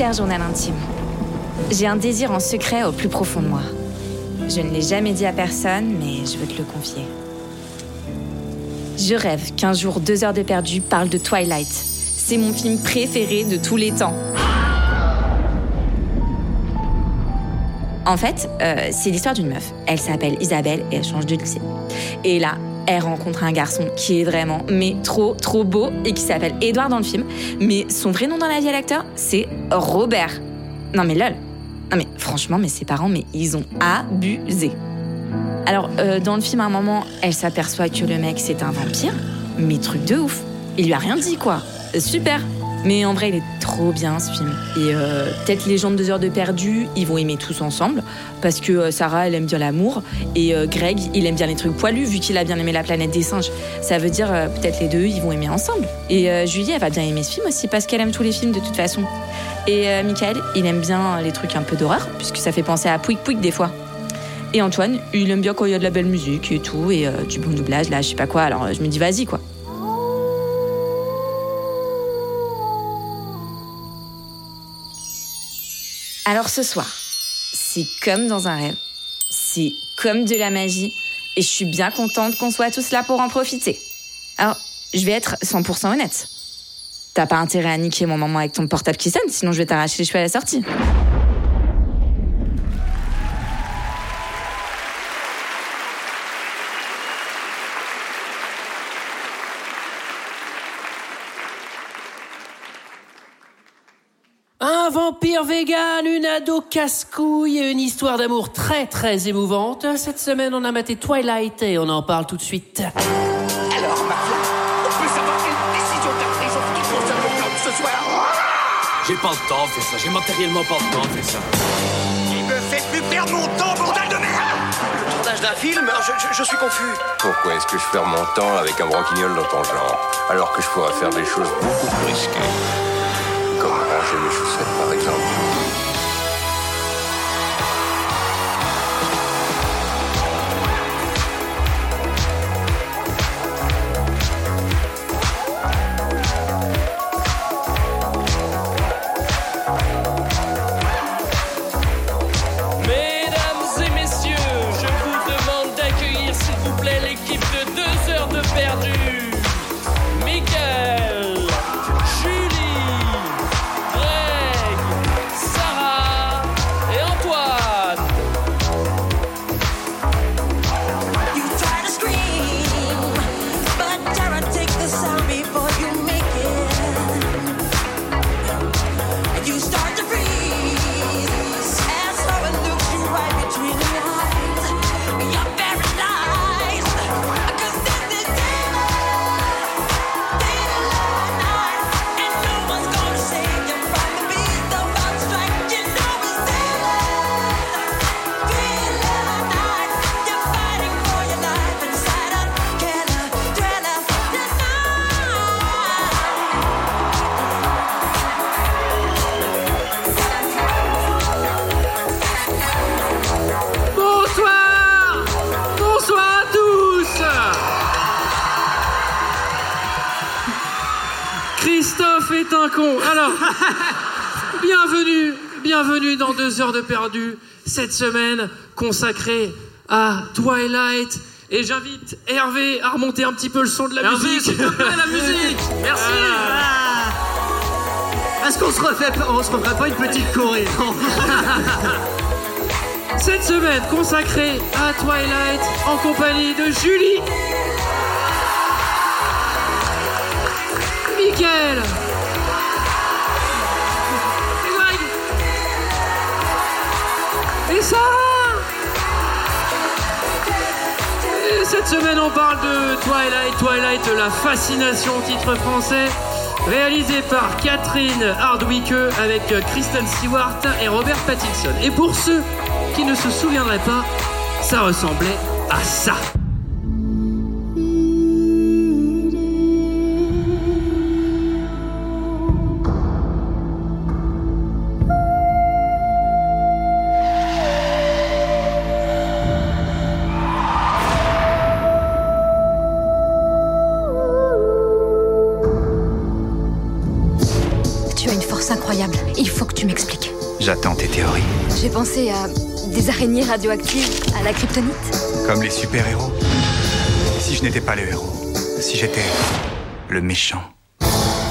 Journal intime, j'ai un désir en secret au plus profond de moi. Je ne l'ai jamais dit à personne, mais je veux te le confier. Je rêve qu'un jour Deux heures de perdu parle de Twilight. C'est mon film préféré de tous les temps. En fait, euh, c'est l'histoire d'une meuf. Elle s'appelle Isabelle et elle change de lycée. Et là, elle rencontre un garçon qui est vraiment, mais trop, trop beau et qui s'appelle Edouard dans le film. Mais son vrai nom dans la vie à l'acteur, c'est Robert. Non mais lol. Non mais franchement, mais ses parents, mais ils ont abusé. Alors, euh, dans le film, à un moment, elle s'aperçoit que le mec, c'est un vampire. Mais truc de ouf. Il lui a rien dit, quoi. Super. Mais en vrai, il est trop bien ce film. Et euh, peut-être les gens de deux heures de perdu, ils vont aimer tous ensemble. Parce que euh, Sarah, elle aime bien l'amour. Et euh, Greg, il aime bien les trucs poilus, vu qu'il a bien aimé la planète des singes. Ça veut dire peut-être les deux, ils vont aimer ensemble. Et Julie, elle va bien aimer ce film aussi, parce qu'elle aime tous les films de toute façon. Et Michael, il aime bien les trucs un peu d'horreur, puisque ça fait penser à Pouic Pouic des fois. Et Antoine, il aime bien quand il y a de la belle musique et tout, et du bon doublage, là, je sais pas quoi. Alors je me dis, vas-y, quoi. Alors ce soir, c'est comme dans un rêve. C'est comme de la magie. Et je suis bien contente qu'on soit tous là pour en profiter. Alors, je vais être 100% honnête. T'as pas intérêt à niquer mon moment avec ton portable qui sonne, sinon je vais t'arracher les cheveux à la sortie. Un vampire vegan, une ado casse-couille et une histoire d'amour très très émouvante. Cette semaine, on a maté Twilight et on en parle tout de suite. Alors, McFly, on peut savoir quelle décision t'as prise en ce qui concerne le plan de ce soir? J'ai pas le temps de faire ça, j'ai matériellement pas le temps de faire ça. Il me fait plus perdre mon temps, bordel de merde Tournage d'un film? Je, je- je suis confus. Pourquoi est-ce que je perds mon temps avec un branquignol dans ton genre, alors que je pourrais faire des choses beaucoup plus risquées? Comme ranger mes chaussettes, par exemple. Deux heures de perdu, cette semaine consacrée à Twilight. Et j'invite Hervé à remonter un petit peu le son de la musique. s'il te plaît, la musique. Merci. Est-ce qu'on se refait pas, on se referait pas une petite choré Cette semaine consacrée à Twilight en compagnie de Julie, Mickaël, cette semaine, on parle de Twilight, Twilight, la fascination, titre français, réalisé par Catherine Hardwicke avec Kristen Stewart et Robert Pattinson. Et pour ceux qui ne se souviendraient pas, ça ressemblait à ça. Pensé à des araignées radioactives, à la kryptonite. Comme les super-héros. Si je n'étais pas le héros, si j'étais le méchant,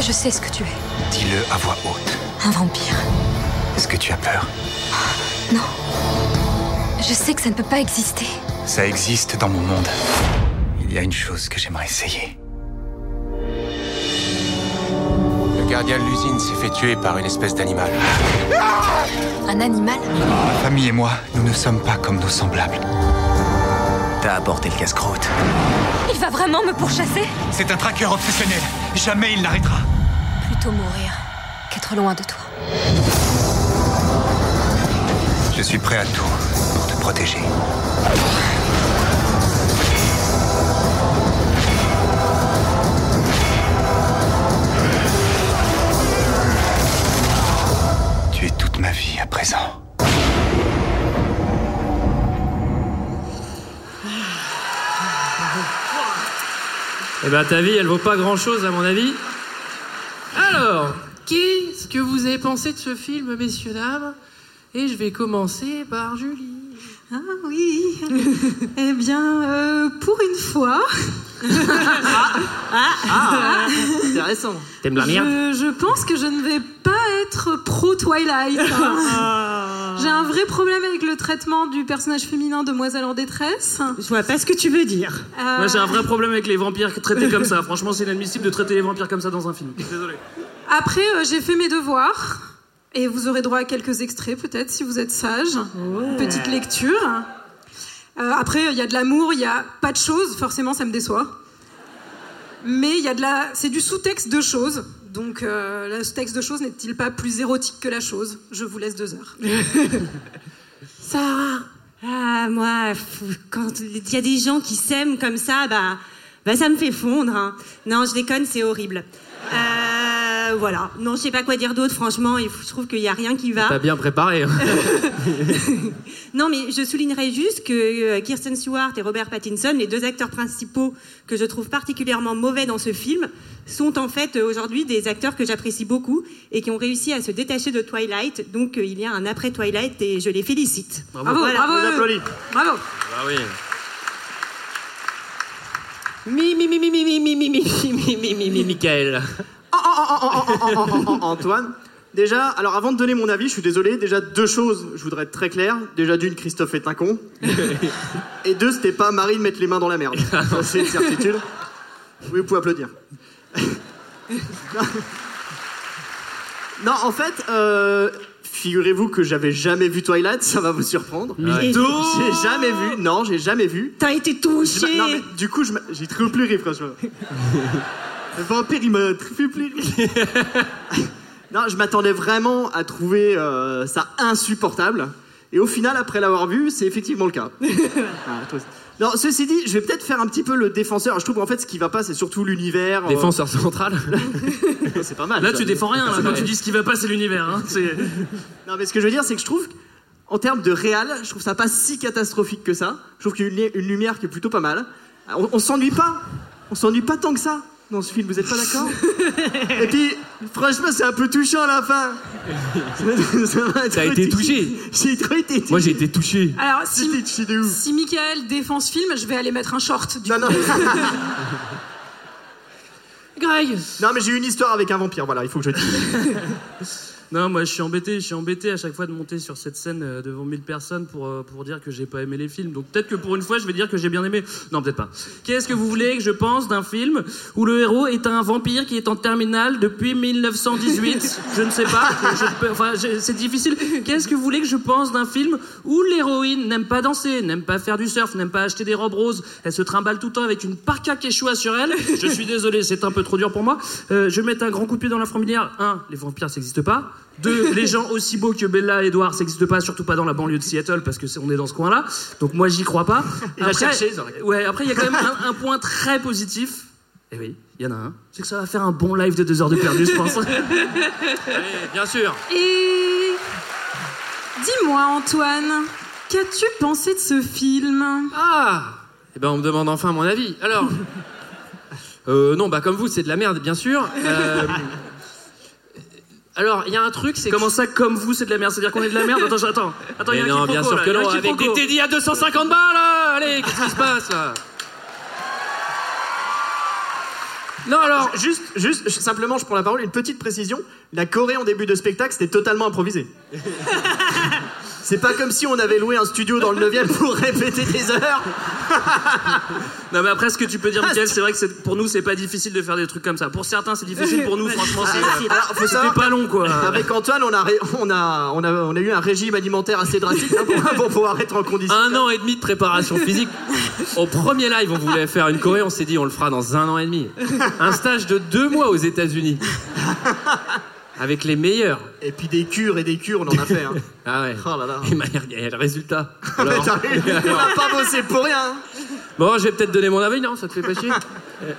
Je sais ce que tu es. dis-le à voix haute. Un vampire. Est-ce que tu as peur? Non. Je sais que ça ne peut pas exister. Ça existe dans mon monde. Il y a une chose que j'aimerais essayer. Gardien de l'usine s'est fait tuer par une espèce d'animal. Un animal Ma famille et moi, nous ne sommes pas comme nos semblables. T'as apporté le casse-croûte. Il va vraiment me pourchasser C'est un traqueur obsessionnel. Jamais il n'arrêtera. Plutôt mourir qu'être loin de toi. Je suis prêt à tout pour te protéger. À présent. Eh ben ta vie, elle vaut pas grand chose à mon avis. Alors, qu'est-ce que vous avez pensé de ce film, messieurs, dames? Et je vais commencer par Julie. Ah oui. eh bien, euh, pour une fois. Ah, intéressant. T'aimes la merde Je, je pense que je ne vais pas être pro Twilight. hein. J'ai un vrai problème avec le traitement du personnage féminin Demoiselle en détresse. Je vois pas ce que tu veux dire. Euh, Moi j'ai un vrai problème avec les vampires traités comme ça. Franchement, c'est inadmissible de traiter les vampires comme ça dans un film. Désolé. Après, euh, j'ai fait mes devoirs. Et vous aurez droit à quelques extraits, peut-être, si vous êtes sage. Petite lecture. Euh, après, il y a de l'amour, il y a pas de choses. Forcément, ça me déçoit. Mais il y a de la... C'est du sous-texte de choses. Donc, euh, le sous-texte de choses n'est-il pas plus érotique que la chose? Je vous laisse deux heures. Sarah Ah, moi, quand il y a des gens qui s'aiment comme ça, bah, bah ça me fait fondre. hein. Non, je déconne, c'est horrible. Euh, voilà. Non, je sais pas quoi dire d'autre, franchement. il faut- Je trouve qu'il y a rien qui va. T'as bien préparé. hein. Non, mais je soulignerai juste que euh, Kirsten Stewart et Robert Pattinson, les deux acteurs principaux que je trouve particulièrement mauvais dans ce film, sont en fait euh, aujourd'hui des acteurs que j'apprécie beaucoup et qui ont réussi à se détacher de Twilight. Donc euh, il y a un après Twilight et je les félicite. Bravo, Voilà. bravo. Applaudit. Bravo. Ah oui. Mi, mi, mi, mi, mi, mi, mi, mi, mi, mi, mi, mi, mi, Michael. Antoine. Déjà, alors avant de donner mon avis, je suis désolé, déjà deux choses, je voudrais être très clair. Déjà d'une, Christophe est un con. Et deux, c'était pas Marie de mettre les mains dans la merde. Ah, c'est une certitude. Oui, vous pouvez applaudir. non, en fait, euh, figurez-vous que j'avais jamais vu Twilight, ça va vous surprendre. Mais J'ai jamais vu, non, j'ai jamais vu. T'as été touché. Je non, mais du coup, je m'a- j'ai triplé franchement. Le vampire, il m'a pleurer. non, je m'attendais vraiment à trouver euh, ça insupportable. Et au final, après l'avoir vu, c'est effectivement le cas. Ah, toi aussi. non, ceci dit, je vais peut-être faire un petit peu le défenseur. Je trouve qu'en fait, ce qui va pas, c'est surtout l'univers. euh, Défenseur central. c'est pas mal. Là, ça. tu défends rien. là. Quand tu dis ce qui va pas, c'est l'univers. hein. C'est- Non, mais ce que je veux dire, c'est que je trouve, en termes de réal, je trouve ça pas si catastrophique que ça. Je trouve qu'il y a une, li- une lumière qui est plutôt pas mal. On, on s'ennuie pas. On s'ennuie pas tant que ça dans ce film, vous êtes pas d'accord Et puis, franchement, c'est un peu touchant à la fin. Ça m'a T'as trop été touché. J'ai trop été touché. Moi, j'ai été touché. Alors, si, J'étais touché de ouf. si Michael défend ce film, je vais aller mettre un short. Du Non, coup. non. Greg. non, mais j'ai eu une histoire avec un vampire, voilà, il faut que je dise. Non, moi je suis embêté, je suis embêté à chaque fois de monter sur cette scène euh, devant 1000 personnes pour, euh, pour dire que j'ai pas aimé les films. Donc peut-être que pour une fois je vais dire que j'ai bien aimé. Non, peut-être pas. Qu'est-ce que vous voulez que je pense d'un film où le héros est un vampire qui est en terminale depuis 1918 Je ne sais pas. Peux- enfin, c'est difficile. Qu'est-ce que vous voulez que je pense d'un film où l'héroïne n'aime pas danser, n'aime pas faire du surf, n'aime pas acheter des robes roses, elle se trimballe tout le temps avec une parka quechua sur elle? Je suis désolé, c'est un peu trop dur pour moi. Euh, je vais mettre un grand coup de pied dans la fourmilière. Un, les vampires, ça n'existe pas. Deux, les gens aussi beaux que Bella et Edward, ça n'existe pas, surtout pas dans la banlieue de Seattle, parce que c'est- on est dans ce coin-là. Donc moi, j'y crois pas. Il a cherché, ça aurait- ouais, après, il y a quand même un, un point très positif. Et oui, il y en a un. C'est que ça va faire un bon live de deux heures de perdu, je pense. Allez, bien sûr. Et dis-moi, Antoine, qu'as-tu pensé de ce film? Ah Eh ben, on me demande enfin mon avis. Alors. Euh, non, bah, comme vous, c'est de la merde, bien sûr. Euh, Alors, il y a un truc, c'est Comment ça, comme vous, c'est de la merde? C'est-à-dire qu'on est de la merde? Attends, attends. Attends, il y a Mais un non, bien sûr que là, a non, avec des. Teddy à 250 balles, là Allez, qu'est-ce qui se passe, là? Non, alors. Juste, juste, simplement, je prends la parole, une petite précision. La Corée en début de spectacle, c'était totalement improvisé. C'est pas comme si on avait loué un studio dans le 9 pour répéter des heures. Non, mais après, ce que tu peux dire, Mickaël, c'est vrai que pour nous, c'est pas difficile de faire des trucs comme ça. Pour certains, c'est difficile. Pour nous, franchement, c'est. Ah, faut C'était pas long, quoi. Avec Antoine, on a, on, a, on, a, on a eu un régime alimentaire assez drastique hein, pour, pour pouvoir être en condition. Un an et demi de préparation physique. Au premier live, on voulait faire une Corée, on s'est dit on le fera dans un an et demi. Un stage de deux mois aux États-Unis. Avec les meilleurs. Et puis des cures et des cures, on en a fait. Hein. Ah ouais. Oh là là. Et il y a le résultat. Mais Alors t'as on n'a pas bossé pour rien. Bon, je vais peut-être donner mon avis, non Ça te fait pas chier Euh,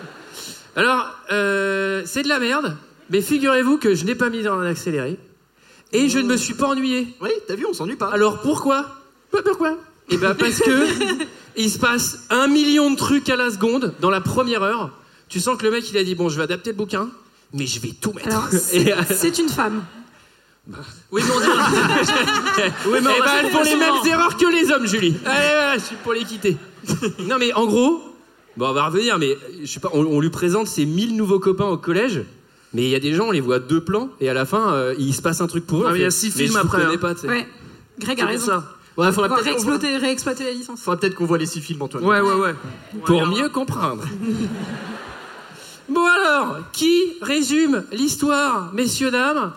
Alors, euh, c'est de la merde, mais figurez-vous que je n'ai pas mis dans l'accéléré et je ne me suis pas ennuyé. Oui, t'as vu, on s'ennuie pas. Alors pourquoi? Pas Pourquoi? Eh ben parce que il se passe un million de trucs à la seconde dans la première heure. Tu sens que le mec il a dit bon, je vais adapter le bouquin, mais je vais tout mettre. Alors, Et, c'est euh, c'est une femme. oui, mais on dirait. Oui, mais on Eh ben, se elles font les mêmes erreurs que les hommes, Julie. Allez, voilà, je suis pour les quitter. non, mais en gros, bon, on va revenir, mais je sais pas, on, on lui présente ses 1000 nouveaux copains au collège. Mais il y a des gens, on les voit à deux plans, et à la fin, euh, il se passe un truc pour eux. Ah, mais il y a six mais films après, connais hein. pas. Ouais. Greg a raison. ça. Ouais, va peut-être voit, réexploiter, réexploiter la licence. faudrait peut-être qu'on voit les six films, Antoine. Ouais, ouais, ouais. Pour mieux comprendre. Bon alors, qui résume l'histoire, messieurs, dames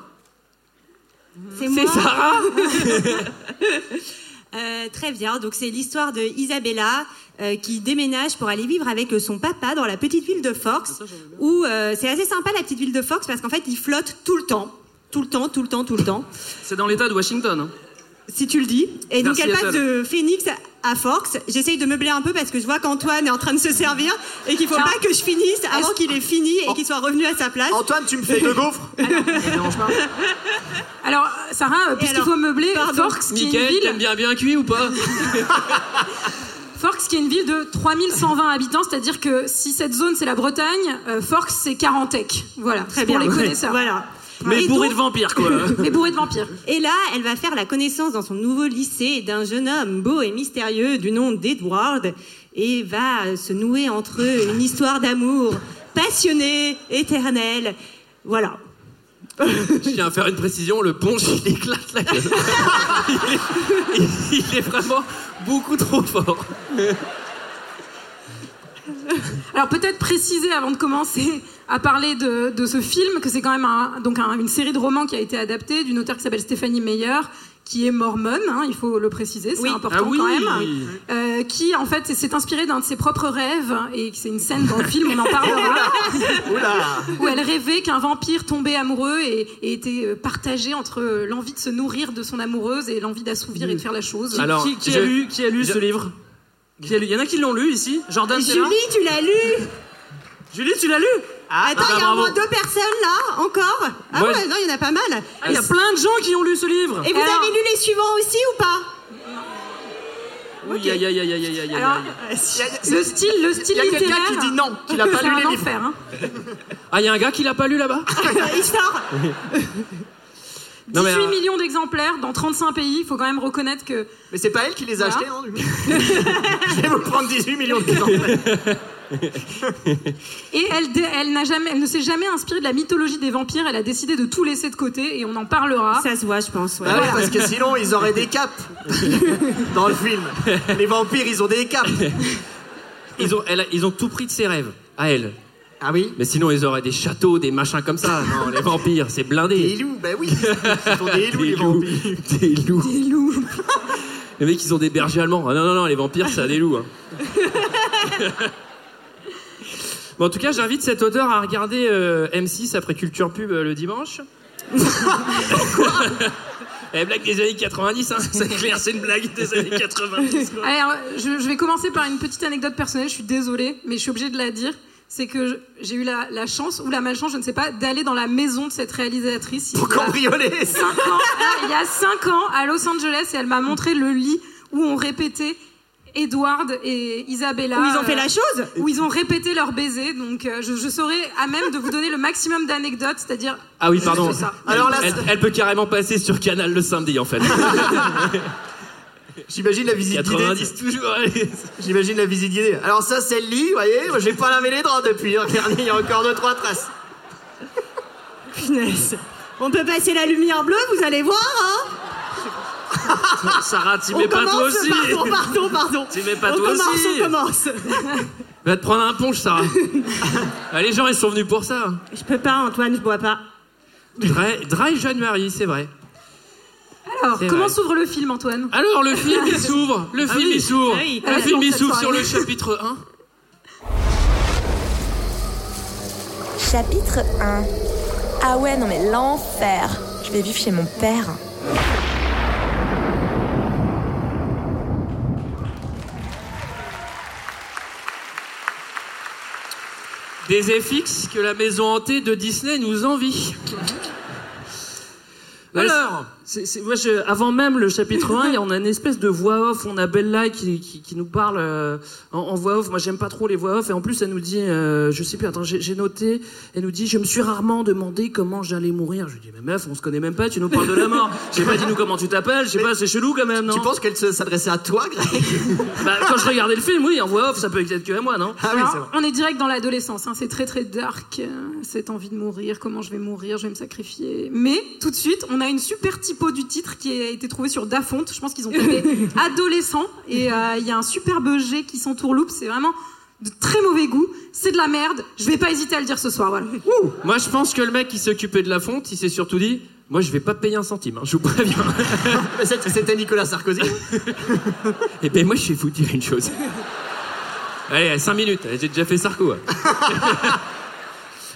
C'est C'est moi. Sarah Euh, très bien. Donc c'est l'histoire de Isabella euh, qui déménage pour aller vivre avec son papa dans la petite ville de Forks, où euh, c'est assez sympa la petite ville de Forks parce qu'en fait il flotte tout le temps, tout le temps, tout le temps, tout le temps. C'est dans l'état de Washington. hein. Si tu le dis. Et donc elle passe de Phoenix à Forks. J'essaye de meubler un peu parce que je vois qu'Antoine est en train de se servir et qu'il faut Tiens. pas que je finisse avant qu'il ait fini et qu'il soit revenu à sa place. Antoine, tu me fais deux gaufres Ça dérange pas Alors, Sarah, puisqu'il alors, faut meubler. Forks, qui est une ville, t'aimes bien bien cuit ou pas Forks, qui est une ville de 3120 habitants, c'est-à-dire que si cette zone c'est la Bretagne, euh, Forks c'est Carantec. Voilà, Très c'est pour bien. les connaisseurs. Voilà. Mais bourré de vampires, quoi. Mais bourré de vampires. Et là, elle va faire la connaissance dans son nouveau lycée d'un jeune homme beau et mystérieux du nom d'Edward et va se nouer entre eux une histoire d'amour passionnée, éternelle. Voilà. Je tiens à faire une précision, le punch il éclate la gueule. il, est, il est vraiment beaucoup trop fort. Alors peut-être préciser avant de commencer à parler de, de ce film que c'est quand même un- donc un- une série de romans qui a été adaptée d'une auteure qui s'appelle Stéphanie Meyer qui est mormone, hein, il faut le préciser, c'est Oui. important Ah oui. quand même, euh, qui en fait s'est inspirée d'un de ses propres rêves et c'est une scène dans le film, on en parlera, Oula où elle rêvait qu'un vampire tombait amoureux et, et était euh, partagé entre l'envie de se nourrir de son amoureuse et l'envie d'assouvir et de faire la chose. Alors, qui, a lu, qui a lu je- ce livre? Il y en a qui l'ont lu ici Jordan, Julie, tu l'as lu Julie, tu l'as lu Attends, bah, il y a au moins deux personnes là, encore Ah ouais, non, il y en a pas mal. Ah, Il y a plein de gens qui ont lu ce livre Et vous Alors- avez lu les suivants aussi ou pas? Oui, aïe, aïe, aïe, Alors, aïe. le style, le style Il y a quelqu'un littéraire, qui dit non, qu'il a pas lu les livres. enfer. Hein. Ah, il y a un gars qui l'a pas lu là-bas? Il sort 18 Non, mais, euh, millions d'exemplaires dans 35 pays, il faut quand même reconnaître que Mais c'est pas elle qui les a Voilà. achetés, non du coup Je vais vous prendre 18 millions de exemplaires. Et elle, elle, n'a jamais, elle ne s'est jamais inspirée de la mythologie des vampires. Elle a décidé de tout laisser de côté et on en parlera. Ça se voit, je pense. ouais. Ah ouais, parce que sinon, ils auraient des capes dans le film. Les vampires, ils ont des capes. ils ont, elle ils ont tout pris de ses rêves, à elle. Ah oui Mais sinon, ils auraient des châteaux, des machins comme ça. Non, les vampires, c'est Des blindé. loups, bah oui. Ils sont des loups, les vampires. Des loups. Des loups. les mecs, ils ont des bergers allemands. Ah non, non, non, les vampires, ça a des loups. hein. bon, en tout cas, j'invite cet auteur à regarder euh, M6 après Culture Pub euh, le dimanche. Eh, blague des années 90, hein. C'est clair, c'est une blague des années 90. quoi. Alors, je, je vais commencer par une petite anecdote personnelle. Je suis désolée, mais je suis obligée de la dire. C'est que j'ai eu la, la chance ou la malchance, je ne sais pas, d'aller dans la maison de cette réalisatrice. il Pour cambrioler. cinq ans, ah, il y a 5 ans à Los Angeles et elle m'a montré le lit où on répétait Edward et Isabella. Où ils ont fait euh, la chose Où ils ont répété leur baiser. Donc euh, je, je saurais à même de vous donner le maximum d'anecdotes, c'est-à-dire. Ah oui, pardon. Ça. Alors là, elle, elle peut carrément passer sur Canal le samedi en fait. J'imagine la visite 90 guidée. toujours. J'imagine la visite guidée. Alors ça, c'est le lit, vous voyez Moi, J'ai pas lavé les draps depuis. Regardez, il y a encore deux, trois traces. Punaise. On peut passer la lumière bleue, vous allez voir, hein Sarah, t'y On mets pas toi aussi. pardon, pardon, pardon. T'y mets pas on toi commence, aussi. on commence. Va te prendre un punch, Sarah. Ah, les gens, ils sont venus pour ça. Je peux pas, Antoine, je bois pas. Dry, Dry January, c'est vrai. Alors, comment s'ouvre le film, Antoine Alors, le film, il s'ouvre. Le Ah film, oui. il s'ouvre. Ah oui. Le Ah, film, il s'ouvre sur le chapitre 1. Chapitre 1. Ah ouais, non mais l'enfer. Je vais vivre chez mon père. Des FX que la maison hantée de Disney nous envie. Alors, C'est- c'est- moi, je- avant même le chapitre 1, il y a- on a une espèce de voix off. On a Bella qui, qui, qui nous parle euh, en, en voix off. Moi, j'aime pas trop les voix off. Et en plus, elle nous dit, euh, je sais plus, attends, j'ai j'ai noté. Elle nous dit, je me suis rarement demandé comment j'allais mourir. Je lui dis, mais meuf, on se connaît même pas, tu nous parles de la mort. J'ai pas dit nous comment tu t'appelles. Je sais pas, c'est chelou quand même, non Tu penses qu'elle se- s'adressait à toi, Greg? Bah, Quand je regardais le film, oui, en voix off, ça peut être que à moi, non? Ah oui, Alors, c'est vrai. on est direct dans l'adolescence, hein, c'est très très dark, euh, cette envie de mourir, comment je vais mourir, je vais me sacrifier. Mais tout de suite, on a une super typo du titre qui a été trouvée sur Dafont. Je pense qu'ils ont tapé adolescent et euh, il y a un superbe G qui s'entourloupe. C'est vraiment de très mauvais goût. C'est de la merde. Je vais pas hésiter à le dire ce soir. Voilà. moi, je pense que le mec qui s'occupait de la fonte, il s'est surtout dit Moi, je vais pas payer un centime, hein, je vous préviens. C'était Nicolas Sarkozy. Et ben, moi, je vais vous dire une chose. Allez, 5 minutes, j'ai déjà fait Sarko.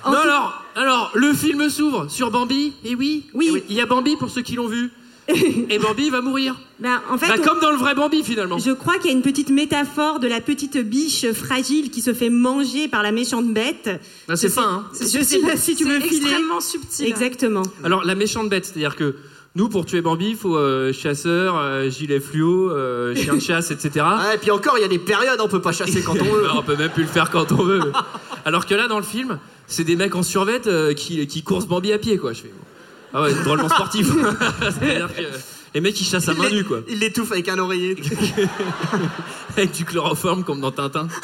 non, alors, alors, le film s'ouvre sur Bambi, et oui, Oui. eh oui, il y a Bambi pour ceux qui l'ont vu. et Bambi va mourir. Bah, en fait, Bah, on- comme dans le vrai Bambi, finalement. je crois qu'il y a une petite métaphore de la petite biche fragile qui se fait manger par la méchante bête. Ah, c'est fin, hein. Je sais pas si tu C'est veux filer. extrêmement subtil. Exactement. Alors, la méchante bête, c'est-à-dire que nous, pour tuer Bambi, il faut euh, chasseur, euh, gilet fluo, euh, chien de chasse, etc. Ah, et puis encore, il y a des périodes, on peut pas chasser quand on veut. Bah, on peut même plus le faire quand on veut. Alors que là, dans le film, c'est des mecs en survêt euh, qui, qui coursent Bambi à pied, quoi. Je fais, ah ouais, drôlement sportif. C'est-à-dire que les mecs, ils chassent à main nue, quoi. Il l'étouffe avec un oreiller. Avec du chloroforme, comme dans Tintin.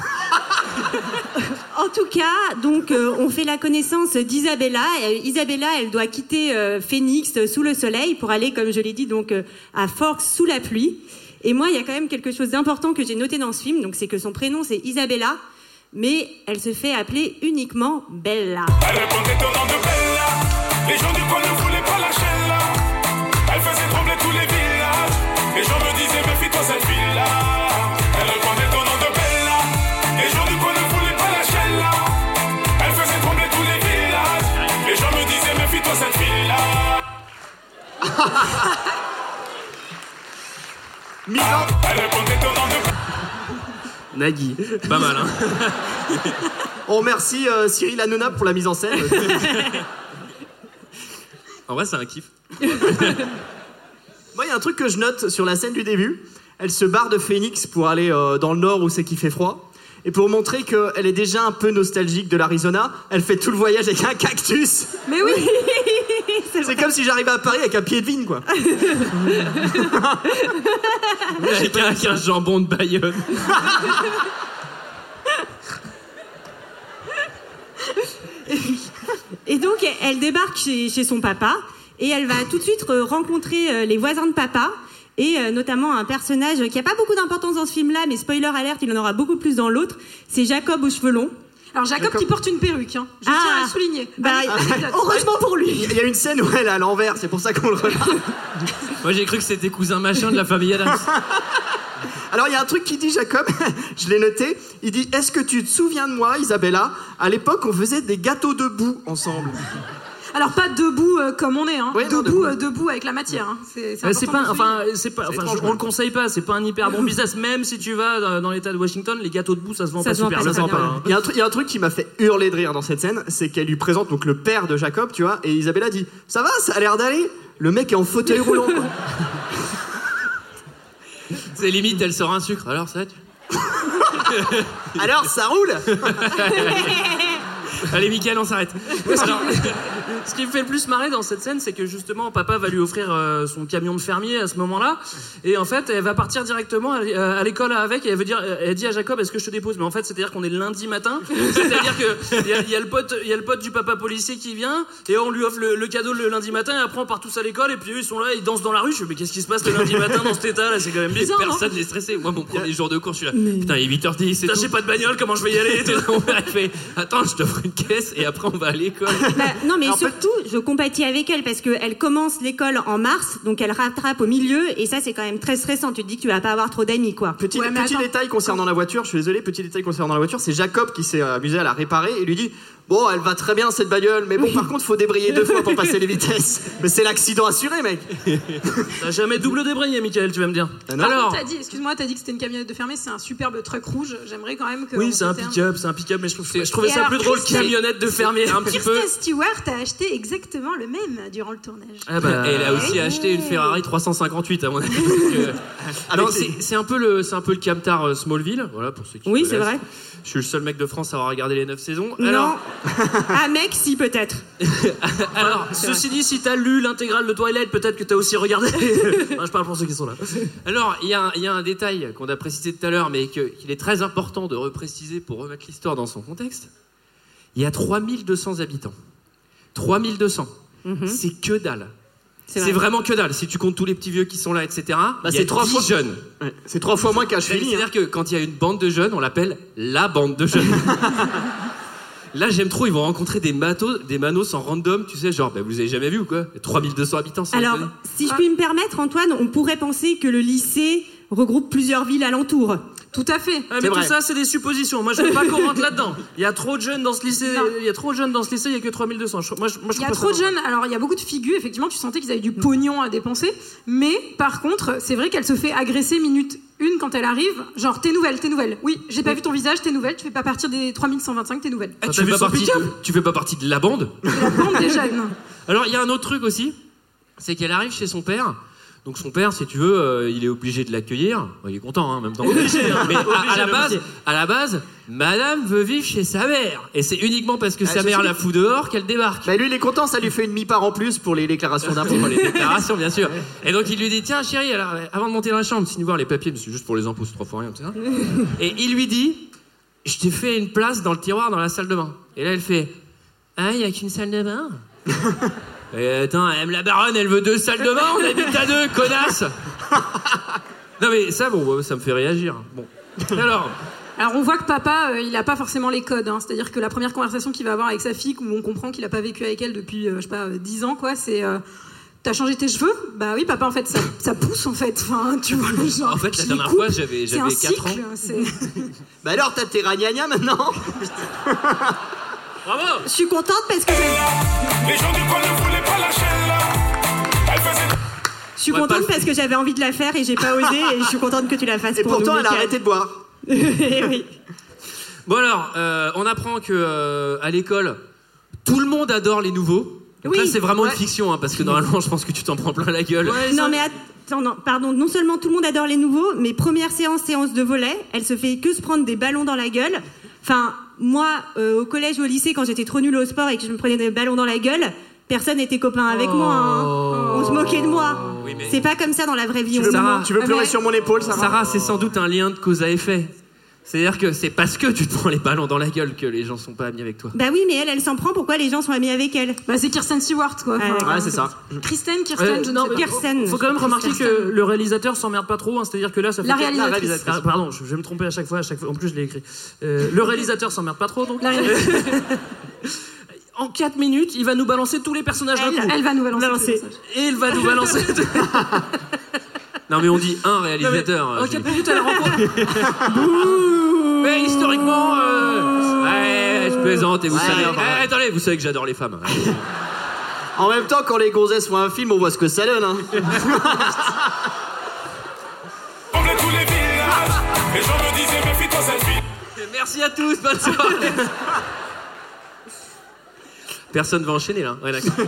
En tout cas, donc euh, on fait la connaissance d'Isabella. Euh, Isabella, elle doit quitter euh, Phoenix euh, sous le soleil pour aller, comme je l'ai dit, donc euh, à Forks sous la pluie. Et moi, il y a quand même quelque chose d'important que j'ai noté dans ce film, donc c'est que son prénom c'est Isabella, mais elle se fait appeler uniquement Bella. Elle répondait au nom de Bella. Les gens du coin ne voulaient pas lâcher là. Elle faisait trembler tous les villages. Les gens me disaient, méfie-toi cette fille-là. Elle répondait au nom de Bella. Les gens du coin ne voulaient pas lâcher là. Elle faisait trembler tous les villages. Les gens me disaient, méfie-toi cette fille-là. Elle répondait au nom de Nagui. Pas mal, hein. On remercie euh, Cyril Hanouna pour la mise en scène. En vrai, c'est un kiff. Moi, il y a un truc que je note sur la scène du début. Elle se barre de Phoenix pour aller euh, dans le nord où c'est qu'il fait froid. Et pour montrer qu'elle est déjà un peu nostalgique de l'Arizona, elle fait tout le voyage avec un cactus. Mais oui. C'est comme si j'arrivais à Paris avec un pied de vigne, quoi. Avec un, avec un jambon de Bayonne. Et donc, elle débarque chez, chez son papa et elle va tout de suite euh, rencontrer euh, les voisins de papa et euh, notamment un personnage qui n'a pas beaucoup d'importance dans ce film-là, mais spoiler alerte, il en aura beaucoup plus dans l'autre. C'est Jacob aux cheveux longs. Alors Jacob qui porte une perruque, hein. je tiens à le souligner. Bah, Allez, heureusement pour lui. Il y a une scène où elle est à l'envers, c'est pour ça qu'on le regarde. Moi, j'ai cru que c'était cousin machin de la famille Adams. Alors, il y a un truc qui dit, Jacob, je l'ai noté. Il dit Est-ce que tu te souviens de moi, Isabella? À l'époque, on faisait des gâteaux debout ensemble. Alors pas debout euh, comme on est, hein. Oui, non, debout, debout. euh, debout avec la matière. hein. C'est c'est Ouais, c'est important pas, de le enfin, souligner. c'est pas, C'est enfin, étrange, on le conseille pas. C'est pas un hyper bon business. Même si tu vas dans, dans l'État de Washington, les gâteaux debout, ça se vend Ça pas se vend super pas bien. hein. Il y, a un truc- il y a un truc qui m'a fait hurler de rire dans cette scène, c'est qu'elle lui présente donc le père de Jacob, tu vois, et Isabella dit Ça va, ça a l'air d'aller? Le mec est en fauteuil roulant, quoi. C'est limite, elle sort un sucre. Alors ça, tu... Alors, ça roule Allez, Mickaël, on s'arrête. Alors, ce qui me fait le plus marrer dans cette scène, c'est que justement, papa va lui offrir euh, son camion de fermier à ce moment-là. Et en fait, elle va partir directement à, euh, l'école avec. Et elle, veut dire, elle dit à Jacob Est-ce que je te dépose? Mais en fait, c'est-à-dire qu'on est lundi matin. C'est-à-dire qu'il y, a- y, a le pote- y a le pote du papa policier qui vient. Et on lui offre le, le cadeau le lundi matin. Et après, on part tous à l'école. Et puis eux, ils sont là, ils dansent dans la rue. Je fais Mais qu'est-ce qui se passe le lundi matin dans cet état là C'est quand même bizarre. non Personne n'est stressé. Moi, mon premier jour de cours, je suis là. Putain, il est 8h10. Putain, j'ai pas de bagnole, comment je vais y aller Attends, je t'offre une caisse et après, on va à l'école. Bah, non, mais surtout, je compatis avec elle parce qu'elle commence l'école en mars, donc elle rattrape au milieu, et ça, c'est quand même très stressant. Tu te dis que tu vas pas avoir trop d'amis, quoi. Petit, petit détail concernant la voiture, je suis désolé, petit détail concernant la voiture, c'est Jacob qui s'est amusé à la réparer et lui dit Bon, elle va très bien cette bagnole, mais bon, par contre, faut débrayer deux fois pour passer les vitesses. Mais c'est l'accident assuré, mec. T'as jamais double débrayé, Michael, tu vas me dire. Ah t'as dit, excuse-moi, t'as dit que c'était une camionnette de fermée, c'est un superbe truck rouge. J'aimerais quand même que. Oui, c'est un pick-up, c'est un pick-up, mais je, trouvais Et ça alors, plus drôle camionnette de fermier. Un petit peu. Kristen Stewart a acheté exactement le même durant le tournage. Ah bah, Et elle a aussi Ouais. acheté une Ferrari 358 à mon avis. Donc, euh, non, c'est c'est un peu le, c'est un peu le Camtar euh, Smallville, voilà pour ceux qui. Oui, c'est vrai. Je suis le seul mec de France à avoir regardé les 9 saisons. Non. Alors, ah, mec, si, peut-être. alors, Ceci dit, si t'as lu l'intégrale de Twilight, peut-être que t'as aussi regardé. Enfin, je parle pour ceux qui sont là. alors, il y, a un- il y a un détail qu'on a précisé tout à l'heure, mais que- qu'il est très important de repréciser pour remettre l'histoire dans son contexte. Il y a 3200 habitants. 3200. C'est que dalle. C'est C'est vrai. vraiment que dalle. Si tu comptes tous les petits vieux qui sont là, etc. Bah, il y a c'est trois 10 fois- jeunes. Ouais, C'est trois fois moins qu'à. C'est-à-dire que quand il y a une bande de jeunes, on l'appelle la bande de jeunes. Là, j'aime trop, ils vont rencontrer des matos, des manos en random, tu sais, genre, bah, vous avez jamais vu ou quoi? 3200 habitants, Alors, si je puis me permettre, Antoine, on pourrait penser que le lycée regroupe plusieurs villes alentours. Tout à fait. Ah, mais tout ça, c'est des suppositions. Moi, je veux pas qu'on rentre là-dedans. Il y a trop de jeunes dans ce lycée. Il y a trop de jeunes dans ce lycée. Il y a que 3200. Je- Moi, je, moi, je Il y a trop de jeunes. Alors, il y a beaucoup de figures. Effectivement, tu sentais qu'ils avaient du pognon à dépenser. Mais par contre, c'est vrai qu'elle se fait agresser minute une quand elle arrive. Genre, t'es nouvelle, t'es nouvelle. Oui, j'ai pas vu ton visage, t'es nouvelle. Tu fais pas partir des 3125, t'es nouvelle. Eh, tu, fais pas partie de, tu fais pas partie de la bande? La bande des jeunes. Alors, il y a un autre truc aussi, c'est qu'elle arrive chez son père. Donc son père, si tu veux, euh, il est obligé de l'accueillir. Bon, il est content hein, en même temps. Obligé, hein. Mais à, à la base, à la base, Madame veut vivre chez sa mère, et c'est uniquement parce que Ah, sa mère la fout dehors qu'elle débarque. Bah, lui, il est content, ça lui fait une mi-part en plus pour les déclarations d'impôts. Pour les déclarations, bien sûr. Et donc il lui dit Tiens, chérie, alors, euh, avant de monter dans la chambre, signe voir les papiers, mais c'est juste pour les impôts, c'est trois fois rien, tu sais. Et il lui dit Je t'ai fait une place dans le tiroir dans la salle de bain. Et là, elle fait Ah, il n'y a qu'une salle de bain? Et attends, elle aime la baronne, elle veut deux salles de bain, on habite à deux, connasse Non, mais ça, bon, ça me fait réagir. Bon. Alors. Alors, on voit que papa, euh, il a pas forcément les codes. hein. C'est-à-dire que la première conversation qu'il va avoir avec sa fille, où on comprend qu'il a pas vécu avec elle depuis, euh, je sais pas, euh, 10 ans, quoi, c'est. euh, T'as changé tes cheveux? Bah oui, papa, en fait, ça, ça pousse, en fait. Enfin, tu vois, le genre. En fait, la dernière fois, j'avais C'est un j'avais 4 ans. cycle, c'est- Bah alors, t'as tes ragnagnas maintenant? Bravo Je suis contente parce que Les gens du coin ne voulaient pas lâcher là. Elle faisait. je suis Ouais, contente parce que j'avais envie de la faire et j'ai pas osé et je suis contente que tu la fasses Et pour pourtant, nous, elle a arrêté de boire. Eh oui. Bon alors, euh, on apprend que euh, à l'école, tout le monde adore les nouveaux. Donc Oui. là, c'est vraiment Ouais. une fiction, hein, parce que normalement, je pense que tu t'en prends plein la gueule. Non mais attends, non, pardon, non seulement tout le monde adore les nouveaux, mais première séance, séance de volet, elle se fait que se prendre des ballons dans la gueule. Enfin, moi, euh, au collège ou au lycée, quand j'étais trop nulle au sport et que je me prenais des ballons dans la gueule, personne n'était copain avec moi. hein. On se moquait de moi. Oui, mais- C'est pas comme ça dans la vraie vie. Tu on veux, Sarah, tu veux Ah, pleurer mais- sur mon épaule, Sarah Sarah, c'est sans doute un lien de cause à effet. C'est-à-dire que c'est parce que tu te prends les ballons dans la gueule que les gens sont pas amis avec toi. Bah oui, mais elle, elle s'en prend. Pourquoi les gens sont amis avec elle? Bah, c'est Kirsten Stewart, quoi. Ah, Ouais, c'est ça. Kristen, Kirsten, Ouais, je ne non, sais pas. mais Kirsten. Faut quand même remarquer que le réalisateur s'emmerde pas trop, hein, c'est-à-dire que là, ça fait La que- réalisatrice. Ah, pardon, je vais me tromper à chaque fois, à chaque fois. En plus, je l'ai écrit. Euh, le réalisateur s'emmerde pas trop, donc. La réalisatrice. En 4 minutes, il va nous balancer tous les personnages d'un Elle, coup. elle va nous balancer. Et il va nous balancer. Non, mais on dit un réalisateur. euh, 4 j'ai- minutes, elle rencontre. Bouh Mais historiquement, euh, ouais, je plaisante et vous Ouais, savez. enfin, Eh, attendez, vous savez que j'adore les femmes. En même temps, quand les gonzesses font un film, on voit ce que ça donne. Hein. Comblait tous les villages. Les gens me disaient, méfie-toi cette fille. Merci à tous, bonne soirée. Personne va enchaîner là. Ouais, d'accord.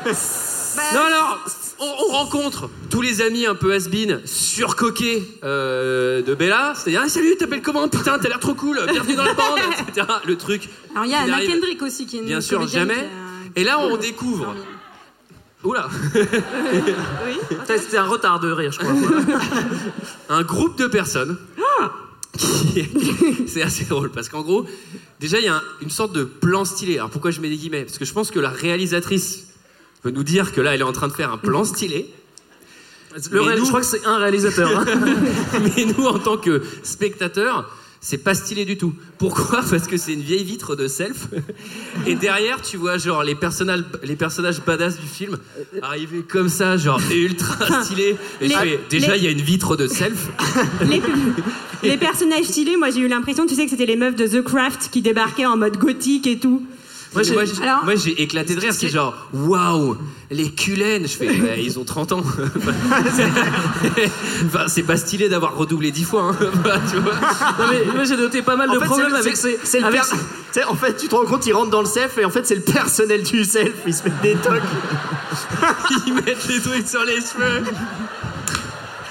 Non, alors, on, on rencontre tous les amis un peu has-been, surcoqués euh, de Bella. C'est-à-dire, ah, salut, t'appelles comment Putain, t'as l'air trop cool, bienvenue dans la bande, etc. Le truc. Alors il y a Anna Kendrick aussi qui est une Bien sûr, jamais. qui a- Et là, on découvre. Oula C'était un retard de rire, je crois. un groupe de personnes. est- C'est assez drôle parce qu'en gros, déjà il y a un- une sorte de plan stylé. Alors pourquoi je mets des guillemets? Parce que je pense que la réalisatrice veut nous dire que là elle est en train de faire un plan stylé. Le nous- Je crois que c'est un réalisateur. hein. Mais nous en tant que spectateurs, c'est pas stylé du tout. Pourquoi Parce que c'est une vieille vitre de self. Et derrière, tu vois genre les personnages, les personnages badass du film arriver comme ça, genre ultra stylé. Et fais, déjà les- il y a une vitre de self. les, les personnages stylés, moi j'ai eu l'impression, tu sais, que c'était les meufs de The Craft qui débarquaient en mode gothique et tout. Moi, j'ai, moi, j'ai- Alors- moi, j'ai éclaté de rire, c'est genre, waouh, les culènes. Je fais, ouais, ils ont 30 ans. enfin, c'est pas stylé d'avoir redoublé 10 fois, hein. Tu vois. Non, mais moi j'ai noté pas mal de fait, problèmes avec c'est- ces. c'est avec per- tu sais, en fait, tu te rends compte, ils rentrent dans le self et en fait, c'est le personnel du self. Ils se mettent des tocs. Ils mettent les trucs sur les cheveux.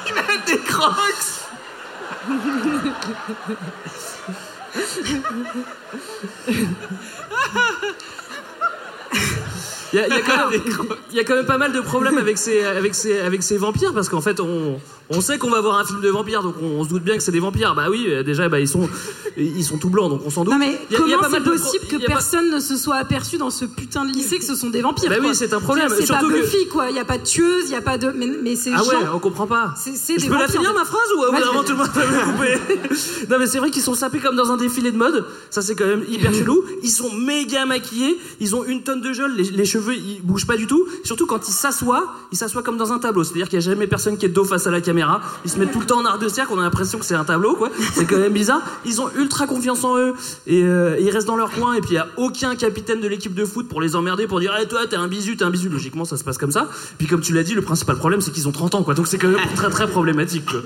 Ils mettent des crocs. Il y, a- quand même- pas mal de problèmes avec ces, avec ces, avec ces vampires parce qu'en fait on, on sait qu'on va voir un film de vampires donc on, on se doute bien que c'est des vampires. Bah oui, déjà bah, ils, sont, ils sont tout blancs donc on s'en doute. Non mais y a- comment c'est de possible que pas- personne ne se soit aperçu dans ce putain de lycée que ce sont des vampires Bah oui, c'est un problème, C'est pas que- Buffy quoi, il y a pas de tueuse, il y a pas de mais, mais ces Ah ouais, on comprend pas. c'est c'est Je des peux la finir en fait. ma phrase ou moment tout le monde va me couper Non mais c'est vrai qu'ils sont sapés comme dans un défilé de mode, ça c'est quand même hyper chelou. Ils sont méga maquillés, ils ont une tonne de gel, les, les cheveux ils bougent pas du tout. Surtout quand ils s'assoient, ils s'assoient comme dans un tableau, c'est-à-dire qu'il y a jamais personne qui est dos face à la caméra. Ils se mettent tout le temps en arc de cercle, on a l'impression que c'est un tableau quoi. C'est quand même bizarre. Ils ont ultra confiance en eux et euh, ils restent dans leur coin et puis il y a aucun capitaine de l'équipe de foot pour les emmerder pour dire "Eh toi t'es un bisu, t'es un bisu." Logiquement ça se passe comme ça. Puis comme tu l'as dit, le principal problème c'est qu'ils ont 30 ans quoi. Donc c'est quand même très très problématique quoi.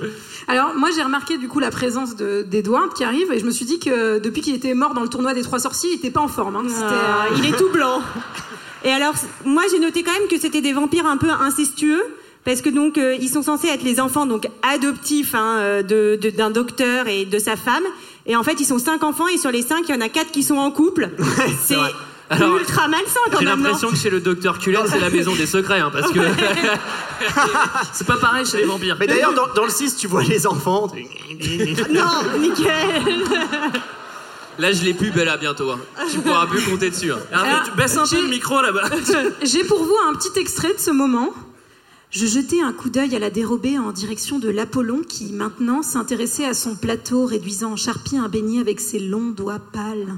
Alors moi j'ai remarqué du coup la présence de- d'Edward qui arrive et je me suis dit que depuis qu'il était mort dans le tournoi des trois sorciers, il était pas en forme. hein. Ah, euh, il est tout blanc. Et alors, moi j'ai noté quand même que c'était des vampires un peu incestueux. Parce que donc euh, ils sont censés être les enfants donc adoptifs hein, euh, de- de- d'un docteur et de sa femme et en fait ils sont cinq enfants et sur les cinq il y en a quatre qui sont en couple. c'est Alors, ultra malsain quand J'ai même. non l'impression que chez le docteur Cullen, c'est la maison des secrets, hein, parce que. c'est pas pareil chez les vampires. Mais d'ailleurs, dans, dans le 6, tu vois les enfants. non, nickel. Là, je l'ai plus, Bella, bientôt. hein. Tu pourras plus compter dessus. hein. Alors, tu baisses un peu le micro là-bas. J'ai pour vous un petit extrait de ce moment. Je jetai un coup d'œil à la dérobée en direction de l'Apollon qui maintenant s'intéressait à son plateau réduisant en charpie un beignet avec ses longs doigts pâles.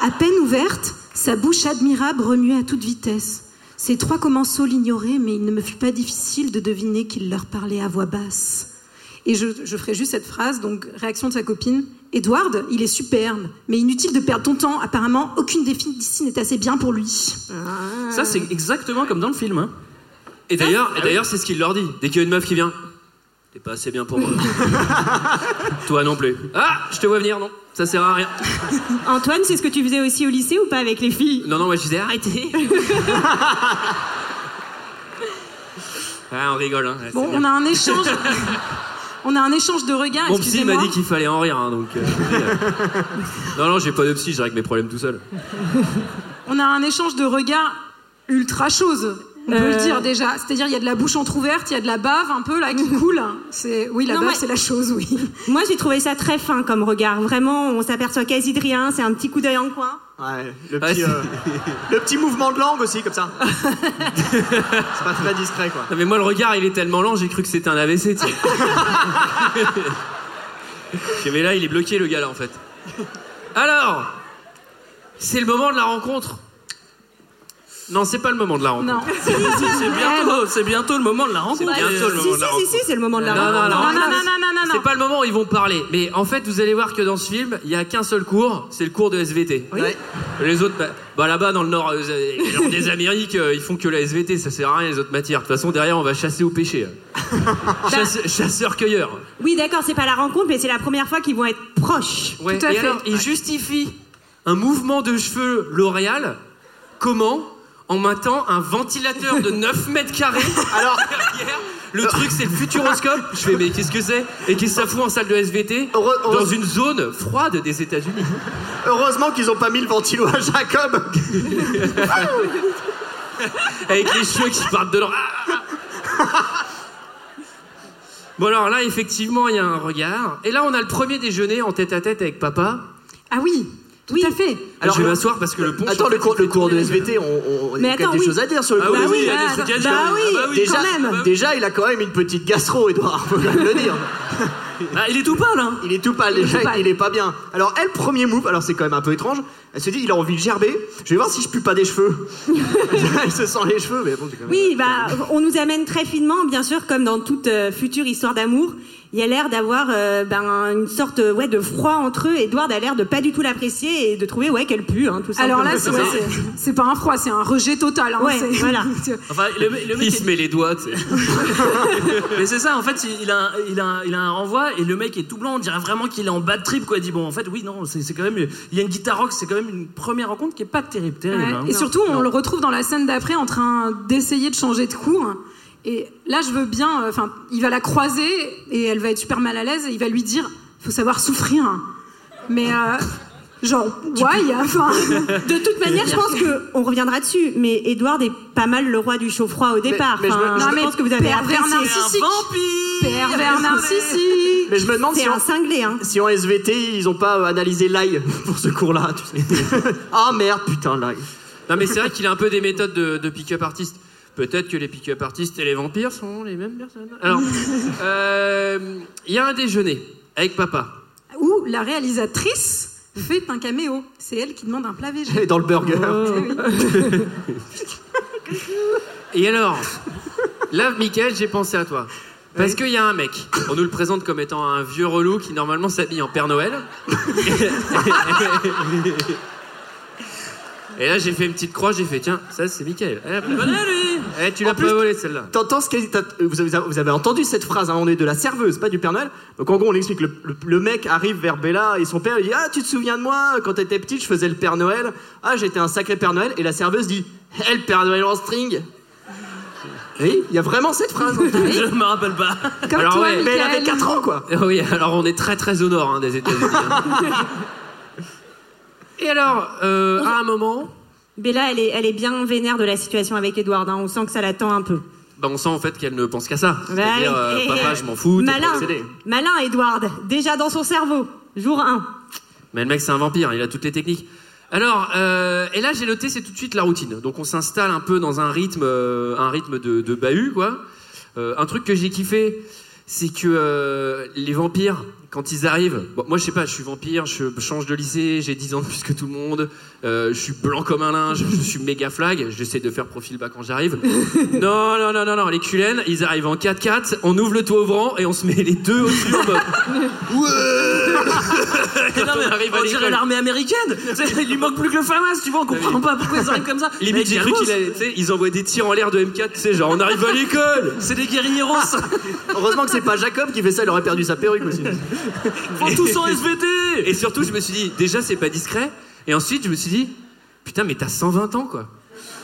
À peine ouverte, sa bouche admirable remuait à toute vitesse. Ses trois commensaux l'ignoraient, mais il ne me fut pas difficile de deviner qu'il leur parlait à voix basse. Et je, je ferai juste cette phrase, donc réaction de sa copine. Edward, il est superbe, mais inutile de perdre ton temps. Apparemment, aucune des filles d'ici n'est assez bien pour lui. Ça c'est exactement comme dans le film. Hein. Et d'ailleurs, et d'ailleurs, c'est ce qu'il leur dit. Dès qu'il y a une meuf qui vient, t'es pas assez bien pour moi. Toi non plus. Ah, je te vois venir, non Ça sert à rien. Antoine, c'est ce que tu faisais aussi au lycée ou pas avec les filles? Non, non, moi je disais arrêtez. Ah, on rigole, hein. Ouais, Bon, c'est bien. on a un échange. on a un échange de regards. Mon psy m'a excusez-moi. dit qu'il fallait en rire, hein, donc. euh, je vous dis, euh. Non, non, j'ai pas de psy, je règle mes problèmes tout seul. On a un échange de regards ultra chose. On peut Euh. le dire déjà. C'est-à-dire, il y a de la bouche entrouverte, il y a de la bave un peu là qui coule. C'est oui, la Non, bave, c'est la chose, oui. Moi j'ai trouvé ça très fin comme regard. Vraiment, on s'aperçoit quasi de rien. C'est un petit coup d'œil en coin. Ouais, le petit, euh, le petit mouvement de langue aussi, comme ça. c'est pas très discret, quoi. Non, mais moi, le regard, il est tellement lent, j'ai cru que c'était un AVC, tu sais. Mais là, il est bloqué, le gars, là, en fait. Alors, c'est le moment de la rencontre. Non, c'est pas le moment de la rencontre. Non. C'est bientôt, c'est bientôt le moment de la rencontre. C'est bientôt le Si, moment de la si, rencontre. si, si, c'est le moment de la Non, non, rencontre. non. Non, non, non, non, non, non, C'est pas le moment où ils vont parler. Mais en fait, vous allez voir que dans ce film, il y a qu'un seul cours, c'est le cours de SVT. Les autres, bah, bah, là-bas dans le nord euh, des Amériques, euh, ils font que la SVT, ça sert à rien les autres matières. De toute façon, derrière, on va chasser au pêcher. Chasse- Chasseur-cueilleur. Oui, d'accord, c'est pas la rencontre, mais c'est la première fois qu'ils vont être proches. Ouais. Tout à Et fait. alors, ils justifient un mouvement de cheveux L'Oréal. Comment en mettant un ventilateur de 9 mètres carrés. Alors, le truc, c'est le futuroscope. Je fais, mais qu'est-ce que c'est? Et qu'est-ce que ça fout en salle de SVT Dans une zone froide des États-Unis. Heureusement qu'ils ont pas mis le ventilo à Jacob. Avec les cheveux qui partent dedans. Bon, alors là, effectivement, il y a un regard. Et là, on a le premier déjeuner en tête à tête avec papa. Ah oui, tout à fait. Alors, je vais m'asseoir parce que le pont. Attends, le cours, le cours de SVT, on, on, il a Mais attends, des oui. choses à dire sur le Ah cours oui, oui, il a à dire. Bah oui, Ah bah oui, déjà, quand même. déjà, il a quand même une petite gastro, Edouard, faut le dire. Ah, il est tout pâle, hein Il est tout pâle, déjà, tout pâle. il est pas bien. Alors, elle, premier move, alors c'est quand même un peu étrange, elle se dit, il a envie de gerber, je vais voir si je pue pas des cheveux. elle se sent les cheveux, mais bon, c'est quand même... Oui, bah, on nous amène très finement, bien sûr, comme dans toute euh, future histoire d'amour. Il y a l'air d'avoir euh, ben, une sorte euh, ouais, de froid entre eux. Edward a l'air de pas du tout l'apprécier et de trouver ouais, qu'elle pue, hein, tout Alors là, c'est simplement. ouais, c'est- c'est pas un froid, c'est un rejet total. hein, Ouais, c'est- voilà. Enfin, le, le mec Il se met les doigts, tu sais. Mais c'est ça, en fait, il a, un- il, a, il a un renvoi et le mec est tout blanc, on dirait vraiment qu'il est en bad trip, quoi. Il dit, bon, en fait, oui, non, c'est c'est quand même. Il y a une guitare rock, c'est quand même une première rencontre qui est pas terrible, terrible. Ouais. hein. Et surtout, on le retrouve dans la scène d'après en train d'essayer de changer de cours. Et là, je veux bien. euh, Enfin, il va la croiser et elle va être super mal à l'aise. Et il va lui dire faut savoir souffrir. Mais, euh, genre, why? Enfin, De toute manière, je pense que on reviendra dessus, mais Edward est pas mal le roi du chaud-froid au départ. mais je me- non, je mais pense que vous avez pervers apprécié. narcissique. vampire pervers narcissique. Mais je me demande C'est si un en, cinglé, hein. si en SVT, ils ont pas euh, analysé l'ail pour ce cours-là, tu sais. Ah merde, putain, l'ail. Non, mais c'est vrai qu'il a un peu des méthodes de, de pick-up artist. Peut-être que les pick-up artistes et les vampires sont les mêmes personnes. Alors, euh, il y a un déjeuner avec papa. Où la réalisatrice fait un caméo. C'est elle qui demande un plat végé. Et dans le burger. Oui. Et alors, là, Michael, j'ai pensé à toi. Parce qu'il y a un mec, on nous le présente comme étant un vieux relou qui normalement s'habille en Père Noël. Et là, j'ai fait une petite croix, j'ai fait, tiens, ça c'est Michael. Eh, eh, tu l'as pas volé celle-là. T'entends ce qu'elle- t'as- vous avez, vous avez entendu cette phrase à un moment donné de la serveuse, pas du Père Noël. Donc en gros, on explique le, le- le mec arrive vers Bella et son père il dit Ah, tu te souviens de moi? Quand t'étais petite, je faisais le Père Noël. Ah, j'étais un sacré Père Noël. Et la serveuse dit Eh, le Père Noël en string Oui, il y a vraiment cette phrase. Je me rappelle pas. Comme Alors, toi, ouais. Mais elle avait Michael. 4 ans quoi. Oui, alors on est très très au nord hein, des États-Unis. hein. Et alors, euh, à un moment, Bella, elle est, elle est bien vénère de la situation avec Edward. hein. On sent que ça l'attend un peu. bah, on sent en fait qu'elle ne pense qu'à ça. Bah C'est-à-dire, oui. euh, Eh, papa, je m'en fous, t'es Malin, obsédé. malin Edward. Déjà dans son cerveau. Jour 1. Mais le mec, c'est un vampire, il a toutes les techniques. Alors, euh, et là, j'ai noté, c'est tout de suite la routine. Donc, on s'installe un peu dans un rythme, euh, un rythme de, de bahut, quoi. Euh, un truc que j'ai kiffé, c'est que euh, les vampires, quand ils arrivent, bon, moi, je sais pas, je suis vampire, je change de lycée, j'ai 10 ans de plus que tout le monde, euh, je suis blanc comme un linge, je suis méga flag, j'essaie de faire profil bas quand j'arrive. Non, non, non, non, non, les culènes, ils arrivent en 4x4, on ouvre le toit ouvrant et on se met les deux au-dessus en mode. Mais non, mais on arrive à on dirait l'armée américaine. Il lui manque plus que le FAMAS, tu vois, on comprend pas pourquoi ils arrivent comme ça. Limite, j'ai cru Carlos, qu'il allait, tu sais, ils envoient des tirs en l'air de M4, tu sais, genre on arrive à l'école C'est des guerrieros. Heureusement que c'est pas Jacob qui fait ça, il aurait perdu sa perruque aussi. Faut tous en SVT. Et surtout, je me suis dit, déjà, c'est pas discret. Et ensuite, je me suis dit, putain, mais t'as 120 ans, quoi.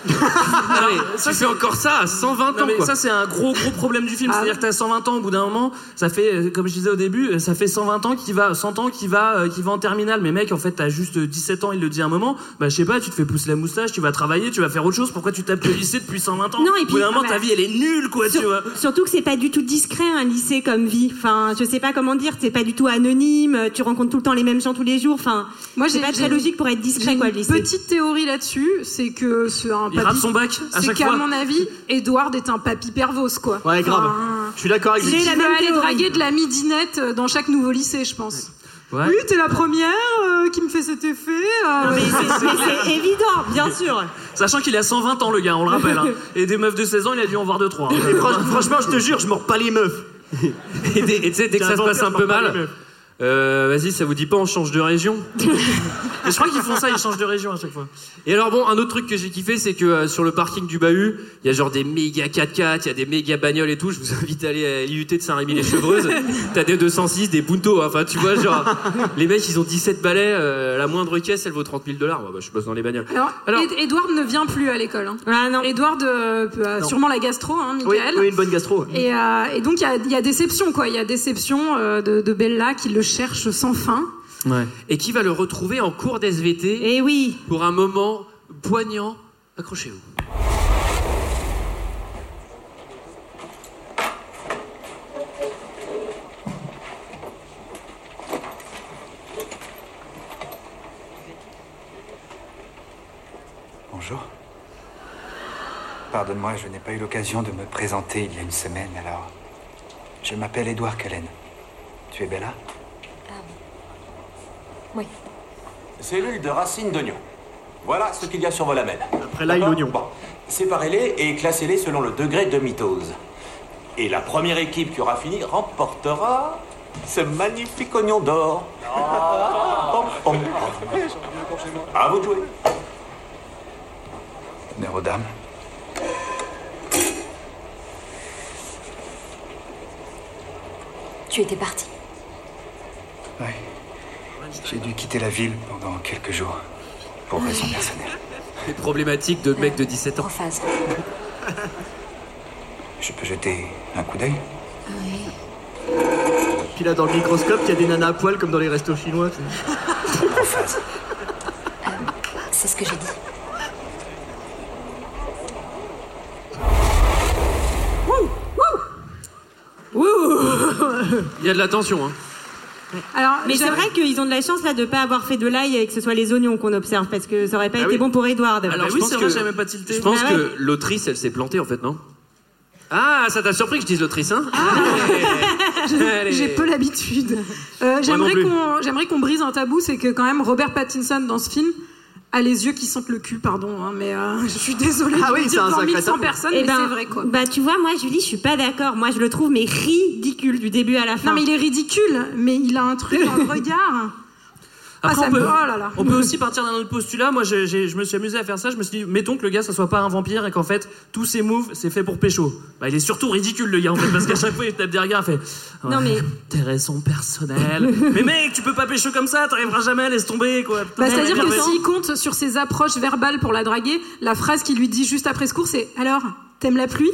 Ah ouais, tu fais encore ça à 120 Non, ans, mais quoi. ça c'est un gros gros problème du film, Ah. c'est-à-dire que t'as 120 ans au bout d'un moment, ça fait comme je disais au début, ça fait 120 ans qui va 100 ans qui va euh, qui va en terminale mais mec en fait t'as juste 17 ans, il le dit à un moment, bah je sais pas, tu te fais pousser la moustache, tu vas travailler, tu vas faire autre chose, pourquoi tu tapes le lycée depuis 120 ans? Non, et Au bout puis- d'un moment ah bah, ta vie elle est nulle quoi, tu Sur- vois. Surtout que c'est pas du tout discret un lycée comme vie. Enfin, je sais pas comment dire, c'est pas du tout anonyme. Tu rencontres tout le temps les mêmes gens tous les jours. Enfin, Moi, c'est j'ai- pas très logique pour être discret quoi le une lycée. petite théorie là-dessus, c'est que c'est un Il rate son bac à C'est chaque qu'à fois. mon avis, Edward est un papy pervos, quoi. Ouais, grave. Enfin, Je suis d'accord avec Il lui. J'ai la même aller théorie. draguer de la midinette dans chaque nouveau lycée, je pense. Ouais. Oui, t'es la première euh, qui me fait cet effet. euh, Mais c'est- mais c'est évident, bien sûr. Sachant qu'il a 120 ans le gars, on le rappelle. hein. Et des meufs de 16 ans, il a dû en voir 2 3. Et franch- franchement, je te jure, je mords pas les meufs. Et tu sais, dès que ça se passe un peu mal, Euh, Vas-y, ça vous dit pas, on change de région Mais je crois qu'ils font ça, ils changent de région à chaque fois. Et alors bon, un autre truc que j'ai kiffé, c'est que euh, sur le parking du bahut, il y a genre des méga 4x4, il y a des méga bagnoles et tout. Je vous invite à aller à l'IUT de Saint-Rémy-les-Chevreuses. T'as des 206, des Punto. hein. Enfin, tu vois, genre, les mecs, ils ont 17 balais. euh, la moindre caisse, elle vaut 30 000 dollars. bah, je bosse dans les bagnoles. Alors, Ed- Edward ne vient plus à l'école. Hein. Edward euh, a Non. sûrement la gastro, hein, Oui, Michael. oui, une bonne gastro. Et, euh, et donc il y a, il y a déception, quoi. Il y a déception euh, de, de Bella qui le cherche sans fin. Et qui va le retrouver en cours d'SVT. Et oui. Pour un moment poignant. Accrochez-vous. Bonjour. Pardonne-moi, je n'ai pas eu l'occasion de me présenter il y a une semaine, alors. Je m'appelle Edouard Cullen. Tu es Bella? Oui. Cellule de racine d'oignon. Voilà ce qu'il y a sur vos lamelles. Après l'ail, l'oignon. Bon. Séparez-les et classez-les selon le degré de mitose. Et la première équipe qui aura fini remportera ce magnifique oignon d'or. Pom. À vous de jouer. Honneur aux dames. Tu étais parti. Oui. J'ai dû quitter la ville pendant quelques jours. Pour raisons personnelles. Les problématiques de mecs de 17 ans. Prophase. Je peux jeter un coup d'œil? Puis là, dans le microscope, il y a des nanas à poil comme dans les restos chinois. Prophase. C'est ce que j'ai dit. Il y a de la tension, hein. Alors, Mais c'est vrai qu'ils ont de la chance là de pas avoir fait de l'ail et que ce soit les oignons qu'on observe parce que ça aurait pas Ah été oui. bon pour Edward. Alors, je pense que- Je pense Bah que l'autrice, elle s'est plantée en fait, non? Ah, ça t'a surpris que je dise l'autrice, hein? Allez. J'ai peu l'habitude. Euh, qu'on j'aimerais qu'on brise un tabou, c'est que quand même Robert Pattinson dans ce film a les yeux qui sentent le cul, pardon, hein, mais euh, je suis désolée Ah oui, c'est un devant sacré 1100 tabou. personnes, Eh mais ben, c'est vrai quoi. Bah tu vois, moi Julie, je suis pas d'accord. Moi je le trouve mais ridicule du début à la fin. Non mais il est ridicule, mais il a un truc dans le regard. Après, ah, on, peut. Oh là là. on peut aussi partir d'un autre postulat. Moi, j'ai- j'ai- je me suis amusé à faire ça. Je me suis dit, mettons que le gars, ça soit pas un vampire et qu'en fait, tous ses moves, c'est fait pour pécho. Bah, il est surtout ridicule, le gars, en fait, parce qu'à chaque fois, il tape des regards, il fait. Non, mais- Tes raisons personnelles. mais mec, tu peux pas pécho comme ça, t'arriveras jamais, laisse tomber, quoi. Bah, C'est-à-dire que s'il compte sur ses approches verbales pour la draguer, la phrase qu'il lui dit juste après ce cours, c'est Alors, t'aimes la pluie?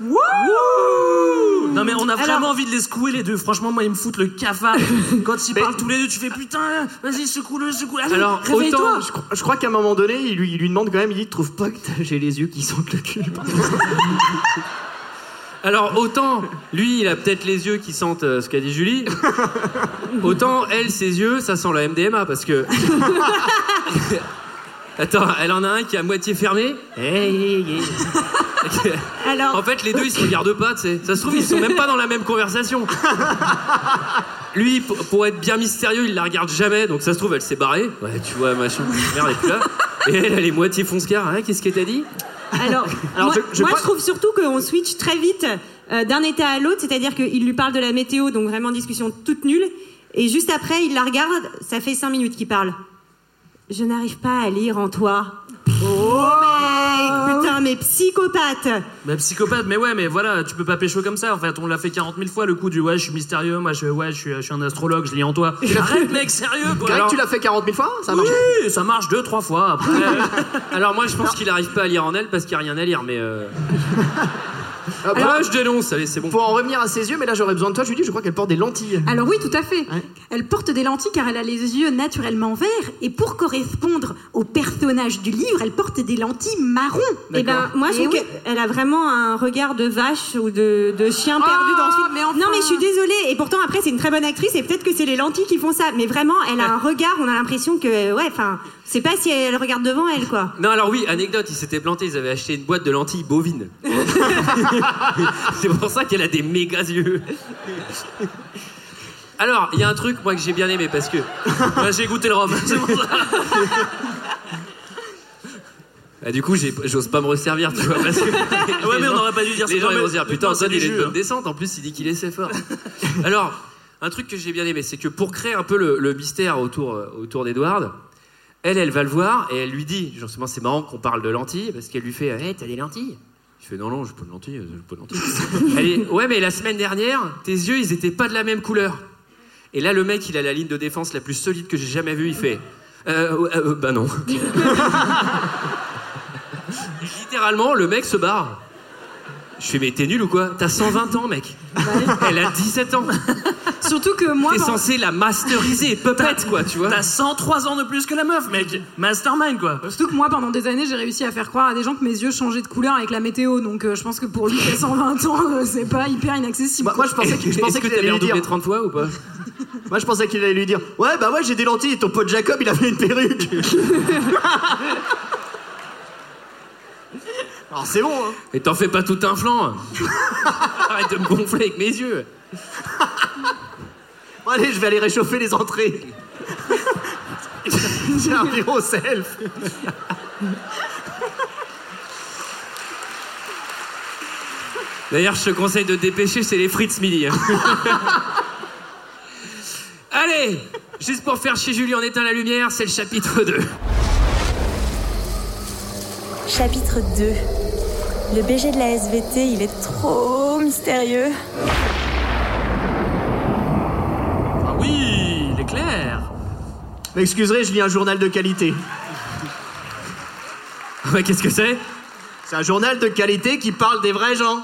Wouh Non, mais on a Alors- vraiment envie de les secouer, les deux. Franchement, moi, ils me foutent le cafard. Quand ils parlent tous les deux, tu fais putain, vas-y, secoue-le, secoue-le. Allez, Alors, autant, je, crois- je crois qu'à un moment donné, il lui, il lui demande quand même, il dit, trouve pas que j'ai les yeux qui sentent le cul. Alors, autant, lui, il a peut-être les yeux qui sentent euh, ce qu'a dit Julie, autant, elle, ses yeux, ça sent la MDMA, parce que... Attends, elle en a un qui est à moitié fermé. Alors- En fait, les deux, ils se regardent pas, tu sais. Ça se trouve, ils sont même pas dans la même conversation. Lui, pour, être bien mystérieux, il la regarde jamais, donc ça se trouve, elle s'est barrée. Ouais, tu vois, machin, merde, elle est plus là. Et elle, elle est moitié fonce-car. Hein, Qu'est-ce que t'as dit Alors, Alors, moi, je- je moi, je trouve surtout qu'on switch très vite euh, d'un état à l'autre, c'est-à-dire qu'il lui parle de la météo, donc vraiment discussion toute nulle, et juste après, il la regarde, ça fait cinq minutes qu'il parle. Je n'arrive pas à lire en toi. Oh mec, putain, mais psychopathe Mais psychopathe, mais ouais, mais voilà, tu peux pas pécho comme ça. En fait, on l'a fait 40 000 fois le coup du ouais, je suis mystérieux, moi, je, ouais, je suis, je suis un astrologue, je lis en toi. Arrête, mec, sérieux, quoi. Greg, tu l'as fait 40 000 fois Ça a marché Oui, ça marche deux, trois fois. Après, Alors moi, je pense qu'il arrive pas à lire en elle parce qu'il y a rien à lire, mais... Euh... Ah, Moi, je dénonce, allez, c'est bon. Pour en revenir à ses yeux, mais là j'aurais besoin de toi, Julie, je crois qu'elle porte des lentilles. Alors oui, tout à fait. Elle porte des lentilles car elle a les yeux naturellement verts et pour correspondre au personnage du livre, elle porte des lentilles marron. Eh ben, moi, je Eh trouve oui. qu'elle a vraiment un regard de vache ou de, de chien Ah, perdu dans le film. mais enfin. Non, mais je suis désolée. Et pourtant, après, c'est une très bonne actrice et peut-être que c'est les lentilles qui font ça. Mais vraiment, elle a un regard, on a l'impression que, ouais, enfin, c'est pas si elle regarde devant elle, quoi. Non, alors oui, anecdote, ils s'étaient plantés, ils avaient acheté une boîte de lentilles bovines. c'est pour ça qu'elle a des méga yeux. Alors, il y a un truc, moi, que j'ai bien aimé, parce que... moi, j'ai goûté le rhum. c'est pour ça. Ah, du coup, j'ai- j'ose pas me resservir, tu vois, parce que... Ouais, mais on aurait pas dû dire ça. Les gens, Non, ils mais- vont se dire, putain, non, c'est il du est de jus, bonne hein. descente, en plus, il dit qu'il est assez fort. Alors, un truc que j'ai bien aimé, c'est que pour créer un peu le, le mystère autour, euh, autour d'Edward, elle, elle va le voir et elle lui dit, justement, c'est marrant qu'on parle de lentilles, parce qu'elle lui fait, hé, t'as des lentilles? Il fait, non, non, j'ai pas de lentilles, j'ai pas de lentilles. elle dit, ouais, mais la semaine dernière, tes yeux, ils étaient pas de la même couleur. Et là, le mec, il a la ligne de défense la plus solide que j'ai jamais vue, il fait, euh, ouais, euh, bah non. Littéralement, le mec se barre. Je fais, mais t'es nul ou quoi? T'as 120 ans, mec. Elle a 17 ans. Surtout que moi. T'es dans- censé la masteriser, puppet, quoi, tu vois. T'as 103 ans de plus que la meuf, mec. Mastermind, quoi. Surtout que moi, pendant des années, j'ai réussi à faire croire à des gens que mes yeux changeaient de couleur avec la météo. Donc euh, je pense que pour lui, qui a 120 ans, euh, c'est pas hyper inaccessible. Moi, moi, je pensais, que- je pensais que qu'il t'avais allait lui redoublé dire. 30 fois ou pas? Moi, je pensais qu'il allait lui dire Ouais, bah ouais, j'ai des lentilles et ton pote Jacob, il avait une perruque. Alors, c'est bon, hein. Et t'en fais pas tout un flanc. Arrête de me gonfler avec mes yeux. Bon, allez, je vais aller réchauffer les entrées. j'ai un bureau self. D'ailleurs, je te conseille de te dépêcher, c'est les frites midi. hein. Allez, juste pour faire chez Julie, on éteint la lumière, c'est le chapitre 2. Chapitre 2. Le BG de la SVT, il est trop mystérieux. Ah oui, il est clair. M'excuserez, je lis un journal de qualité. Ouais, qu'est-ce que c'est? C'est un journal de qualité qui parle des vrais gens.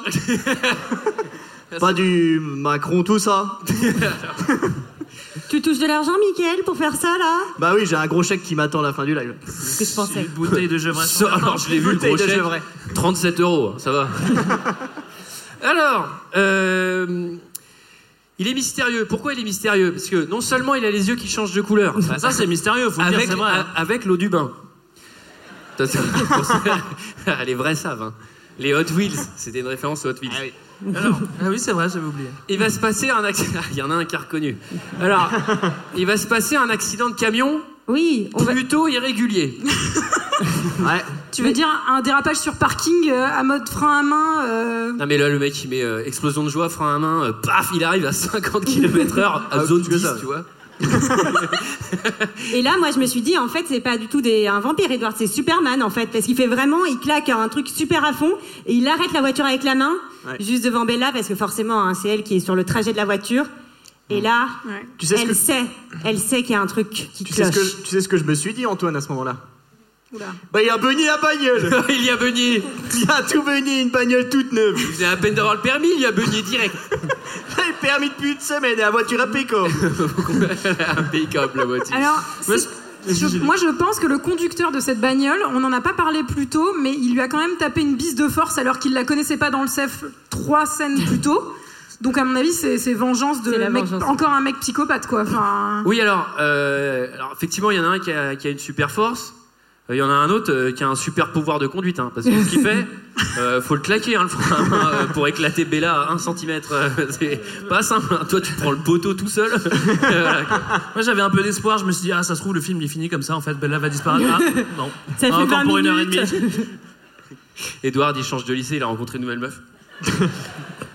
Pas du Macron, tout ça. Tu touches de l'argent, Mickaël, pour faire ça, là? Bah oui, j'ai un gros chèque qui m'attend à la fin du live. Ce que je pensais? Une bouteille de Gevrey. Ça, alors, je l'ai vu, le Bouteille gros de chèque. Gevrey. 37 euros, ça va. alors, euh, il est mystérieux. Pourquoi il est mystérieux? Parce que non seulement il a les yeux qui changent de couleur. Bah, ça, c'est mystérieux, faut le dire, avec, c'est vrai. a- avec l'eau du bain. Ça, c'est- Les vrais savent. hein. Les Hot Wheels, c'était une référence aux Hot Wheels. Alors, Ah oui, c'est vrai, j'avais oublié. il va se passer un accident. Il y en a un qui a reconnu. Alors, il va se passer un accident de camion. Oui, plutôt irrégulier. Ouais. Tu veux dire un dérapage sur parking euh, à mode frein à main euh, Non mais là le mec il met euh, explosion de joie, frein à main, euh, paf, il arrive à 50 km/h à Ah, zone plus que 10, ça. tu vois. Et là, moi, je me suis dit, en fait, c'est pas du tout des, un vampire, Edward, c'est Superman, en fait, parce qu'il fait vraiment, il claque un truc super à fond, et il arrête la voiture avec la main, Ouais. juste devant Bella, parce que forcément, hein, c'est elle qui est sur le trajet de la voiture. Et là, Tu sais ce elle que- sait, elle sait qu'il y a un truc qui Tu sais, ce que, tu sais ce que je me suis dit, Antoine, à ce moment-là Bah, il a beugné la bagnole il y a beugné Il a tout beugné, une bagnole toute neuve Il faisait à peine d'avoir le permis, il y a beugné direct. Il est permis depuis une semaine et la voiture à péco Impeccable la voiture. Alors, Moi, c'est- je- moi je pense que le conducteur de cette bagnole, on n'en a pas parlé plus tôt, mais il lui a quand même tapé une bise de force alors qu'il la connaissait pas dans le CEF trois scènes plus tôt. Donc à mon avis, c'est c'est vengeance de mec- vengeance. encore un mec psychopathe quoi. Enfin, Oui alors, euh, alors effectivement il y en a un qui a, qui a une super force. Euh, Il y en a un autre euh, qui a un super pouvoir de conduite, hein, parce que ce qu'il fait, euh, faut le claquer hein, le frein euh, pour éclater Bella à 1 cm. c'est pas simple. hein. Toi, tu prends le poteau tout seul. Euh, Moi, j'avais un peu d'espoir. Je me suis dit, ah, ça se trouve, le film, il finit comme ça. En fait, Bella va disparaître. Ah, non. Ça fait Encore 20 pour une heure et demie. Edouard, il change de lycée, il a rencontré une nouvelle meuf.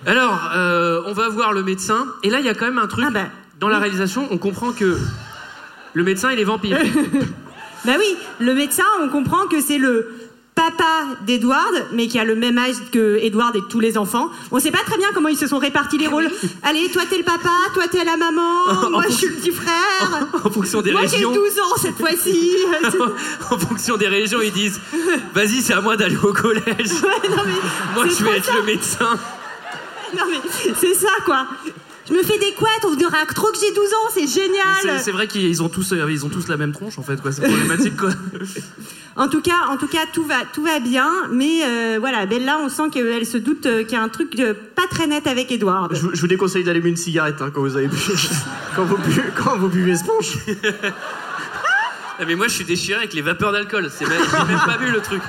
Alors, euh, on va voir le médecin. Et là, il y a quand même un truc. Ah bah, dans la réalisation, on comprend que le médecin, il est vampire. Bah oui, le médecin, on comprend que c'est le papa d'Edward, mais qui a le même âge que Edward et tous les enfants. On sait pas très bien comment ils se sont répartis les rôles. Allez, toi t'es le papa, toi t'es la maman, moi je suis le petit frère. en fonction des Moi j'ai régions. 12 ans cette fois-ci. en fonction des régions, ils disent Vas-y, c'est à moi d'aller au collège. moi, je vais être ça. le médecin. non mais c'est ça quoi. Je me fais des couettes, on dirait trop que j'ai 12 ans, c'est génial. c'est vrai qu'ils ont tous, euh, ils ont tous la même tronche en fait, quoi. C'est problématique, quoi. En tout cas, en tout cas, tout va, tout va bien, mais euh, voilà, Bella, on sent qu'elle se doute euh, qu'il y a un truc pas très net avec Edward. je, vous- je vous déconseille d'allumer une cigarette hein, quand vous avez bu. quand, vous buvez, quand vous buvez ce punch. Ah, mais moi, je suis déchiré avec les vapeurs d'alcool. C'est même, j'ai même pas vu le truc.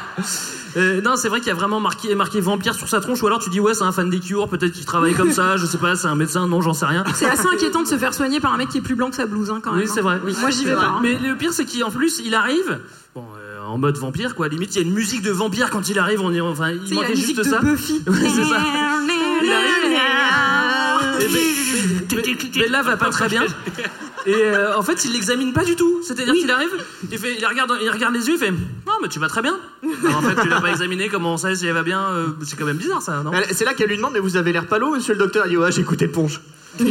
Euh, non, c'est vrai qu'il y a vraiment marqué, marqué vampire sur sa tronche, ou alors tu dis ouais, c'est un fan des cures, peut-être qu'il travaille comme ça, je sais pas, c'est un médecin, non, j'en sais rien. c'est assez inquiétant de se faire soigner par un mec qui est plus blanc que sa blouse hein, quand même. Oui, c'est vrai. hein. oui. Moi j'y vais pas. hein. Mais le pire, c'est qu'en plus, il arrive, bon, euh, en mode vampire, quoi. Limite, il y a une musique de vampire quand il arrive. On y, enfin, il manquait juste de ça. Buffy. Ouais, c'est ça. Bella va pas très bien. Et euh, en fait, il l'examine pas du tout. C'est-à-dire qu'il arrive, il, fait, il, regarde, il regarde les yeux, il fait Non, mais tu vas très bien. Alors, en fait, tu l'as pas examiné, comment on sait si elle va bien euh, C'est quand même bizarre ça, non? C'est là qu'elle lui demande Mais vous avez l'air palo, monsieur le docteur? Il dit Ouais, j'ai écouté Ponche.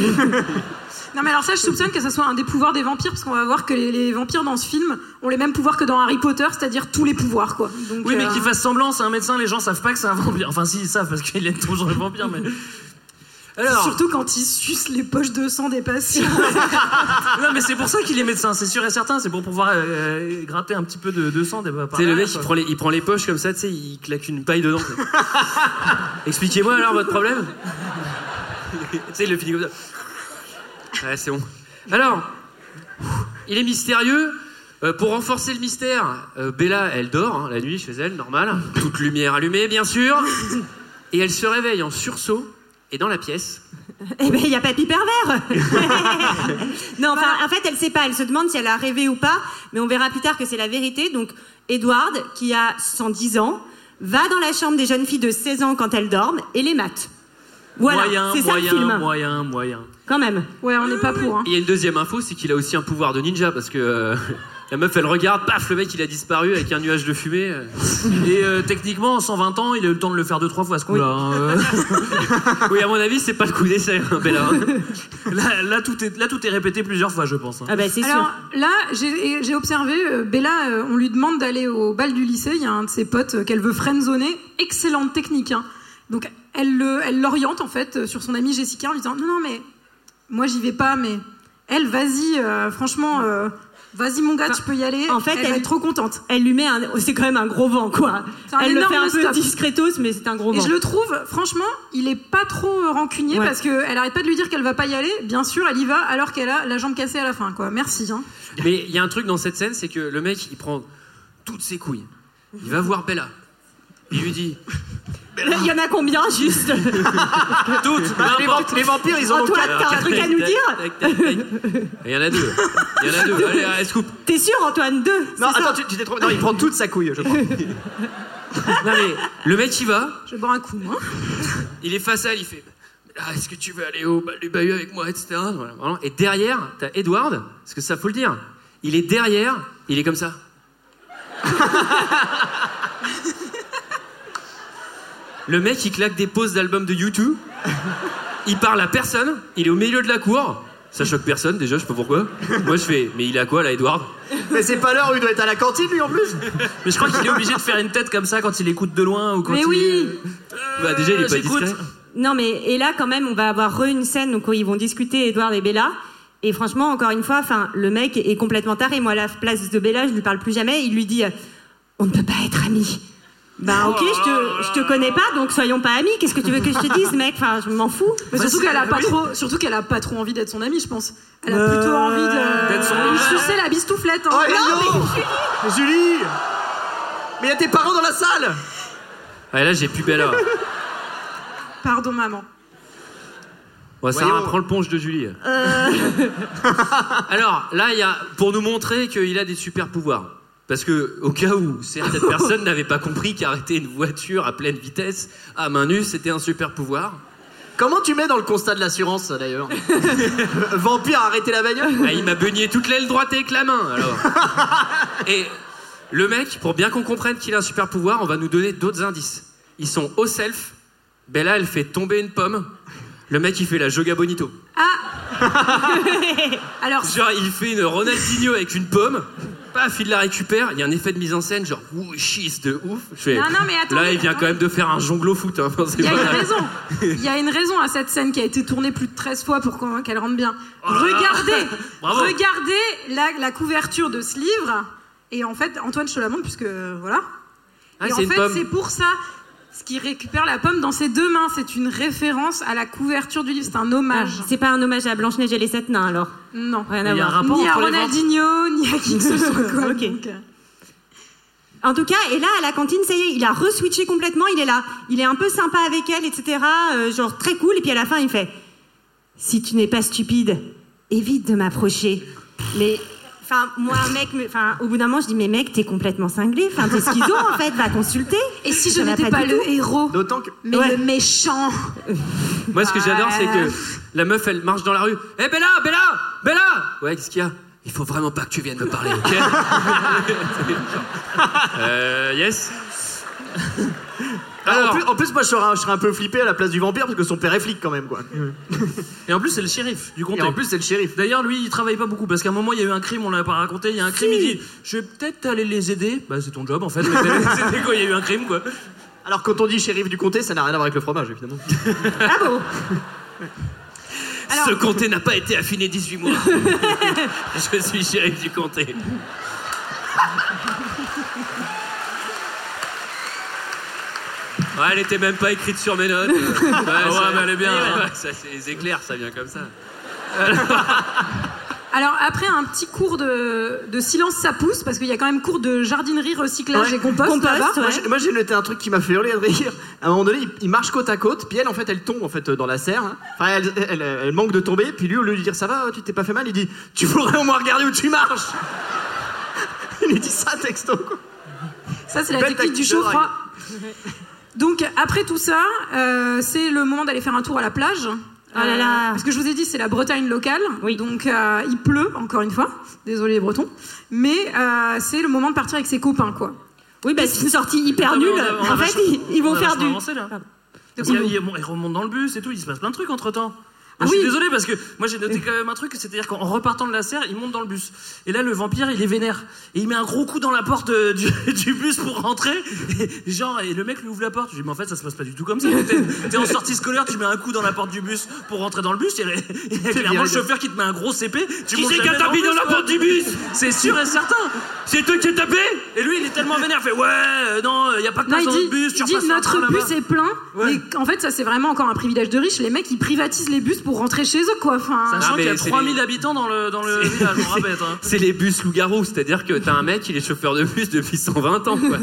Non mais alors ça, je soupçonne que ça soit un des pouvoirs des vampires, parce qu'on va voir que les, les vampires dans ce film ont les mêmes pouvoirs que dans Harry Potter, c'est-à-dire tous les pouvoirs, quoi. Donc, Oui, mais euh, qu'il fasse semblant, c'est un médecin, les gens savent pas que c'est un vampire. Enfin, si, ils savent parce qu'il aime toujours les vampires, mais. Alors. Surtout quand ils sucent les poches de sang des patients. non, mais c'est pour ça qu'il est médecin, c'est sûr et certain. C'est pour pouvoir euh, gratter un petit peu de, de sang des sais, le mec, il prend, les, il prend les poches comme ça, tu sais, il claque une paille dedans. Expliquez-moi alors votre problème. tu sais, il le finit comme ça. Ouais, c'est bon. Alors, il est mystérieux. Euh, pour renforcer le mystère, euh, Bella, elle dort hein, la nuit chez elle, normal. Toute lumière allumée, bien sûr. Et elle se réveille en sursaut. Et dans la pièce, Eh ben, il y a Papy Pervers Non, enfin, en fait, elle sait pas. Elle se demande si elle a rêvé ou pas, mais on verra plus tard que c'est la vérité. Donc, Edward, qui a 110 ans, va dans la chambre des jeunes filles de 16 ans quand elles dorment et les mate. Voilà, moyen, c'est ça moyen, le film. moyen, moyen. Quand même. Ouais, on n'est pas pour. Hein. Il y a une deuxième info, c'est qu'il a aussi un pouvoir de ninja parce que euh, la meuf elle regarde, paf, le mec il a disparu avec un nuage de fumée. Et euh, techniquement, en 120 ans, il a eu le temps de le faire deux, trois fois ce coup-là. hein, euh. Oui, à mon avis, c'est pas le coup d'essai, hein, Bella. là, là, tout est, là, tout est répété plusieurs fois, je pense. hein. Ah bah, c'est Alors là, j'ai j'ai observé, euh, Bella, on lui demande d'aller au bal du lycée. Il y a un de ses potes qu'elle veut friendzoner. Excellente technique. hein. Donc elle le- elle l'oriente en fait sur son amie Jessica en lui disant non non mais moi j'y vais pas mais elle vas-y euh, franchement euh, vas-y mon gars tu peux y aller. En fait, elle, être trop contente. Elle lui met un. C'est quand même un gros vent, quoi. Un Elle le fait un peu stop. discretos, mais c'est un gros Et vent. je le trouve, franchement, il est pas trop euh, rancunier Ouais. parce qu'elle arrête pas de lui dire qu'elle va pas y aller. Bien sûr, elle y va alors qu'elle a la jambe cassée à la fin, quoi. Merci. Hein. Mais il y a un truc dans cette scène, c'est que le mec il prend toutes ses couilles. Il va voir Bella. Il lui dit Il y en a combien, juste Toutes Bah, les, vamp- les vampires, ils en ont Antoine, quatre. t'as un truc à nous dire Tac, tac, tac. Il y en a deux. Il y en a deux. Allez, allez, scoop. T'es sûr, Antoine? Deux Non, attends, tu, tu t'es trompé. Non, il prend toute sa couille, je crois. Non mais le mec il va, Je boire un coup, moi. il est face à elle, il fait ah, est-ce que tu veux aller au bal du bahut avec moi, etc. Voilà. Et derrière, t'as Edward, parce que ça faut le dire, il est derrière, il est comme ça. le mec il claque des pauses d'albums de YouTube, il parle à personne, il est au milieu de la cour, ça choque personne déjà, je sais pas pourquoi. Moi je fais, mais il est à quoi là Edward? Mais c'est pas l'heure où il doit être à la cantine, lui, en plus. Mais je crois qu'il est obligé de faire une tête comme ça quand il écoute de loin ou quand Mais il. oui Bah déjà il est pas discret. Non, mais et là, quand même, on va avoir re une scène donc, où ils vont discuter, Edouard et Bella. Et franchement, encore une fois, enfin, le mec est complètement taré. Moi, à la place de Bella, je lui parle plus jamais. Il lui dit euh, On ne peut pas être amis. Bah, ok, je te, je te connais pas, donc soyons pas amis. Qu'est-ce que tu veux que je te dise, mec Enfin, je m'en fous. Mais surtout c'est- qu'elle a pas oui. trop, surtout qu'elle a pas trop envie d'être son amie, je pense. Elle a Euh, plutôt envie de d'être son amie. sucer la bistouflette. Hein. Oh, hello Mais Julie Mais il y a tes parents dans la salle Ah là j'ai plus Bella. Pardon, maman. Ouais, Sarah, Voyons. prends le ponche de Julie. Alors, là, il y a, pour nous montrer qu'il a des super pouvoirs. Parce que, au cas où certaines personnes n'avaient pas compris qu'arrêter une voiture à pleine vitesse, à main nue, c'était un super pouvoir. Comment tu mets dans le constat de l'assurance, ça, d'ailleurs Vampire, arrêtez la bagnole Ah, il m'a beugné toute l'aile droite avec la main, alors. Et le mec, pour bien qu'on comprenne qu'il a un super pouvoir, on va nous donner d'autres indices. Ils sont au self. Bella, elle fait tomber une pomme. Le mec, il fait la Joga Bonito. Alors, Genre, il fait une Ronaldinho avec une pomme. Paf, il la récupère. Il y a un effet de mise en scène, genre, ouh, cheese de ouf. Je fais, Non, non, mais attendez, là, il vient quand même de faire un jonglo foot. Hein. Enfin, il y a pas- une raison. Il y a une raison à cette scène qui a été tournée plus de 13 fois pour qu'elle rentre bien. Regardez, Bravo. regardez la, la couverture de ce livre. Et en fait, Antoine, je te la montre puisque voilà. Ah, et en fait, c'est pour ça. Ce qui récupère la pomme dans ses deux mains, c'est une référence à la couverture du livre, c'est un hommage. Ah, C'est pas un hommage à Blanche-Neige et les sept nains, alors Non. Rien à Il y a un voir. rapport Ni à entre les ventes Ronaldinho, ni à qui que ce soit. Quoi. Ok. Donc, euh, En tout cas, et là, à la cantine, ça y est, il a re-switché complètement, il est là. Il est un peu sympa avec elle, etc. euh, genre très cool. Et puis à la fin, il fait Si tu n'es pas stupide, évite de m'approcher. Mais, enfin, moi, un mec, me- enfin, au bout d'un moment, je dis Mais mec, t'es complètement cinglé. Enfin, t'es schizo, en fait, va consulter. Et si je n'étais pas, du le héros, D'autant que. mais Ouais. le méchant Moi, ce que j'adore, c'est que La meuf, elle marche dans la rue. Eh Bella, Bella, Bella Ouais, qu'est-ce qu'il y a? Il faut vraiment pas que tu viennes me parler, ok? Euh, yes? Alors, en, plus, en plus, moi, je serais, un- je serais un peu flippé à la place du vampire parce que son père est flic quand même, quoi. Et en plus, c'est le shérif du comté. Et en plus, c'est le shérif. D'ailleurs, lui, il travaille pas beaucoup parce qu'à un moment, il y a eu un crime, on l'a pas raconté. Il y a un crime, il dit Je vais peut-être aller les aider. Bah, c'est ton job en fait. mais aider quand il y a eu un crime, quoi. Alors, quand on dit shérif du comté, ça n'a rien à voir avec le fromage, évidemment. Ce comté n'a pas été affiné 18 mois. Je suis shérif du comté. Ouais, elle était même pas écrite sur mes notes. Ouais, ouais, ça- mais elle est bien. Ouais, ça, c'est les éclairs, ça vient comme ça. Alors après un petit cours de, de silence ça pousse parce qu'il y a quand même cours de jardinerie, recyclage Ouais. et compost, là-bas. Moi, j'ai- Moi, j'ai noté un truc qui m'a fait hurler de rire. À un moment donné, il, il marche côte à côte, puis elle, en fait, elle tombe en fait dans la serre. hein. Enfin, elle, elle- elle manque de tomber, puis lui, au lieu de lui dire ça va, tu t'es pas fait mal, il dit tu voudrais au moins regarder où tu marches. il lui dit ça texto. Quoi. Ça c'est la Belle technique du tactique de chaud froid. Donc après tout ça, euh, c'est le moment d'aller faire un tour à la plage. Oh là là. Parce que je vous ai dit, c'est la Bretagne locale. Donc euh, il pleut, encore une fois. Désolé les Bretons. Mais euh, c'est le moment de partir avec ses copains, quoi. Oui, bah c'est une sortie hyper nulle. En fait, ils, ils vont faire du. avancé, là. Pardon. Parce qu'il y a- il y a- bon, il remonte dans le bus et tout, il se passe plein de trucs entre temps. Je suis désolé parce que moi j'ai noté quand même un truc, c'est-à-dire qu'en repartant de la serre, il monte dans le bus. Et là, le vampire, il est vénère. Et il met un gros coup dans la porte euh, du, du bus pour rentrer. Et, genre, et le mec lui ouvre la porte. Je dis, mais en fait, ça se passe pas du tout comme ça. T'es en sortie scolaire, tu mets un coup dans la porte du bus pour rentrer dans le bus. Il y a, il y a clairement le chauffeur qui te met un gros CP. Tu Qui c'est qui a tapé le dans la porte du bus C'est sûr et certain. C'est toi qui as tapé Et lui, il est tellement vénère, il fait ouais, euh, non, il y a pas de place dans dit, notre bus. Tu il dit notre bus est plein. Ouais. Et en fait, ça c'est vraiment encore un privilège de riche. Les mecs, ils privatisent les bus pour rentrer chez eux, quoi. Enfin, Sachant qu'il y a c'est 3000 les- habitants dans le, dans le village, on rappelle. Hein. C'est les bus loup-garou, c'est-à-dire que t'as un mec, il est chauffeur de bus depuis 120 ans, quoi.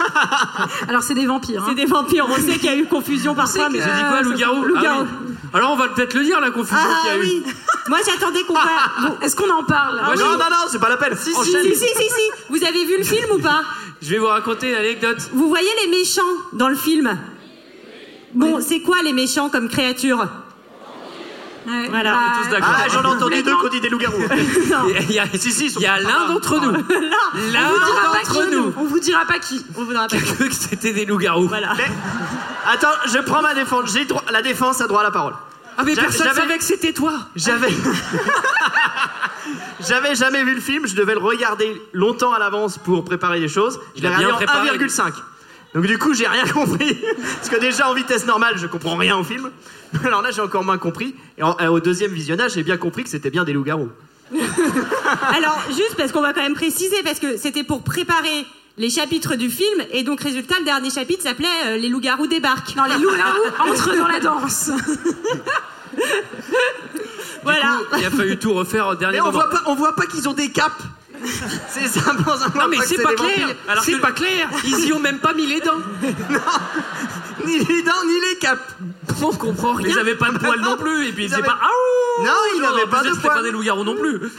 alors c'est des vampires. hein. C'est des vampires. On sait qu'il y a eu confusion parfois, mais. J'ai dit quoi, loup-garou Loup-garou. Ah oui. Alors on va peut-être le dire, la confusion Ah qu'il y a eu. oui. Moi, j'attendais qu'on parle. Est-ce qu'on en parle non, non, non, c'est pas la peine. Si, si, si, si, si. Vous avez vu le film ou pas Je vais vous raconter une anecdote. Vous voyez les méchants dans le film? Bon, c'est quoi les méchants comme créatures? Ouais. Voilà. Bah, tous d'accord. Ah, j'en ai entendu deux ont dit des loups-garous. Il y a, si, si, il y a pas- l'un d'entre nous, On l'un vous dira pas d'entre qui. nous, On vous dira pas qui. On voudra pas. qui que c'était des loups-garous. Voilà. Mais- Attends, je prends ma défense. J'ai droit- la défense a droit à la parole. Ah mais J'a- personne j'avais- savait que c'était toi. J'avais. J'avais jamais vu le film, je devais le regarder longtemps à l'avance pour préparer les choses. Je l'ai a regardé bien en préparé. 1,5. Donc du coup, j'ai rien compris. Parce que déjà en vitesse normale, je comprends rien au film. Alors là, j'ai encore moins compris. Et en- euh, au deuxième visionnage, j'ai bien compris que c'était bien des loups-garous. Alors, juste parce qu'on va quand même préciser, parce que c'était pour préparer les chapitres du film, et donc résultat, le dernier chapitre s'appelait euh, Les loups-garous débarquent. Non, les loups-garous entrent dans la danse. Voilà. Il a fallu tout refaire au dernier Mais on moment. voit pas, on voit pas qu'ils ont des capes. C'est ça, voit Non mais c'est pas clair. Alors c'est pas clair. Ils y ont même pas mis les dents. Ni les dents, ni les capes. On comprend rien. Ils avaient pas de poils non plus, et puis ils Ils faisaient avaient- pas. Ah ouh Non, ils n'avaient en pas de C'était pas poils. des loups-garous non plus.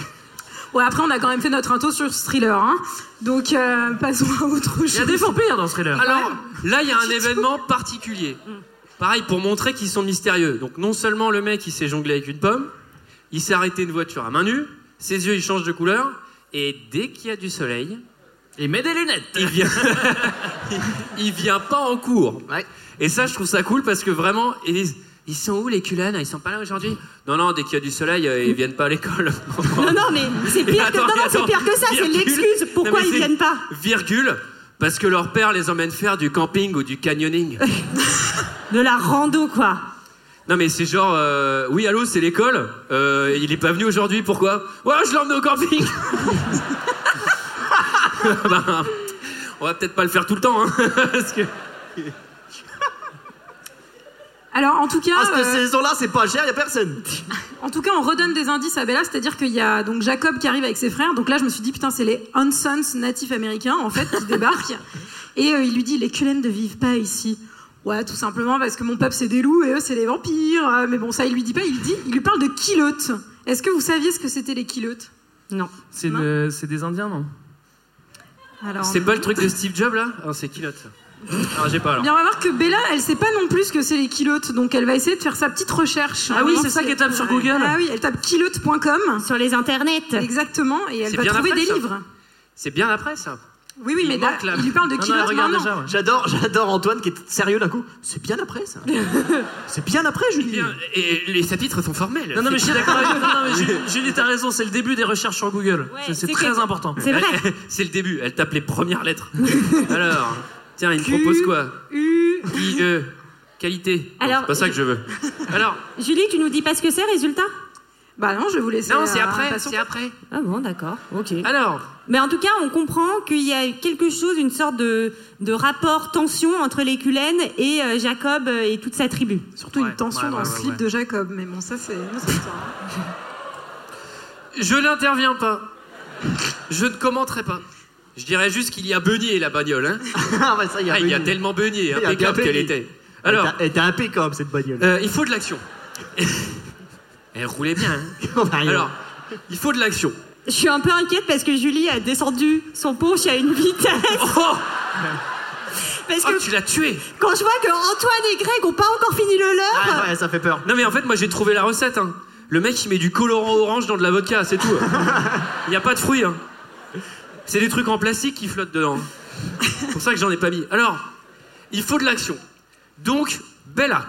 Ouais, après, on a quand même fait notre intro sur ce thriller. Hein. Donc, euh, passons à autre chose. Il y a des vampires dans ce thriller. Alors là, il y a un événement particulier. Pareil, pour montrer qu'ils sont mystérieux. Donc non seulement le mec, il s'est jonglé avec une pomme, il s'est arrêté une voiture à main nue, ses yeux, ils changent de couleur, et dès qu'il y a du soleil, Il met des lunettes. il vient, il vient pas en cours. Ouais. Et ça, je trouve ça cool parce que vraiment, ils disent, ils sont où les culanes Ils sont pas là aujourd'hui? Non, non, dès qu'il y a du soleil, euh, ils viennent pas à l'école. Non, non, mais c'est pire, que, Attends, non, non, c'est attends, pire que ça, c'est l'excuse. Pourquoi Non, ils viennent pas Virgule, parce que leur père les emmène faire du camping ou du canyoning. De la rando, quoi. Non mais c'est genre, euh, oui allô c'est l'école, Euh, il est pas venu aujourd'hui, pourquoi? Ouais je l'ai emmené au camping Ben, On va peut-être pas le faire tout le temps, hein, parce que... Alors, en tout cas, Ah, cette euh, saison-là, c'est pas cher, y a personne. en tout cas, on redonne des indices à Bella, c'est-à-dire qu'il y a donc Jacob qui arrive avec ses frères. Donc là, je me suis dit putain, c'est les Hansons natifs américains en fait qui débarquent. Et euh, il lui dit les Cullen ne vivent pas ici. Ouais, tout simplement parce que mon peuple c'est des loups et eux c'est des vampires. Euh, Mais bon, ça il lui dit pas. Il dit, il lui parle de kilotes. Est-ce que vous saviez ce que c'était les kilotes? Non. C'est le- c'est des Indiens, non? Alors, C'est pas le truc de Steve Jobs là? Ah, c'est Kilote. Alors j'ai pas alors. Bien, on va voir que Bella, elle sait pas non plus ce que c'est les kilotes, donc elle va essayer de faire sa petite recherche. Ah oui, c'est ça qu'elle tape sur Google. Ah oui, elle tape kilote.com. Sur les internets. Exactement, et elle C'est va trouver après, des ça. livres. C'est bien après ça. Oui, oui, Il mais manque, là, il lui parle de maintenant. ouais. J'adore, j'adore Antoine qui est sérieux d'un coup. C'est bien après ça. C'est bien après, Julie. Bien, et les chapitres sont formels. Non, non, mais je suis d'accord avec toi. Non, non, mais Julie, Julie, t'as raison, c'est le début des recherches sur Google. C'est- très que- important. C'est vrai. C'est le début, elle tape les premières lettres. Alors, tiens, il me propose quoi U. I, E, qualité. Alors, c'est pas ça que je veux. Alors, Julie, tu nous dis pas ce que c'est, résultat? Bah non, je vais vous laisser. non, c'est après, c'est après. Ah bon, d'accord, ok. Alors, Mais en tout cas, on comprend qu'il y a quelque chose, une sorte de, de rapport tension entre les Cullen et euh, Jacob euh, et toute sa tribu. Surtout une tension ouais, dans ouais, le slip ouais. de Jacob, mais bon, ça c'est une autre histoire. hein. je n'interviens pas. Je ne commenterai pas. Je dirais juste qu'il y a beugné la bagnole. Hein. ah ouais, ça, il y a, Ah, il y a Beugné. tellement beugné, impeccable qu'elle était. Elle Alors, était- Elle était impeccable cette bagnole. euh, il faut de l'action. Elle roulait bien. Hein. Bah. Alors, il faut de l'action. Je suis un peu inquiète parce que Julie a descendu son Porsche à une vitesse. Oh, Parce Oh, que tu l'as tué quand je vois que Antoine et Greg ont pas encore fini le leur, Ah ouais, ça fait peur. Non mais en fait moi j'ai trouvé la recette. Hein. Le mec il met du colorant orange dans de la vodka, c'est tout. Il n'y a pas de fruits. Hein. C'est des trucs en plastique qui flottent dedans. C'est pour ça que j'en ai pas mis. Alors, il faut de l'action. Donc, Bella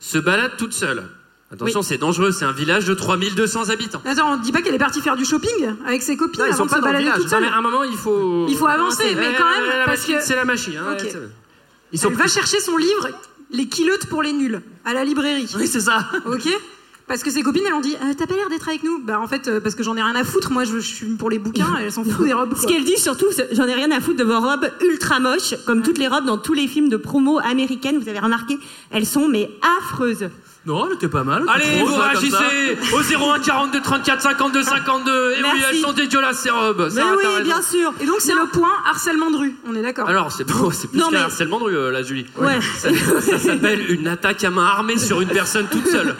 se balade toute seule. Attention, c'est dangereux, c'est un village de 3200 habitants. Attends, on dit pas qu'elle est partie faire du shopping avec ses copines Non, ils avant sont de pas se balader toute Non, seule mais à un moment, il faut... Il faut avancer, mais quand même, la parce machine, que- c'est la machine. hein, Ok. c'est- Ils sont Elle va chercher son livre, Les kilotes pour les nuls, à la librairie. Oui, c'est ça. Ok Parce que ses copines, elles ont dit Euh, T'as pas l'air d'être avec nous Bah, en fait, euh, parce que j'en ai rien à foutre. Moi, je, je suis pour les bouquins, elles s'en foutent des robes. ce qu'elle dit surtout, j'en ai rien à foutre de vos robes ultra moches, comme toutes les robes dans tous les films de promo américaines. Vous avez remarqué, elles sont mais affreuses. Non, elle était pas mal. Allez, vous ça. réagissez au 01 42 34 52 52. Et oui, Merci. elles sont dégueulasses ces robes. Mais Sarah, oui, raison. bien sûr. Et donc, c'est le point harcèlement de rue. On est d'accord Alors, c'est bon, c'est plus qu'un mais- harcèlement de rue, euh, là, Julie. Ouais. Ça, ça s'appelle une attaque à main armée sur une personne toute seule.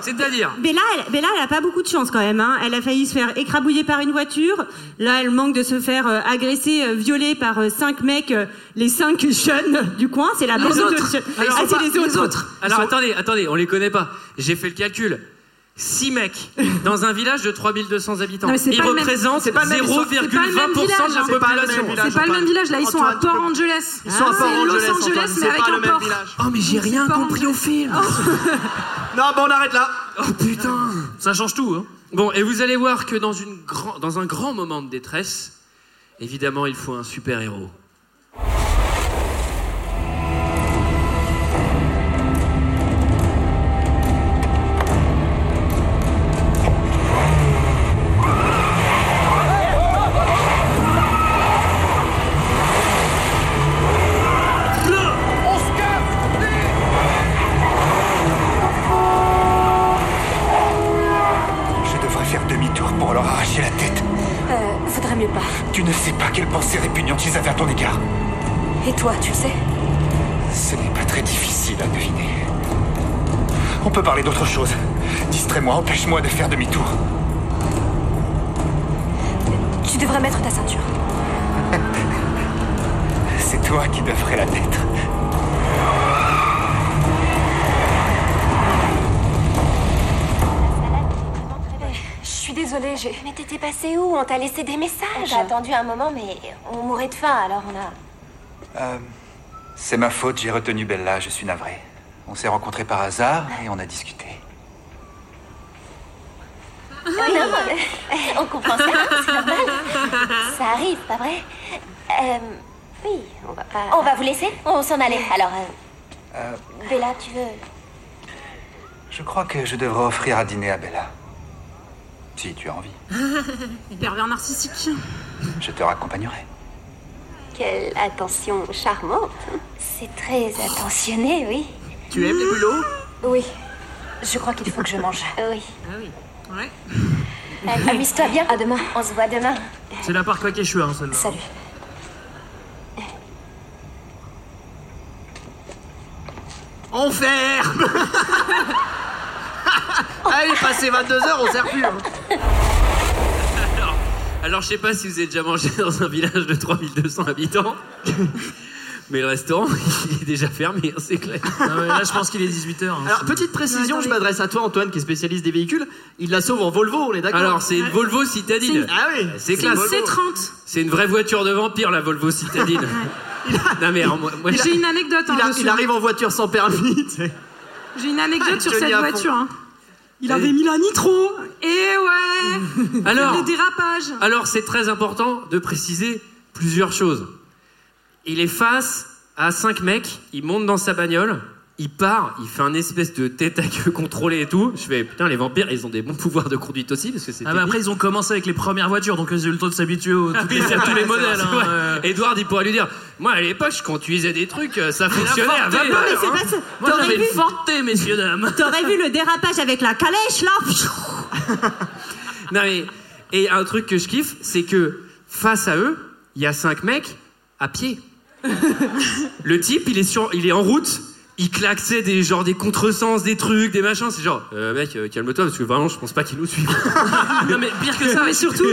C'est-à-dire Bella, elle, Bella, elle a pas beaucoup de chance quand même. Hein. Elle a failli se faire écrabouiller par une voiture. Là, elle manque de se faire euh, agresser, euh, violer par euh, cinq mecs, euh, les cinq jeunes du coin. C'est la Les autres. autre- Alors, Ah, c'est les autres. Alors, attendez, attendez, on les connaît pas. J'ai fait le calcul. 6 mecs dans un village de 3200 habitants. Non, Ils représentent c'est pas le même- 0,20% c'est pas le même de village, la hein. C'est pas le même population. village. C'est pas le même village, là, ils sont à Port Angeles. Ils sont à Ah, Port Angeles, Los Antoine, Angeles, mais c'est avec un le même port. village. Oh, mais j'ai rien compris au film. Non, bah on arrête là. Oh putain. Ça change tout. Hein. Bon, et vous allez voir que dans, une grand, dans un grand moment de détresse, évidemment, il faut un super-héros. Tu ne sais pas quelle pensée répugnante ils avaient à ton égard. Et toi, tu le sais Ce n'est pas très difficile à deviner. On peut parler d'autre chose. Distrais-moi, empêche-moi de faire demi-tour. Tu devrais mettre ta ceinture. C'est toi qui devrais la mettre. Désolée, j'ai... Mais t'étais passé où? On t'a laissé des messages On t'a attendu un moment, mais on mourait de faim, alors on a... Euh, c'est ma faute, j'ai retenu Bella, je suis navré. On s'est rencontrés par hasard et on a discuté. Oui, non, on comprend ça, c'est normal. Ça arrive, pas vrai? Euh, Oui, on va pas... On va vous laisser On s'en allait, alors... euh, Euh, Bella, tu veux... je crois que je devrais offrir à dîner à Bella. Si tu as envie, Pervers narcissique. je te raccompagnerai. Quelle attention charmante. C'est très attentionné, oui. Tu aimes les bulots Oui. Je crois qu'il faut que je mange. Oui. Ah oui. Ouais. Allez, Amuse-toi bien. À demain. On se voit demain. C'est la part claquée, suis, hein, celle-là. Salut. On ferme Allez, passé 22h, on sert plus. hein. Alors, je sais pas si vous avez déjà mangé dans un village de 3200 habitants. Mais le restaurant, il est déjà fermé, hein, c'est clair. là, je pense qu'il est 18h. Alors, petite précision, je m'adresse à toi, Antoine, qui est spécialiste des véhicules. Il la sauve en Volvo, on est d'accord Alors, c'est une Volvo citadine. Ah oui C'est classe. C'est une vraie voiture de vampire, la Volvo citadine. non, mais alors, moi, moi, J'ai une anecdote. hein, Il, a- il arrive en voiture sans permis. J'ai une anecdote sur Johnny cette voiture. hein. Il avait mis la nitro. Et ouais. Alors- Les dérapages. Alors, c'est très important de préciser plusieurs choses. Il est face à cinq mecs, il monte dans sa bagnole, il part, il fait un espèce de tête à queue contrôlée et tout. Je fais, putain, les vampires, ils ont des bons pouvoirs de conduite aussi, parce que c'est Ah bah après ils ont commencé avec les premières voitures donc ils ont eu le temps de s'habituer aux toutes les- à tous les modèles. hein, euh. Edouard, il pourrait lui dire Moi, à l'époque, je conduisais des trucs, euh, ça fonctionnait à vapeur. non, mais c'est hein. pas ça. Moi, T'aurais j'avais vu une forte, messieurs, dames. T'aurais vu le dérapage avec la calèche là Non, mais, et un truc que je kiffe, c'est que face à eux, il y a cinq mecs à pied. Le type, il est, sur, il est en route, il claque des, genre, des contresens, des trucs, des machins. C'est genre, euh, mec, euh, calme-toi, parce que vraiment, je pense pas qu'il nous suive. non mais pire que ça, mais surtout,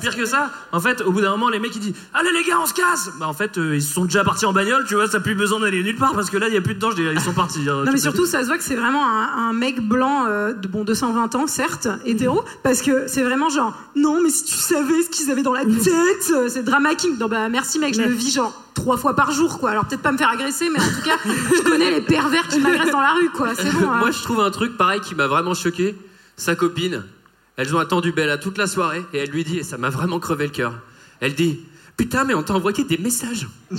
pire que ça, en fait, au bout d'un moment, les mecs ils disent Allez les gars, on se casse Bah en fait, euh, ils sont déjà partis en bagnole, tu vois, ça plus besoin d'aller nulle part parce que là, il y a plus de danger, ils sont partis. hein, Non mais surtout ça se voit que c'est vraiment un, un mec blanc euh, de bon 220 ans certes hétéro parce que c'est vraiment genre non mais si tu savais ce qu'ils avaient dans la tête euh, c'est drama king non bah merci mec je le vis genre trois fois par jour quoi alors peut-être pas me faire agresser mais en tout cas je connais les pervers qui m'agressent dans la rue quoi c'est bon hein. Moi, je trouve un truc pareil qui m'a vraiment choqué. Sa copine, elles ont attendu Bella toute la soirée et elle lui dit, et ça m'a vraiment crevé le cœur. Elle dit Putain, mais on t'a envoyé des messages.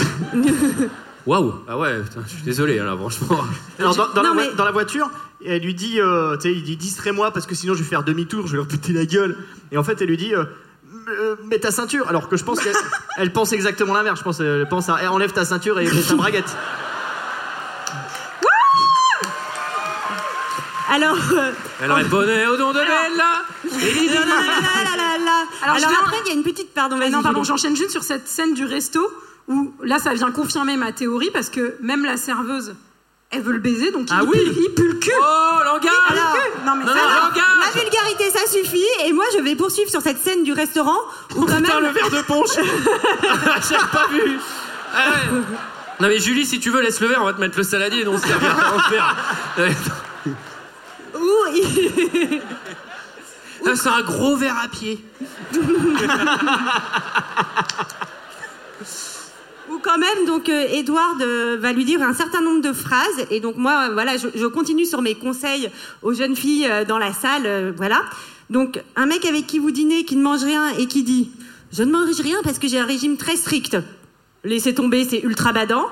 Waouh Ah ouais, putain, je suis désolé, là, franchement. Alors, dans, dans Non, la, mais- dans la voiture, elle lui dit, euh, tu sais, il dit distrais-moi parce que sinon je vais faire demi-tour, je vais leur péter la gueule. Et en fait, elle lui dit, euh, Euh, mets ta ceinture. Alors que je pense qu'elle elle pense exactement l'inverse. Je pense, elle pense à, enlève ta ceinture et mets ta braguette. Alors. euh, Elle répondait au nom de Bella. Alors, Alors, après, il y a une petite. Pardon, Ah vas-y. non, pardon, j'enchaîne juste sur cette scène du resto où là, ça vient confirmer ma théorie parce que même la serveuse, elle veut le baiser, donc Ah il, oui. pue, il pue le cul. Oh, langage Alors. Non, mais Non, ça non, langage La vulgarité, ça suffit. Et moi, je vais poursuivre sur cette scène du restaurant où quand Putain, même. le verre de punch J'ai pas vu Ah ouais. Non mais Julie, si tu veux, laisse le verre, on va te mettre le saladier non. Où il- Ah, C'est un gros verre à pied. Où quand même, donc, euh, Edward euh, va lui dire un certain nombre de phrases. Et donc, moi, euh, voilà, je, je continue sur mes conseils aux jeunes filles euh, dans la salle. euh, voilà. Donc, un mec avec qui vous dînez, qui ne mange rien et qui dit Je ne mange rien parce que j'ai un régime très strict. Laissez tomber, c'est ultra badant.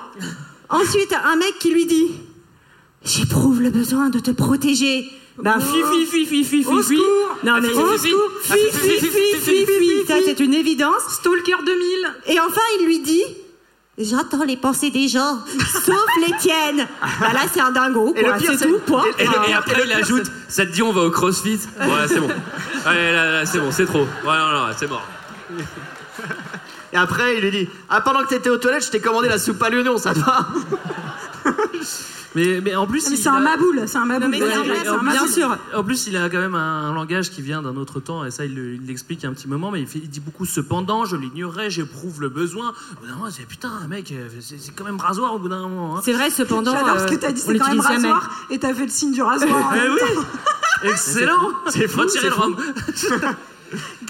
Ensuite, un mec qui lui dit J'éprouve le besoin de te protéger. Ben, fui, fui, fui, fui, fui, fui. Non, mais Au secours. Fui, fui, fui, fui, fui. Ça, c'est une évidence. Stalker 2000. Et enfin, il lui dit J'entends les pensées des gens, sauf les tiennes. Bah là, c'est un dingo, Et le quoi. pire, C'est tout, point. Et, et après, il ajoute Ça te dit, on va au crossfit Voilà, c'est bon. Allez, là, là, c'est bon, c'est trop. Voilà, non, non, c'est mort. Et après, il lui dit Ah, pendant que t'étais aux toilettes, je t'ai commandé la soupe à l'oignon, ça te va? Mais, mais en plus, c'est un a- maboule, c'est un maboule. Ouais, ouais, bien sûr. En plus, il a quand même un langage qui vient d'un autre temps, et ça, il le- il l'explique un petit moment, mais il, fait- il dit beaucoup cependant, je l'ignorais, j'éprouve le besoin. Au bout d'un moment, c'est putain, mec, euh, c'est quand même rasoir au bout d'un moment. hein. C'est vrai, cependant. J'adore ce euh, que t'as dit, c'est quand même l'utilise jamais. rasoir et t'as fait le signe du rasoir. Eh oui. Excellent C'est c'est le rhum.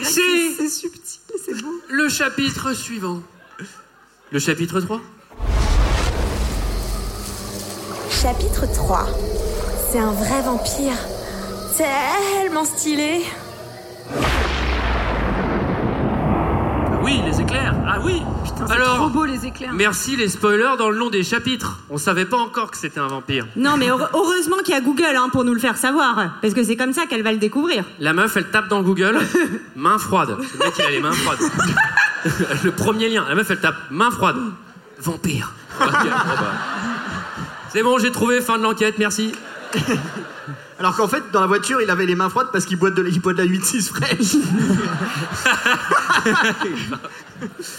C'est subtil, c'est beau. Le chapitre suivant. Le chapitre 3 Chapitre 3. C'est un vrai vampire. Tellement stylé. Ah oui, les éclairs Ah oui Putain, c'est Alors, trop beau les éclairs. Merci les spoilers dans le nom des chapitres. On savait pas encore que c'était un vampire. Non, mais heure- heureusement qu'il y a Google hein, pour nous le faire savoir. Parce que c'est comme ça qu'elle va le découvrir. La meuf, elle tape dans Google, main froide. Le mec, il a les mains froides. le premier lien, la meuf, elle tape main froide. Vampire. Ok, bon bah. C'est bon, j'ai trouvé, fin de l'enquête, merci. Alors qu'en fait, dans la voiture, il avait les mains froides parce qu'il boit de, il boit de la 8-6 fraîche.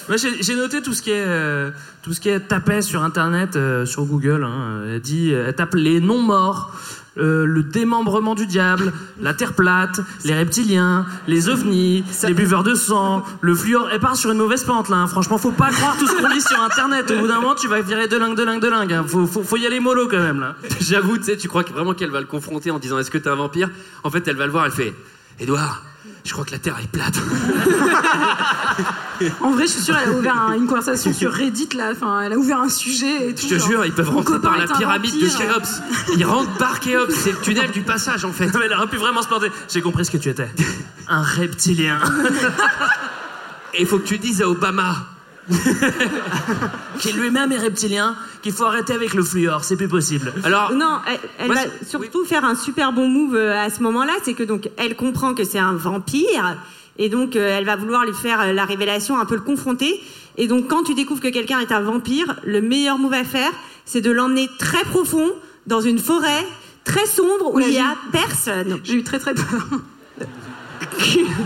J'ai noté tout ce qui est euh, tout ce qui est tapé sur internet, euh, sur Google. hein. Elle dit, elle tape les non morts. Euh, le démembrement du diable, la terre plate, les reptiliens, les ovnis, les buveurs de sang, le fluor. Elle part sur une mauvaise pente là. hein. Franchement, faut pas croire tout ce qu'on lit sur internet. Au bout d'un moment, tu vas virer de lingue, de lingue, de lingue. hein. Faut, faut, faut y aller mollo quand même là. J'avoue, tu sais, tu crois vraiment qu'elle va le confronter en disant est-ce que t'es un vampire? En fait, elle va le voir, elle fait Edouard, je crois que la Terre est plate. En vrai, je suis sûre, elle a ouvert un- une conversation sur Reddit, là. Enfin, elle a ouvert un sujet et tout. Je te genre, jure, ils peuvent rentrer par la pyramide de. Khéops. Ils rentrent par Khéops, c'est le tunnel du passage en fait. Mais elle aurait pu vraiment se planter. J'ai compris ce que tu étais. Un reptilien. Et il faut que tu dises à Obama. qui lui-même est reptilien, qu'il faut arrêter avec le fluor, c'est plus possible. Alors, Non, elle, elle Moi, va surtout faire un super bon move euh, à ce moment-là, c'est que donc elle comprend que c'est un vampire et donc euh, elle va vouloir lui faire euh, la révélation, un peu le confronter. Et donc quand tu découvres que quelqu'un est un vampire, le meilleur move à faire, c'est de l'emmener très profond dans une forêt très sombre où il y a personne. J'ai eu très très peur.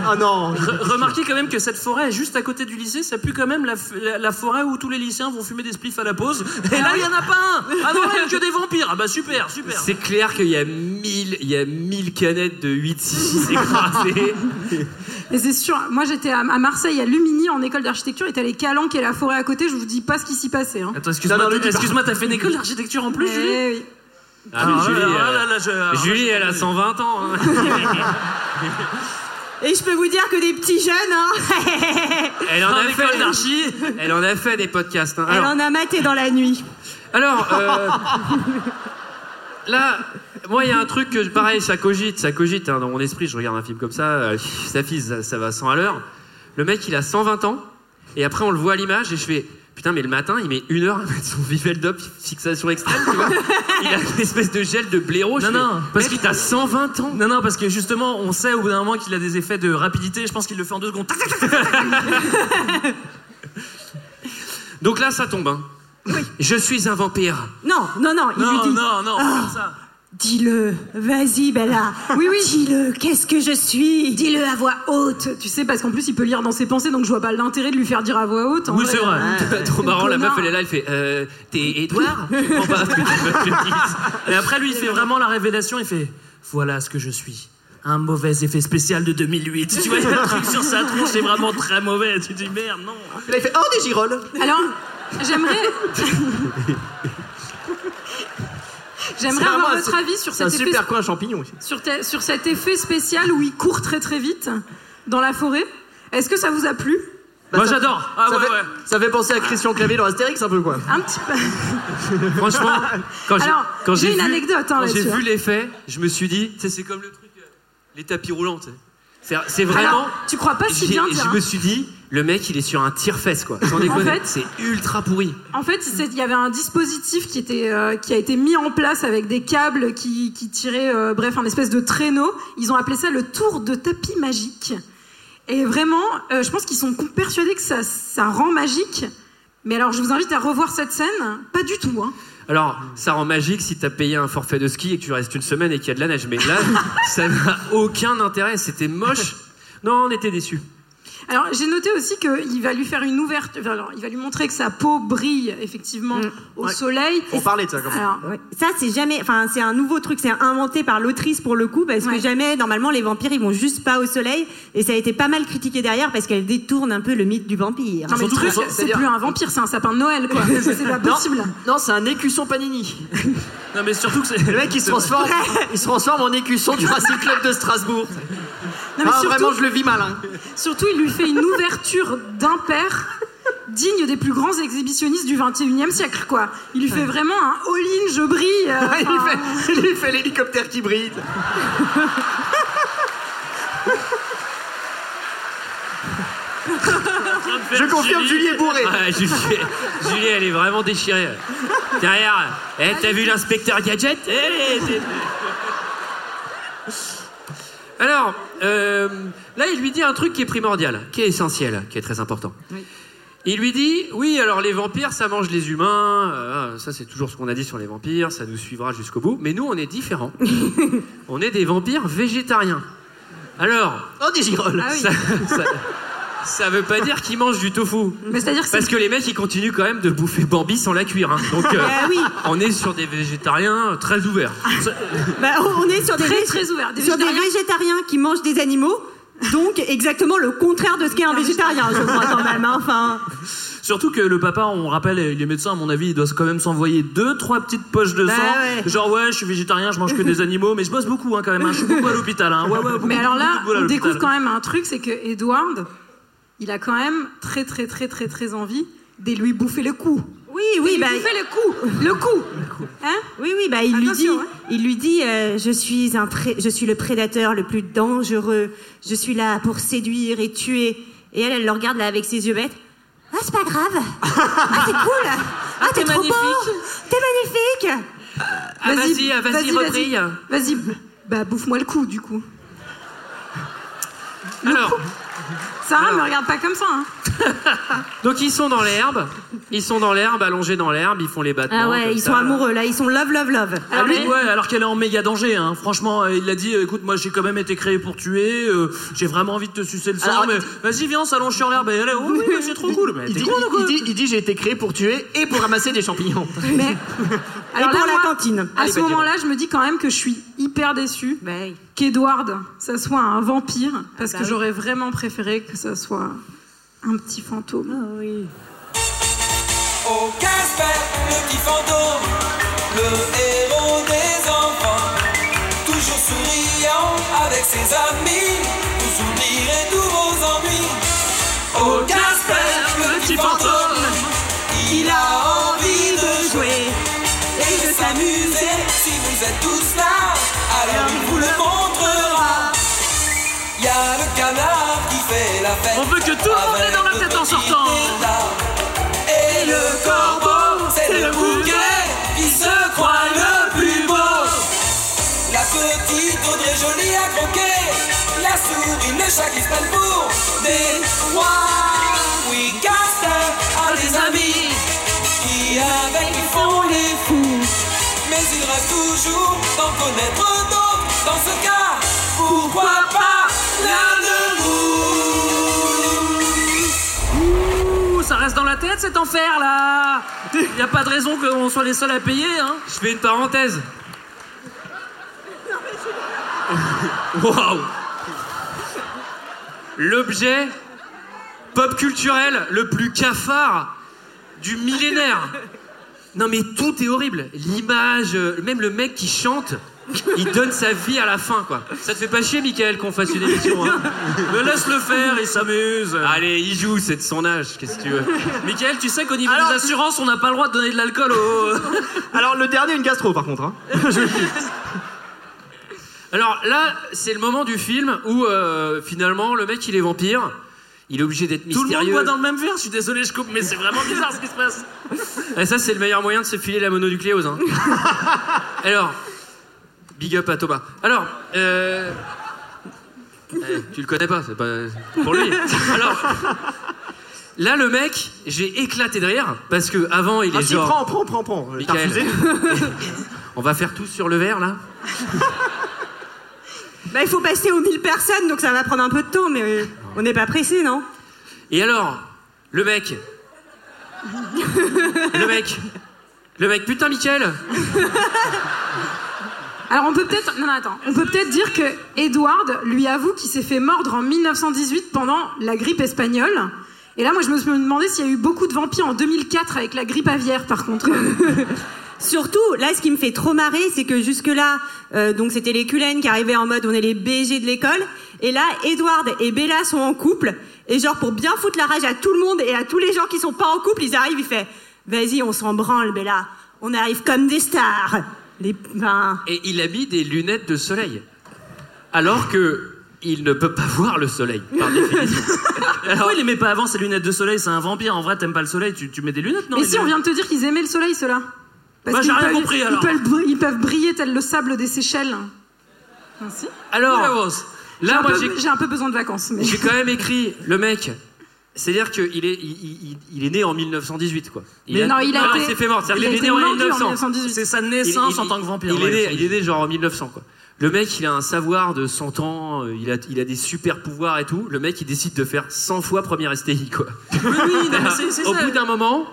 Oh non Re- remarquez quand même que cette forêt est juste à côté du lycée, ça pue quand même la, f- la- la forêt où tous les lycéens vont fumer des spliffs à la pause. Et là, il y en a pas un Ah non, il y a que des vampires Ah bah super, super C'est clair qu'il y a mille, il y a mille canettes de 8-6 écrasées. Et c'est sûr, moi j'étais à, à Marseille, à Lumini, en école d'architecture, et t'as les calanques et la forêt à côté, je vous dis pas ce qui s'y passait. Hein. Attends, excuse-moi, Non, non, t'as fait une école d'architecture en plus, Eh Julie oui. Ah, mais Ah, Julie, là, elle- là, là, je- alors, Julie, je- elle a 120 ans. hein. Et je peux vous dire que des petits jeunes, hein, Elle en En a fait d'archi. Elle en a fait des podcasts. hein. elle en a maté dans la nuit. alors euh, là, moi, il y a un truc que, pareil, ça cogite, ça cogite hein, dans mon esprit. Je regarde un film comme ça, euh, ça fise, ça, ça va 100 à l'heure. Le mec, il a 120 ans, et après, on le voit à l'image, et je fais. Putain, mais le matin, il met une heure à mettre son Viveldop fixation extrême, tu vois. Il a une espèce de gel de blaireau. Non, non, parce qu'il t'as 120 ans. Non, non, parce que justement, on sait au bout d'un moment qu'il a des effets de rapidité. Je pense qu'il le fait en deux secondes. Donc là, ça tombe. Hein. Je suis un vampire. Non, non, non, il lui Non, dit. non, non, Ah. pas comme ça. Dis-le, vas-y Bella. Oui, oui. Dis-le, qu'est-ce que je suis? Dis-le à voix haute, tu sais, parce qu'en plus il peut lire dans ses pensées, donc je vois pas l'intérêt de lui faire dire à voix haute. en Oui, c'est vrai. euh, Trop marrant, la meuf, elle est là, elle fait euh, T'es Edouard Je comprends pas ce que tu veux que je te dise. Et après, lui, il fait vraiment la révélation. Il fait Voilà ce que je suis. Un mauvais effet spécial de 2008. Tu vois, il y a un truc sur sa tronche, c'est vraiment très mauvais. Tu dis Merde, non. Là, il fait Oh, des girolles Alors, j'aimerais. J'aimerais avoir votre avis sur un cet, effet, super coin champignon aussi. sur, te- sur cet effet spécial où il court très très vite dans la forêt. Est-ce que ça vous a plu? Bah, Moi, ça- j'adore. Ah, ça, ouais, fait, ouais. ça fait penser à Christian Clavier dans Astérix un peu quoi. Un petit peu. Franchement, quand j'ai Alors, quand j'ai une vu- anecdote, hein, quand j'ai vu hein. l'effet, je me suis dit, c'est comme le truc, euh, les tapis roulants. C'est- C'est vraiment. Alors, tu crois pas si bien dire, Je hein. me suis dit, le mec, il est sur un tire-fesse, quoi. Sans déconner. fait- c'est ultra pourri. En fait, il y avait un dispositif qui, était, euh, qui a été mis en place avec des câbles qui, qui tiraient, euh, bref, un espèce de traîneau. Ils ont appelé ça le tour de tapis magique. Et vraiment, euh, je pense qu'ils sont persuadés que ça, ça rend magique. Mais alors, je vous invite à revoir cette scène. Pas du tout. Hein. Alors, ça rend magique si t'as payé un forfait de ski et que tu restes une semaine et qu'il y a de la neige. Mais là, ça n'a aucun intérêt. C'était moche. Non, on était déçus. Alors, j'ai noté aussi qu'il va lui faire une ouverture. enfin, Alors, il va lui montrer que sa peau brille effectivement au Ouais. soleil. On parlait de ça quand même. Alors, Ouais. Ça, c'est jamais. Enfin, c'est un nouveau truc. C'est inventé par l'autrice pour le coup, parce Ouais. que jamais, normalement, les vampires, ils vont juste pas au soleil. Et ça a été pas mal critiqué derrière parce qu'elle détourne un peu le mythe du vampire. non, mais le Surtout truc, qu'on- c'est plus un vampire, c'est un sapin de Noël, quoi. C'est pas Non, possible. non, c'est un écusson panini. Non, mais surtout que c'est. Le mec il se transforme, il se transforme en écusson du Racing Club de Strasbourg. Non, mais Ah, surtout- vraiment, je le vis mal. hein. Surtout, il lui fait une ouverture d'impair digne des plus grands exhibitionnistes du 21e siècle, quoi. Il lui fait vraiment un all-in, je brille. euh, il, enfin, fait, il lui fait l'hélicoptère qui brille. Je confirme, Julie est bourrée. Ouais, Julie, Julie, elle est vraiment déchirée. Derrière, eh, t'as vu l'inspecteur Gadget Eh, Alors, euh, là, il lui dit un truc qui est primordial, qui est essentiel, qui est très important. Il lui dit, oui, alors les vampires, ça mange les humains, euh, ça c'est toujours ce qu'on a dit sur les vampires, ça nous suivra jusqu'au bout, mais nous, on est différents. on est des vampires végétariens. Alors, Oh, des girolles. Ah oui. ça, ça- Ça veut pas dire qu'ils mangent du tofu. Mais c'est-à-dire que Parce que les mecs, ils continuent quand même de bouffer Bambi sans la cuire. hein. Donc, euh, Ah oui. on est sur des végétariens très ouverts. Bah, on est sur des, Très, vég- très ouvert. Des sur des végétariens. végétariens qui mangent des animaux. Donc exactement le contraire de ce qu'est un végétarien, je crois quand même. hein. Enfin, Surtout que le papa, on rappelle, il est médecin, à mon avis, il doit quand même s'envoyer deux, trois petites poches de Bah sang. ouais. Genre, ouais, je suis végétarien, je mange que des animaux, mais je bosse beaucoup hein, quand même. hein. Je suis beaucoup à l'hôpital. Hein. Ouais, ouais, beaucoup, Mais alors là, beaucoup, beaucoup à on découvre quand même un truc, c'est que Edward, il a quand même très très très très très envie de lui bouffer le cou. Oui, oui, Il bah, lui bouffer le cou, le cou. Hein oui, oui, bah, il lui dit, hein. il lui dit, euh, je suis un, pré- je suis le prédateur le plus dangereux. Je suis là pour séduire et tuer. Et elle, elle le regarde là avec ses yeux bêtes. Ah, c'est pas grave. Ah, c'est cool. Ah, t'es trop beau. T'es magnifique. Ah, vas-y, ah, vas-y, rebrille. Vas-y, bah bouffe-moi le cou du coup. Alors, Sarah me regarde pas comme ça. Hein. donc ils sont dans l'herbe. Ils sont dans l'herbe, allongés dans l'herbe, ils font les battements. Ah ouais, ils ça, sont là. amoureux là. Ils sont love, love, love. Ah, lui, ouais, alors qu'elle est en méga danger. Hein. Franchement, euh, il l'a dit. euh, Écoute, moi, j'ai quand même été créé pour tuer. euh, j'ai vraiment envie de te sucer le sang. Alors, mais vas-y, viens, on s'allonge sur l'herbe. Et elle est, oh, oui, mais c'est trop cool. Mais Il dit, con, ou quoi il, dit, il dit, j'ai été créé pour tuer et pour ramasser des champignons. Mais alors pour là, la moi, cantine. À Allez, ce Benjamin. moment-là, je me dis quand même que je suis hyper déçue Bah qu'Edward, ça soit un vampire, parce Bah que oui. j'aurais vraiment préféré que ça soit un petit fantôme. Ah oui. Oh Casper, le petit fantôme, le héros des enfants, toujours souriant avec ses amis, vous oublierez tous vos ennuis. Oh Casper, le petit fantôme, il a envie de jouer et de s'amuser. Si vous êtes tous là, alors il vous le montrera. Il y a le canard qui. On veut que tout le monde ait dans la tête en sortant. Et le corbeau, c'est le bouquet qui se croit le plus beau. La petite Audrey jolie à croquer, la souris, le chat qui se prennent pour des rois. Oui, Casper a des amis qui avec lui font les fous. Mais il reste toujours d'en connaître d'autres. Dans ce cas, pourquoi pas l'un de dans la tête cet enfer là. Y a pas de raison qu'on soit les seuls à payer. Hein. Je fais une parenthèse. Waouh L'objet pop culturel le plus cafard du millénaire. Non mais tout est horrible. L'image, euh, même le mec qui chante, il donne sa vie à la fin quoi. Ça te fait pas chier Michael qu'on fasse une émission hein Mais laisse le faire, il s'amuse. Allez, il joue, c'est de son âge, qu'est-ce que tu veux Michael, tu sais qu'au niveau Alors- des assurances, on n'a pas le droit de donner de l'alcool aux. Alors, le dernier, une gastro, par contre. hein. Alors là, c'est le moment du film où euh, finalement le mec il est vampire, il est obligé d'être Tout le monde mystérieux. boit dans le même verre, je suis désolé, je coupe, mais c'est vraiment bizarre ce qui se passe. Et ça, c'est le meilleur moyen de se filer la mononucléose. Hein. Alors, big up à Thomas. Alors, euh... eh, tu le connais pas, c'est pas pour lui. Alors, là, le mec, j'ai éclaté de rire parce que avant, il est Ah, si, genre. prends, prends, prends, prends. Michael. On va faire tout sur le verre là. Bah, il faut passer aux 1000 personnes, donc ça va prendre un peu de temps, mais on n'est pas pressé, non? Et alors, le mec. le mec. Le mec, putain, Michael. Alors on peut peut-être non, attends, on peut peut-être dire que Edward lui avoue qu'il s'est fait mordre en 1918 pendant la grippe espagnole. Et là moi je me suis demandé s'il y a eu beaucoup de vampires en 2004 avec la grippe aviaire par contre. Surtout, là, ce qui me fait trop marrer, c'est que jusque-là, euh, donc c'était les Cullen qui arrivaient en mode on est les BG de l'école, et là, Edward et Bella sont en couple, et genre pour bien foutre la rage à tout le monde et à tous les gens qui sont pas en couple, ils arrivent, il fait vas-y, on s'en branle, Bella, on arrive comme des stars. Les, enfin, Et il a mis des lunettes de soleil. Alors que il ne peut pas voir le soleil, par définition. Pourquoi il les met pas avant ces lunettes de soleil C'est un vampire, en vrai, t'aimes pas le soleil, tu, tu mets des lunettes, non Mais si on vient de te dire qu'ils aimaient le soleil ceux-là. Bah, j'ai rien peuvent- compris, ils peuvent, br- ils peuvent briller tel le sable des Seychelles. Ah, si. Alors, là, un moi, peu- j'ai j'ai un peu besoin de vacances. Mais... j'ai quand même écrit le mec. C'est-à-dire qu'il est, il, il- il est né en 1918, quoi. Mais non, il a été- s'est fait mort. C'est-à-dire il a qu'il est été né en mordu en 1900. 1918. C'est sa naissance en tant que vampire. Il, ouais, est né, il est né genre en 1900, quoi. Le mec, il a un savoir de 100 ans, euh, il a, il a des super pouvoirs et tout. Le mec, il décide de faire 100 fois première STI, quoi. Oui, oui, non, mais c'est- c'est Au ça. bout d'un moment,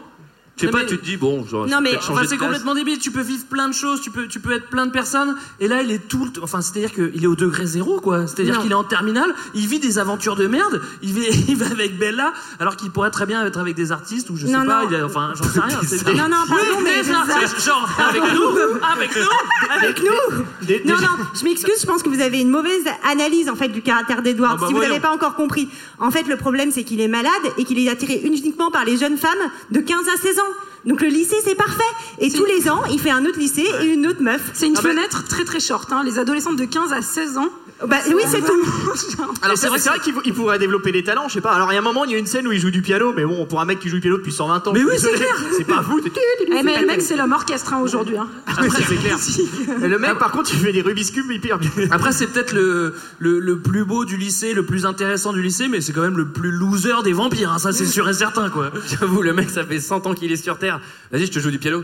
je sais Non, pas, mais- tu te dis, bon, genre, Non mais enfin, c'est complètement débile. Tu peux vivre plein de choses, tu peux, tu peux être plein de personnes. Et là, il est tout, le t- enfin, c'est-à-dire qu'il est au degré zéro, quoi. C'est-à-dire qu'il est en terminale, il vit des aventures de merde. Il va, il va avec Bella, alors qu'il pourrait très bien être avec des artistes ou je sais Non, pas. non. il a- enfin, j'en sais rien. c'est- Non, non, pardon, Oui, mais déjà, genre avec nous, avec nous, avec nous. Non, non, je m'excuse, je pense que vous avez une mauvaise analyse en fait du caractère d'Edward. Ah bah si vous voyons. n'avez pas encore compris, en fait, le problème c'est qu'il est malade et qu'il est attiré uniquement par les jeunes femmes de 15 à 16 ans. Donc le lycée c'est parfait. Et tous les ans, il fait un autre lycée et une autre meuf. C'est une fenêtre très très short. Hein. Les adolescentes de 15 à 16 ans. Bah oui, c'est tout. Alors c'est vrai, c'est vrai qu'il il pourrait développer des talents, je sais pas. Alors il y a un moment, il y a une scène où il joue du piano, mais bon, pour un mec qui joue du piano depuis 120 ans. Mais oui, c'est clair. C'est pas vous. Eh, mais le mec, c'est l'homme orchestre hein, aujourd'hui. Hein. Après, c'est clair. Et le mec, par contre, il fait des Rubik's Cube hyper bien. Après, c'est peut-être le, le, le plus beau du lycée, le plus intéressant du lycée, mais c'est quand même le plus loser des vampires, hein, ça c'est sûr et certain, quoi. J'avoue, le mec, ça fait 100 ans qu'il est sur Terre. Vas-y, je te joue du piano.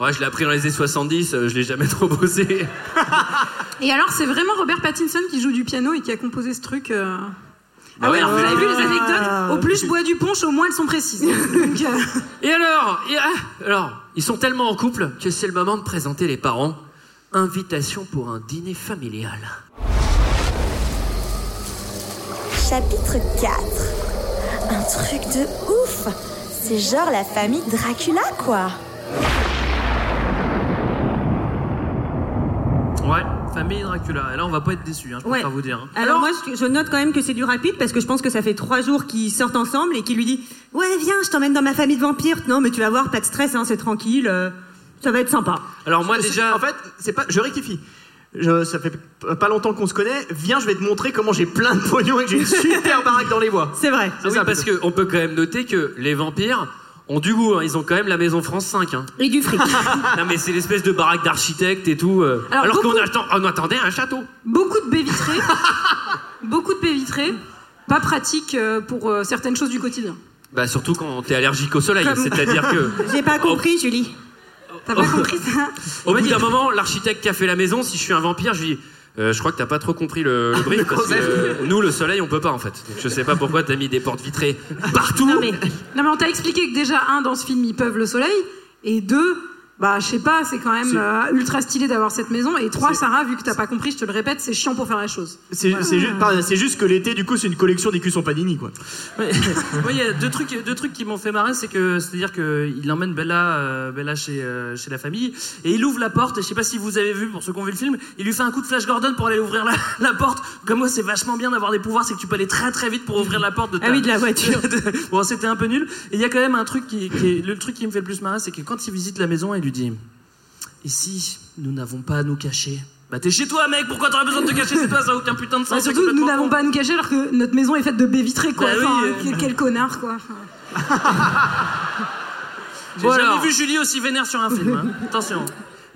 Ouais, je l'ai appris dans les années 70, euh, je l'ai jamais trop bossé. Et alors, c'est vraiment Robert Pattinson qui joue du piano et qui a composé ce truc. euh. Bah Ah oui, ouais, alors vous euh, avez vu les anecdotes Au plus je bois du punch, au moins elles sont précises. Donc, euh, Et alors, et, ah, alors, ils sont tellement en couple que c'est le moment de présenter les parents. Invitation pour un dîner familial. Chapitre 4. Un truc de ouf C'est genre la famille Dracula, quoi Ouais, famille Dracula. Et là, on va pas être déçus, hein, je Ouais. préfère vous dire. hein. Alors, moi, je, je note quand même que c'est du rapide parce que je pense que ça fait trois jours qu'ils sortent ensemble et qu'il lui dit Ouais, viens, je t'emmène dans ma famille de vampires. Non, mais tu vas voir, pas de stress, hein, c'est tranquille, euh, ça va être sympa. Alors moi déjà, en fait, c'est pas. Je rectifie. Je, ça fait pas longtemps qu'on se connaît. Viens, je vais te montrer comment j'ai plein de pognon et que j'ai une super baraque dans les bois. C'est vrai. Ah oui, parce qu'on peut quand même noter que les vampires ont du goût. hein. Ils ont quand même la maison France 5. hein. Et du fric. non mais c'est l'espèce de baraque d'architecte et tout. euh. Alors, Alors, qu'on beaucoup- attend- on attendait un château. beaucoup de baies vitrées. beaucoup de baies vitrées. Pas pratique euh, pour euh, certaines choses du quotidien. Bah surtout quand t'es allergique au soleil. Comme- C'est-à-dire que J'ai pas compris, Julie. T'as pas compris ça au bout d'un moment, l'architecte qui a fait la maison, si je suis un vampire, je lui dis. Euh, je crois que t'as pas trop compris le, le brief parce que euh, nous le soleil on peut pas en fait. Donc, je sais pas pourquoi t'as mis des portes vitrées partout. Non mais, non, mais on t'a expliqué que déjà, un, dans ce film, ils peuvent le soleil. Et deux, bah je sais pas, c'est quand même euh, ultra stylé d'avoir cette maison. Et trois, Sarah, vu que t'as pas compris, je te le répète, c'est chiant pour faire la chose. C'est juste, que l'été, du coup, c'est une collection des cuissons panini, quoi. Ouais, il y a deux trucs, deux trucs qui m'ont fait marrer, c'est que c'est-à-dire qu'il emmène Bella, euh, Bella chez, euh, chez la famille et il ouvre la porte. Et je sais pas si vous avez vu pour ceux qui ont vu le film, il lui fait un coup de Flash Gordon pour aller ouvrir la, la porte. Comme moi, c'est vachement bien d'avoir des pouvoirs, c'est que tu peux aller très très vite pour ouvrir la porte de ta... Ah oui, de la voiture. bon, c'était un peu nul. Et il y a quand même un truc qui, qui est, le truc qui me fait le plus marrer, c'est que quand il visite la maison, il lui dit Ici, nous n'avons pas à nous cacher? Bah t'es chez toi, mec. Pourquoi t'aurais besoin de te cacher? Chez toi Ça a aucun putain de sens. Bah, c'est surtout, nous n'avons pas à nous cacher alors que notre maison est faite de baies vitrées, quoi. Bah oui, euh. quel, quel connard, quoi. J'ai Bon, jamais alors. vu Julie aussi vénère sur un film. hein. Attention.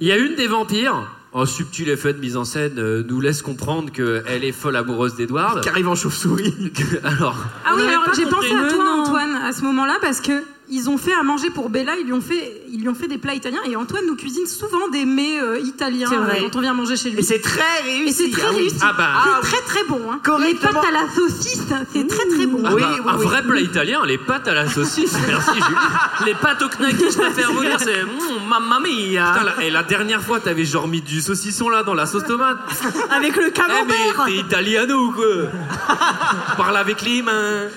Il y a une des vampires, en subtil effet de mise en scène, euh, nous laisse comprendre qu'elle est folle amoureuse d'Edward. Qui arrive en chauve-souris. Alors, Ah oui, alors j'ai pensé à toi, non. Antoine, à ce moment-là, parce que ils ont fait à manger pour Bella, ils lui ont fait, ils lui ont fait des plats italiens, et Antoine nous cuisine souvent des mets euh, italiens euh, quand on vient manger chez lui. Et c'est très réussi. Et c'est très ah oui. réussi. Ah bah. c'est Ah oui. très très bon. Hein. Les pâtes à la saucisse, c'est très très bon. Ah bah, oui, un oui. vrai plat italien, les pâtes à la saucisse. Merci Julie. Les pâtes au knacky, je préfère vous dire, c'est mm, mamma mia. Putain, la, et la dernière fois, t'avais genre mis du saucisson là dans la sauce tomate. Avec le Eh mais camembert. t'es italiano ou quoi? Parle avec les mains.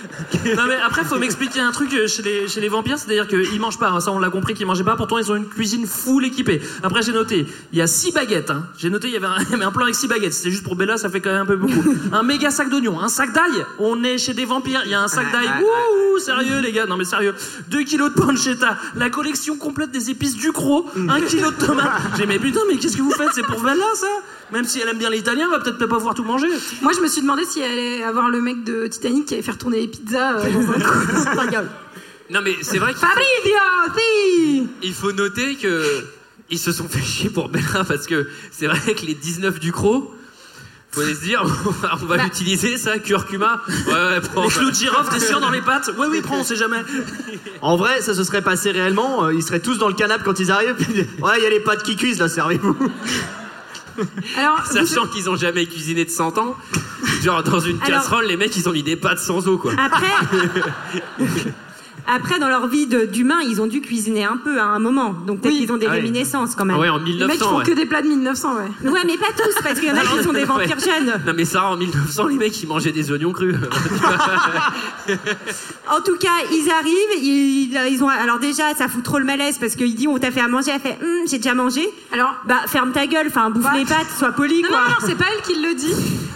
Non mais après faut m'expliquer un truc euh, chez les, chez les vampires, c'est-à-dire qu'ils mangent pas, hein, ça on l'a compris qu'ils mangeaient pas, pourtant ils ont une cuisine full équipée. Après j'ai noté, il y a six baguettes, hein. j'ai noté il y, avait un, plan avec six baguettes, c'était juste pour Bella, ça fait quand même un peu beaucoup. Un méga sac d'oignons, un sac d'ail, on est chez des vampires, il y a un sac d'ail, ouh sérieux les gars, non mais sérieux, deux kilos de pancetta, la collection complète des épices du croc, un kilo de tomates. J'ai mais putain mais qu'est-ce que vous faites, c'est pour Bella ça? Même si elle aime bien l'italien, elle va peut-être pas pouvoir tout manger. Moi, je me suis demandé si elle allait avoir le mec de Titanic qui allait faire tourner les pizzas euh, dans un. Non mais c'est vrai qu'il Fabrizio, si il faut noter que ils se sont fait chier pour Bella parce que c'est vrai que les 19 du croc, Faut se dire, on va l'utiliser ça, curcuma. Ouais, ouais, prends. Les clous de girofle, t'es sûr dans les pattes Oui, oui, prends, on sait jamais. En vrai, ça se serait passé réellement. euh, ils seraient tous dans le canapé quand ils arrivent. puis, ouais, il y a les pâtes qui cuisent là, servez-vous. Alors, Sachant qu'ils ont jamais cuisiné de 100 ans, genre dans une Alors- casserole, les mecs ils ont mis des pâtes sans eau quoi. Après, après, dans leur vie d'humain, ils ont dû cuisiner un peu à un moment. Donc peut-être qu'ils ont des Ah ouais. réminiscences quand même. Ah ouais, en les mecs 1900. font ouais. que des plats de 1900, ouais. Ouais, mais pas tous, parce qu'il y en a qui sont des vampires jeunes. Non mais Sarah, en 1900, les mecs ils mangeaient des oignons crus. En tout cas, ils arrivent, ils, ils ont. Alors déjà, ça fout trop le malaise parce qu'il dit on t'a fait à manger, elle fait Hum, j'ai déjà mangé. Alors, bah ferme ta gueule, enfin bouffe les pâtes, sois poli Non, quoi. non, non, c'est pas elle qui le dit.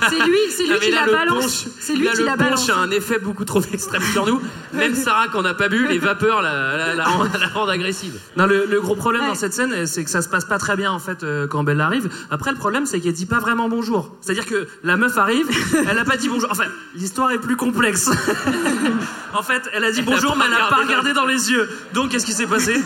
C'est lui, c'est lui Non, qui là, la balance. C'est lui là, qui le la balance. a un effet beaucoup trop extrême sur nous. Même Sarah, qu'on n'a pas bu, les vapeurs la, la, la, rendent- la rendent agressive. Non, le, le gros problème dans cette scène, c'est que ça se passe pas très bien en fait euh, quand Belle arrive. Après, le problème, c'est qu'elle dit pas vraiment bonjour. C'est-à-dire que la meuf arrive, elle a pas dit bonjour. Enfin, l'histoire est plus complexe. en fait, elle a dit Elle bonjour, mais elle a pas regardé regardé dans les yeux. Donc, qu'est-ce qui s'est passé?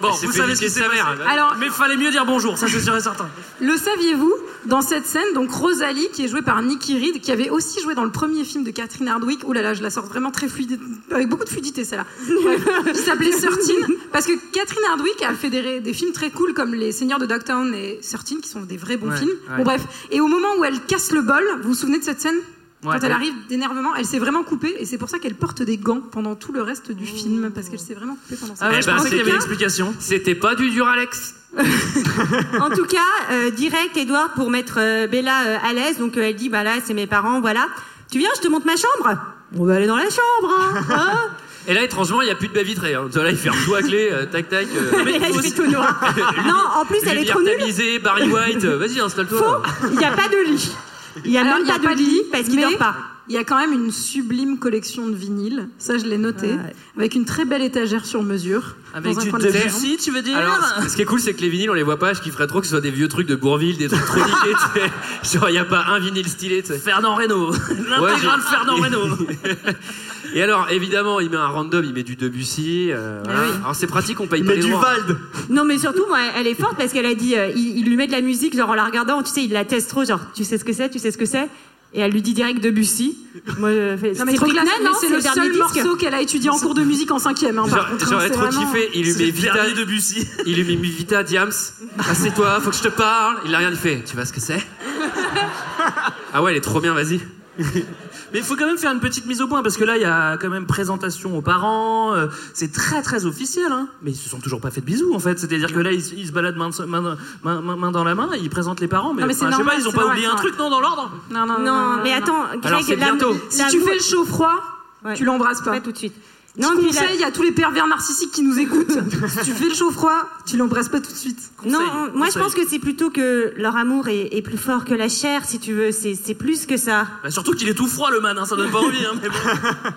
Bon, vous fait savez ce qui s'est sa passé. mère. Alors- mais fallait mieux dire bonjour, ça c'est sûr et certain. Le saviez-vous Dans cette scène, donc Rosalie, qui est jouée par Nikki Reed, qui avait aussi joué dans le premier film de Catherine Hardwick. Oh là là, je la sors vraiment très fluide, avec beaucoup de fluidité celle-là. Bref, qui s'appelait Certain, parce que Catherine Hardwick a fait des, films très cool comme Les Seigneurs de Dogtown et Certain, qui sont des vrais bons Ouais, films. ouais. Bon bref, et au moment où elle casse le bol, vous vous souvenez de cette scène? Ouais. Quand elle arrive d'énervement, elle s'est vraiment coupée et c'est pour ça qu'elle porte des gants pendant tout le reste du film parce qu'elle s'est vraiment coupée pendant ça. Ah ouais, Eh je ben, pensais qu'il y avait une c'était- explication. C'était pas du Duralex. En tout cas, euh, direct, Edouard, pour mettre euh, Bella euh, à l'aise. Donc euh, elle dit bah là, c'est mes parents, voilà. Tu viens, je te montre ma chambre. On va aller dans la chambre. Hein, hein Et là, étrangement, il n'y a plus de baie vitrée. Hein. Là, il ferme tout à clé, euh, tac tac. euh, Mais là, il fait tout noir. Non, en plus, elle est trop nulle. tamisée, Barry White. Vas-y, installe-toi. Faux. Il n'y a pas de lit. Il n'y a Alors, même y a pas de lit parce qu'il mais dort pas. Il y a quand même une sublime collection de vinyles, ça je l'ai noté, avec une très belle étagère sur mesure. Avec dans un du. Debussy, tu veux dire Alors, ce- qui est cool, c'est que les vinyles, on les voit pas. Je kifferais trop que ce soit des vieux trucs de Bourville, des trucs trop niqués. tu sais. Genre, il n'y a pas un vinyle stylé. tu sais. Fernand Reynaud. L'intégrale j'ai- Fernand Reynaud. Et alors, évidemment, il met un random, il met du Debussy. euh, voilà. oui. Alors, c'est pratique, on paye Il pas met les du droits. Vald. Non, mais surtout, moi, elle est forte parce qu'elle a dit, euh, il, il lui met de la musique, genre en la regardant, tu sais, il la teste trop, genre, tu sais ce que c'est, tu sais ce que c'est. Et elle lui dit direct Debussy. Moi, je fais, Non mais c'est le seul disque morceau qu'elle a étudié en cours de musique en cinquième. Hein, hein, J'aurais c'est trop vraiment- kiffé. Il lui met Vita. Debussy. Il lui met Vita, Diams. Assieds-toi, faut que je te parle. Il a rien fait. Tu vois ce que c'est? Ah ouais, elle est trop bien, vas-y. Mais il faut quand même faire une petite mise au point parce que là, il y a quand même présentation aux parents. euh, c'est très très officiel, hein. Mais ils se sont toujours pas fait de bisous en fait. C'est-à-dire que là, ils, ils se baladent main, main- main- main- main dans la main, ils présentent les parents. Mais, Non, mais je sais pas, ils ont pas normal, oublié un truc non dans l'ordre. Non, non, Non, mais attends, Greg, Alors, c'est la- bientôt. Si la- tu fais le chaud froid, Ouais. tu l'embrasses pas. Pas tout de suite. Non, Non, puis la- conseil à tous les pervers narcissiques qui nous écoutent. si tu fais le chaud froid, tu l'embrasses pas tout de suite. Non, Conseil, moi je conseil. pense que c'est plutôt que leur amour est, est plus fort que la chair, si tu veux. C'est plus que ça. Bah, surtout qu'il est tout froid le man, hein, ça donne pas envie. Hein, mais bon.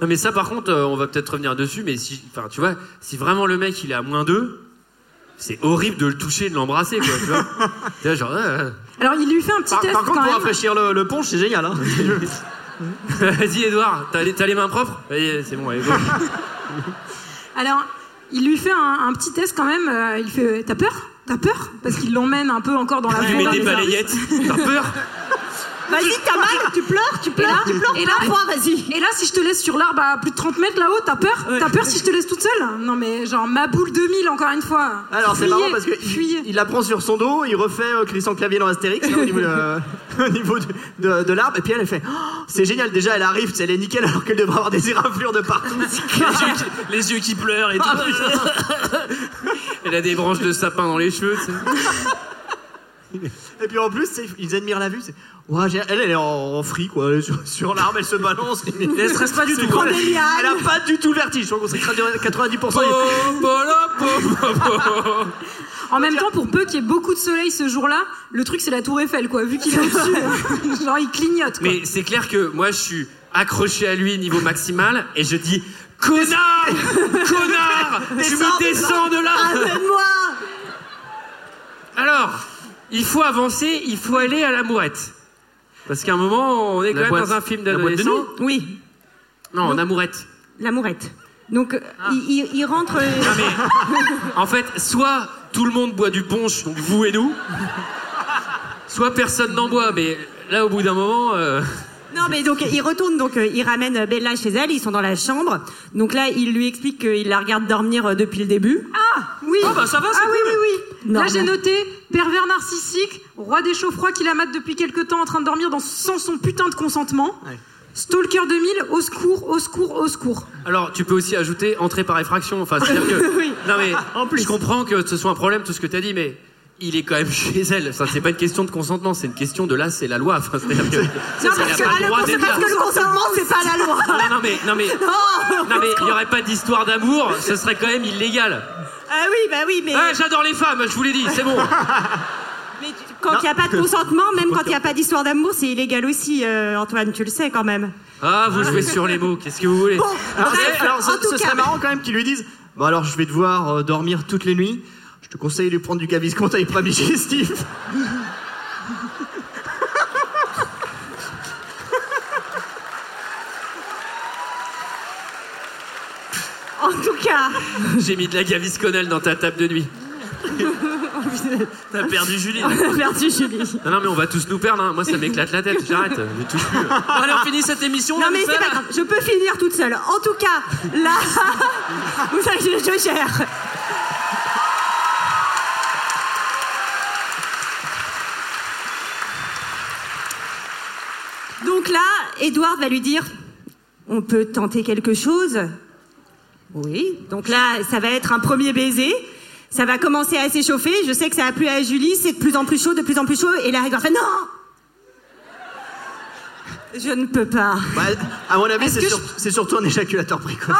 Non, mais ça, par contre, euh, on va peut-être revenir dessus. Mais si, enfin, tu vois, si vraiment le mec il est à moins 2, c'est horrible de le toucher, de l'embrasser, quoi. Tu vois Tu vois, genre, euh, Alors il lui fait un petit Par, test par contre, quand pour même. rafraîchir le, le punch, c'est génial. Hein. Vas-y, Edouard, t'as les, mains propres Vas-y, c'est bon, allez, go. Alors il lui fait un, un petit test quand même. euh, il fait T'as peur? T'as peur? Parce qu'il l'emmène un peu encore dans la Il lui met des balayettes. T'as peur? Vas-y, t'as mal, tu pleures, tu pleures, tu pleures. Et là, vas-y. Et là, si je te laisse sur l'arbre à plus de 30 mètres là-haut, t'as peur T'as peur si je te laisse toute seule Non mais genre ma boule 2000 encore une fois. Alors c'est marrant parce que il, il la prend sur son dos, il refait euh, Christian Clavier dans Astérix là, au niveau, au niveau de, de- de l'arbre et puis elle, elle fait Oh, c'est génial déjà elle arrive, elle est nickel alors qu'elle devrait avoir des éraflures de partout. les, yeux qui, les yeux qui pleurent et tout. Ah, putain. Elle a des branches de sapin dans les cheveux, tu sais. Et puis en plus ils admirent la vue, j'ai- elle elle est en, en free quoi, elle est sur, sur l'arbre, elle se balance. Elle stresse pas du tout. quoi, hein. elle, elle a pas du tout le vertige, je crois qu'on serait 90% Oh, voilà, po, po, po. En même temps, pour peu qu'il y ait beaucoup de soleil ce jour-là, le truc c'est la tour Eiffel quoi, vu qu'il est au-dessus. genre il clignote quoi. Mais c'est clair que moi, je suis accroché à lui niveau maximal et je dis Connard Connard Tu me descends de là Amène-moi Alors, il faut avancer, il faut aller à la mourette. Parce qu'à un moment, on est quand même boîte- dans un film la boîte de d'adolescent. Oui, Non, en amourette. l'amourette. Donc, euh, Ah. il, rentre. euh, Non, mais en fait, soit tout le monde boit du punch, donc vous et nous, soit personne n'en boit. Mais là, au bout d'un moment. euh, Non, mais donc il retourne, donc euh, il ramène Bella chez elle, ils sont dans la chambre. Donc là, il lui explique qu'il la regarde dormir euh, depuis le début. Ah oui. Ah, bah, ça va, c'est Ah oui cool. oui oui. Non, Là j'ai noté pervers narcissique, roi des chauds froids qui la mate depuis quelque temps en train de dormir dans sans son putain de consentement. Stalker 2000, au secours, au secours, au secours. Alors, tu peux aussi ajouter entrée par effraction. Enfin, c'est-à-dire que. Oui. Non, mais je comprends que ce soit un problème, tout ce que tu as dit, mais il est quand même chez elle. Ça, c'est pas une question de consentement, c'est une question de là, c'est la loi. Enfin, c'est-à-dire que. Non, parce que, le droit parce le consentement, c'est pas la loi. Non, non, mais. Non, mais. Non, Non, mais il n'y aurait pas d'histoire d'amour, ce serait quand même illégal. Ah oui, bah oui, mais. Ah, j'adore les femmes, je vous l'ai dit, c'est bon. Mais tu- quand il n'y a pas de consentement, même quand il n'y a pas d'histoire d'amour, c'est illégal aussi, euh, Antoine, tu le sais quand même. Ah, vous jouez sur les mots, qu'est-ce que vous voulez Bref, alors, en ce, tout ce cas- serait marrant quand même qu'ils lui disent Bon, alors je vais devoir euh, dormir toutes les nuits. Je te conseille de prendre du Gaviscon, t'as les problèmes digestifs. En tout cas. J'ai mis de la gavisconelle dans ta table de nuit. T'as perdu Julie. On a perdu Julie. Non, non, mais on va tous nous perdre, hein. moi ça m'éclate la tête, j'arrête, je touche plus. Bon, allez, on finit cette émission. Non mais c'est pas grave, je peux finir toute seule. En tout cas, là, vous savez, je, je gère. Donc Edward va lui dire, on peut tenter quelque chose. Oui. Donc là, ça va être un premier baiser. Ça va commencer à s'échauffer. Je sais que ça a plu à Julie. C'est de plus en plus chaud, de plus en plus chaud. Et là, Edward fait non. Je ne peux pas. Bah, à mon avis, c'est sur- surtout un éjaculateur précoce.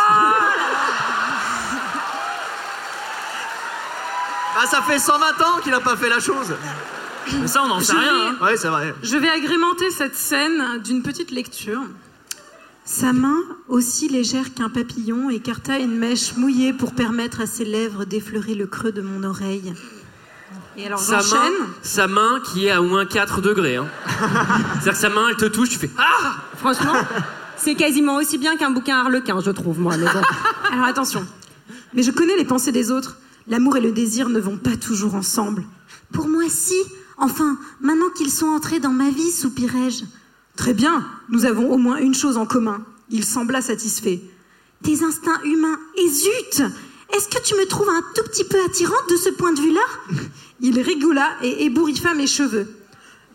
Bah, ça fait 120 ans qu'il a pas fait la chose. Mais ça, on n'en sait Je rien. vais- hein. Ouais, c'est vrai. Je vais agrémenter cette scène d'une petite lecture. Sa main, aussi légère qu'un papillon, écarta une mèche mouillée pour permettre à ses lèvres d'effleurer le creux de mon oreille. Et alors Sa main, sa main qui est à moins 4 degrés. Hein. C'est-à-dire que sa main, elle te touche, tu fais Ah Franchement, c'est quasiment aussi bien qu'un bouquin harlequin, je trouve, moi. Mais bon. Alors attention. Mais je connais les pensées des autres. L'amour et le désir ne vont pas toujours ensemble. Pour moi, si. Enfin, maintenant qu'ils sont entrés dans ma vie, soupirai-je. Très bien, nous avons au moins une chose en commun. Il sembla satisfait. Tes instincts humains. Et zut Est-ce que tu me trouves un tout petit peu attirante de ce point de vue-là? Il rigola et ébouriffa mes cheveux.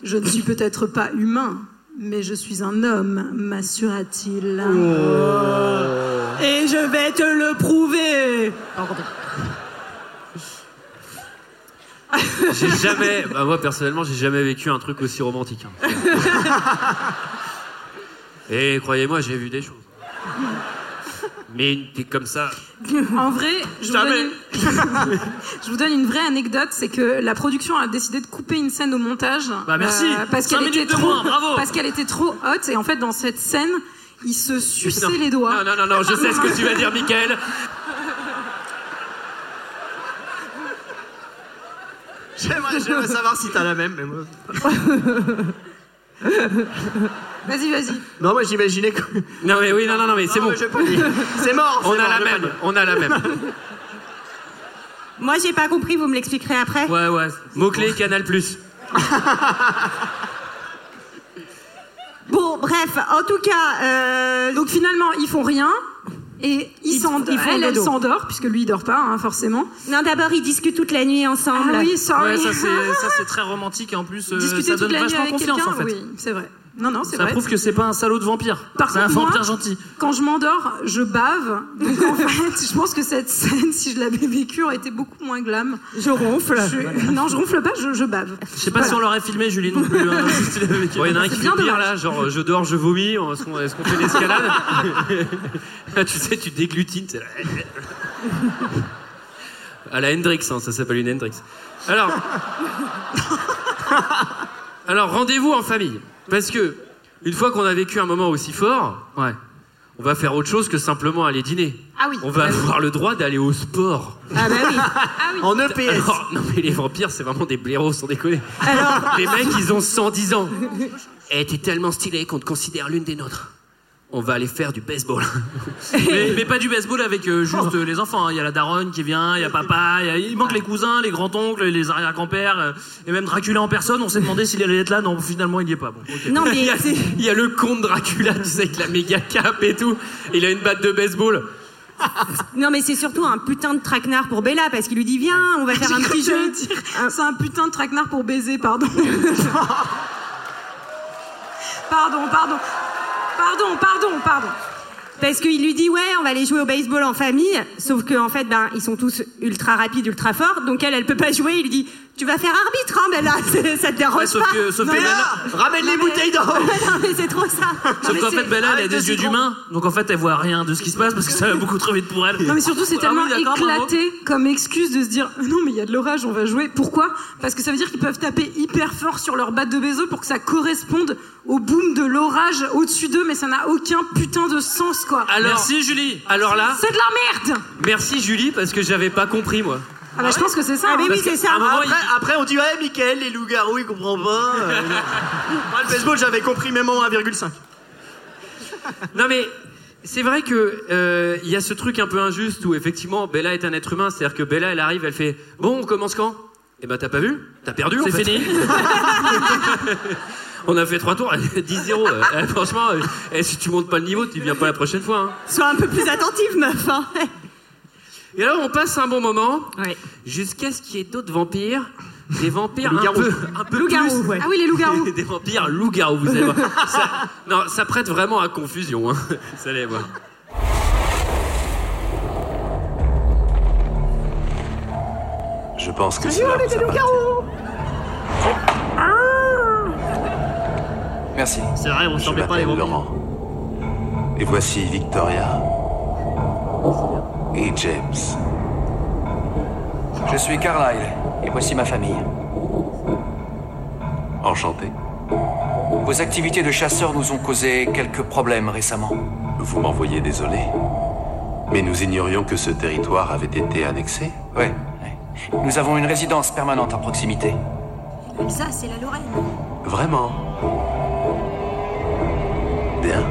Je ne suis peut-être pas humain, mais je suis un homme, m'assura-t-il. Et je vais te le prouver. J'ai jamais, bah, moi personnellement, j'ai jamais vécu un truc aussi romantique. hein. Et croyez-moi, j'ai vu des choses. Mais une est comme ça. En vrai, je vous, donne Jamais. une... je vous donne une vraie anecdote, c'est que la production a décidé de couper une scène au montage. euh, Bah, merci. parce Cinq qu'elle était minutes de trop, moins, bravo. parce qu'elle était trop haute et en fait dans cette scène, il se suçait Non. les doigts. Non, non, non, non, je sais ce que tu vas dire, Michael. J'aimerais j'aimerais savoir si t'as la même, mais moi. Vas-y, vas-y. Non, moi j'imaginais que. Non, mais oui, non, non, non, mais c'est Non, bon. mais je vais pas le dire. C'est mort. On c'est a la je vais pas même, dire. on a la même. Moi, j'ai pas compris, vous me l'expliquerez après. Ouais, ouais. Mot-clé, Canal Plus. Bon, bref, en tout cas, euh, Donc finalement, ils font rien. Et ils Ils- s'endort- ils font elle, elle s'endort, puisque lui, il dort pas, hein, forcément. non, d'abord, ils discutent toute la nuit ensemble. Ah oui, sorry. Ouais, ça c'est ça, c'est très romantique et en plus euh, Discuter ça toute donne la nuit vachement avec confiance quelqu'un, en fait. oui, c'est vrai. Non, non, c'est Ça vrai. prouve que c'est pas un salaud de vampire. Par C'est un contre, moi, vampire gentil. Quand je m'endors, je bave. Donc en fait, je pense que cette scène, si je l'avais vécue, aurait été beaucoup moins glam. Je ronfle. Je- Non, je ronfle pas, je, je bave. Je sais pas si on l'aurait filmé Julie non plus. hein, si tu l'avais vécu. Bon, il y en a un C'est qui fait bien pire dommage. là, genre euh, je dors, je vomis, est-ce qu'on est-ce qu'on fait l'escalade Là, Tu sais, tu déglutines, là. À la Hendrix, hein, ça s'appelle une Hendrix. Alors, alors rendez-vous en famille, parce que une fois qu'on a vécu un moment aussi fort, ouais, on va faire autre chose que simplement aller dîner. Ah oui. On va avoir le droit d'aller au sport. Ah bah oui. En EPS. Alors, non mais les vampires, c'est vraiment des blaireaux, sans déconner. Alors, Les mecs, ils ont 110 ans. Et t'es tellement stylé qu'on te considère l'une des nôtres. On va aller faire du baseball. mais, mais pas du baseball avec euh, juste euh, les enfants. hein. Il y a la daronne qui vient, il y a papa, il, y a- il manque les cousins, les grands-oncles, les arrière-grands-pères, euh, et même Dracula en personne. On s'est demandé s'il allait être là. Non, finalement, il y est pas. Bon. Non, mais il, y a, c'est- il y a le comte Dracula, tu sais, avec la méga cape et tout. Il a une batte de baseball. Non, mais c'est surtout un putain de traquenard pour Bella parce qu'il lui dit Viens, on va faire un petit jeu. C'est un putain de traquenard pour baiser, pardon. pardon, pardon. Pardon, pardon, pardon. Parce qu'il lui dit ouais, on va aller jouer au baseball en famille, sauf qu'en en fait, ben, ils sont tous ultra rapides, ultra forts, donc elle, elle peut pas jouer. Il lui dit, tu vas faire arbitre, hein, Bella, ça te dérange sauf pas. que- sauf Non, que Bella- ramène les mais- bouteilles d'eau. non mais c'est trop ça. Sauf qu'en fait, Bella, elle a des yeux d'humain. Donc en fait, elle voit rien de ce qui se passe parce que ça va beaucoup trop vite pour elle. Non mais surtout c'est Ah tellement oui, éclaté comme excuse de se dire non mais il y a de l'orage on va jouer. Pourquoi? Parce que ça veut dire qu'ils peuvent taper hyper fort sur leur batte de baseball pour que ça corresponde au boom de l'orage au-dessus d'eux mais ça n'a aucun putain de sens quoi. Alors, Merci Julie. Alors là, C'est de la merde merci Julie parce que j'avais pas compris moi. Ah bah je pense que c'est ça. Ah, mais hein. oui, c'est ça. à un moment, Après, après, on dit, ouais, Michael, les loups-garous, ils comprennent pas. Euh, Moi, le baseball, j'avais compris même en 1,5. Non mais c'est vrai que euh, il y a ce truc un peu injuste où effectivement Bella est un être humain, c'est-à-dire que Bella elle arrive, elle fait bon on commence quand? Eh ben t'as pas vu? T'as perdu C'est en fait. fini. On a fait trois tours, 10-0. euh, euh, franchement, euh, eh, si tu montes pas le niveau, tu viens pas la prochaine fois. hein. Sois un peu plus attentive, meuf. hein. Et alors on passe un bon moment Ouais. jusqu'à ce qu'il y ait d'autres vampires. Des vampires Des un loups-garous. peu, un peu Loup-garou, plus- ouais. Ah oui les loups-garous. des vampires loups-garous, vous allez voir. Ça, non, ça prête vraiment à confusion. Hein. Vous allez voir. Je pense que cela vous appartient. Merci. C'est vrai, on Je ressemblait pas à les. Laurent. Et voici Victoria et James. Je suis Carlyle et voici ma famille. Enchanté. Vos activités de chasseur nous ont causé quelques problèmes récemment. Vous m'envoyez désolé. Mais nous ignorions que ce territoire avait été annexé. Ouais. ouais. Nous avons une résidence permanente à proximité. Elsa, c'est la Lorraine. Vraiment? Bien.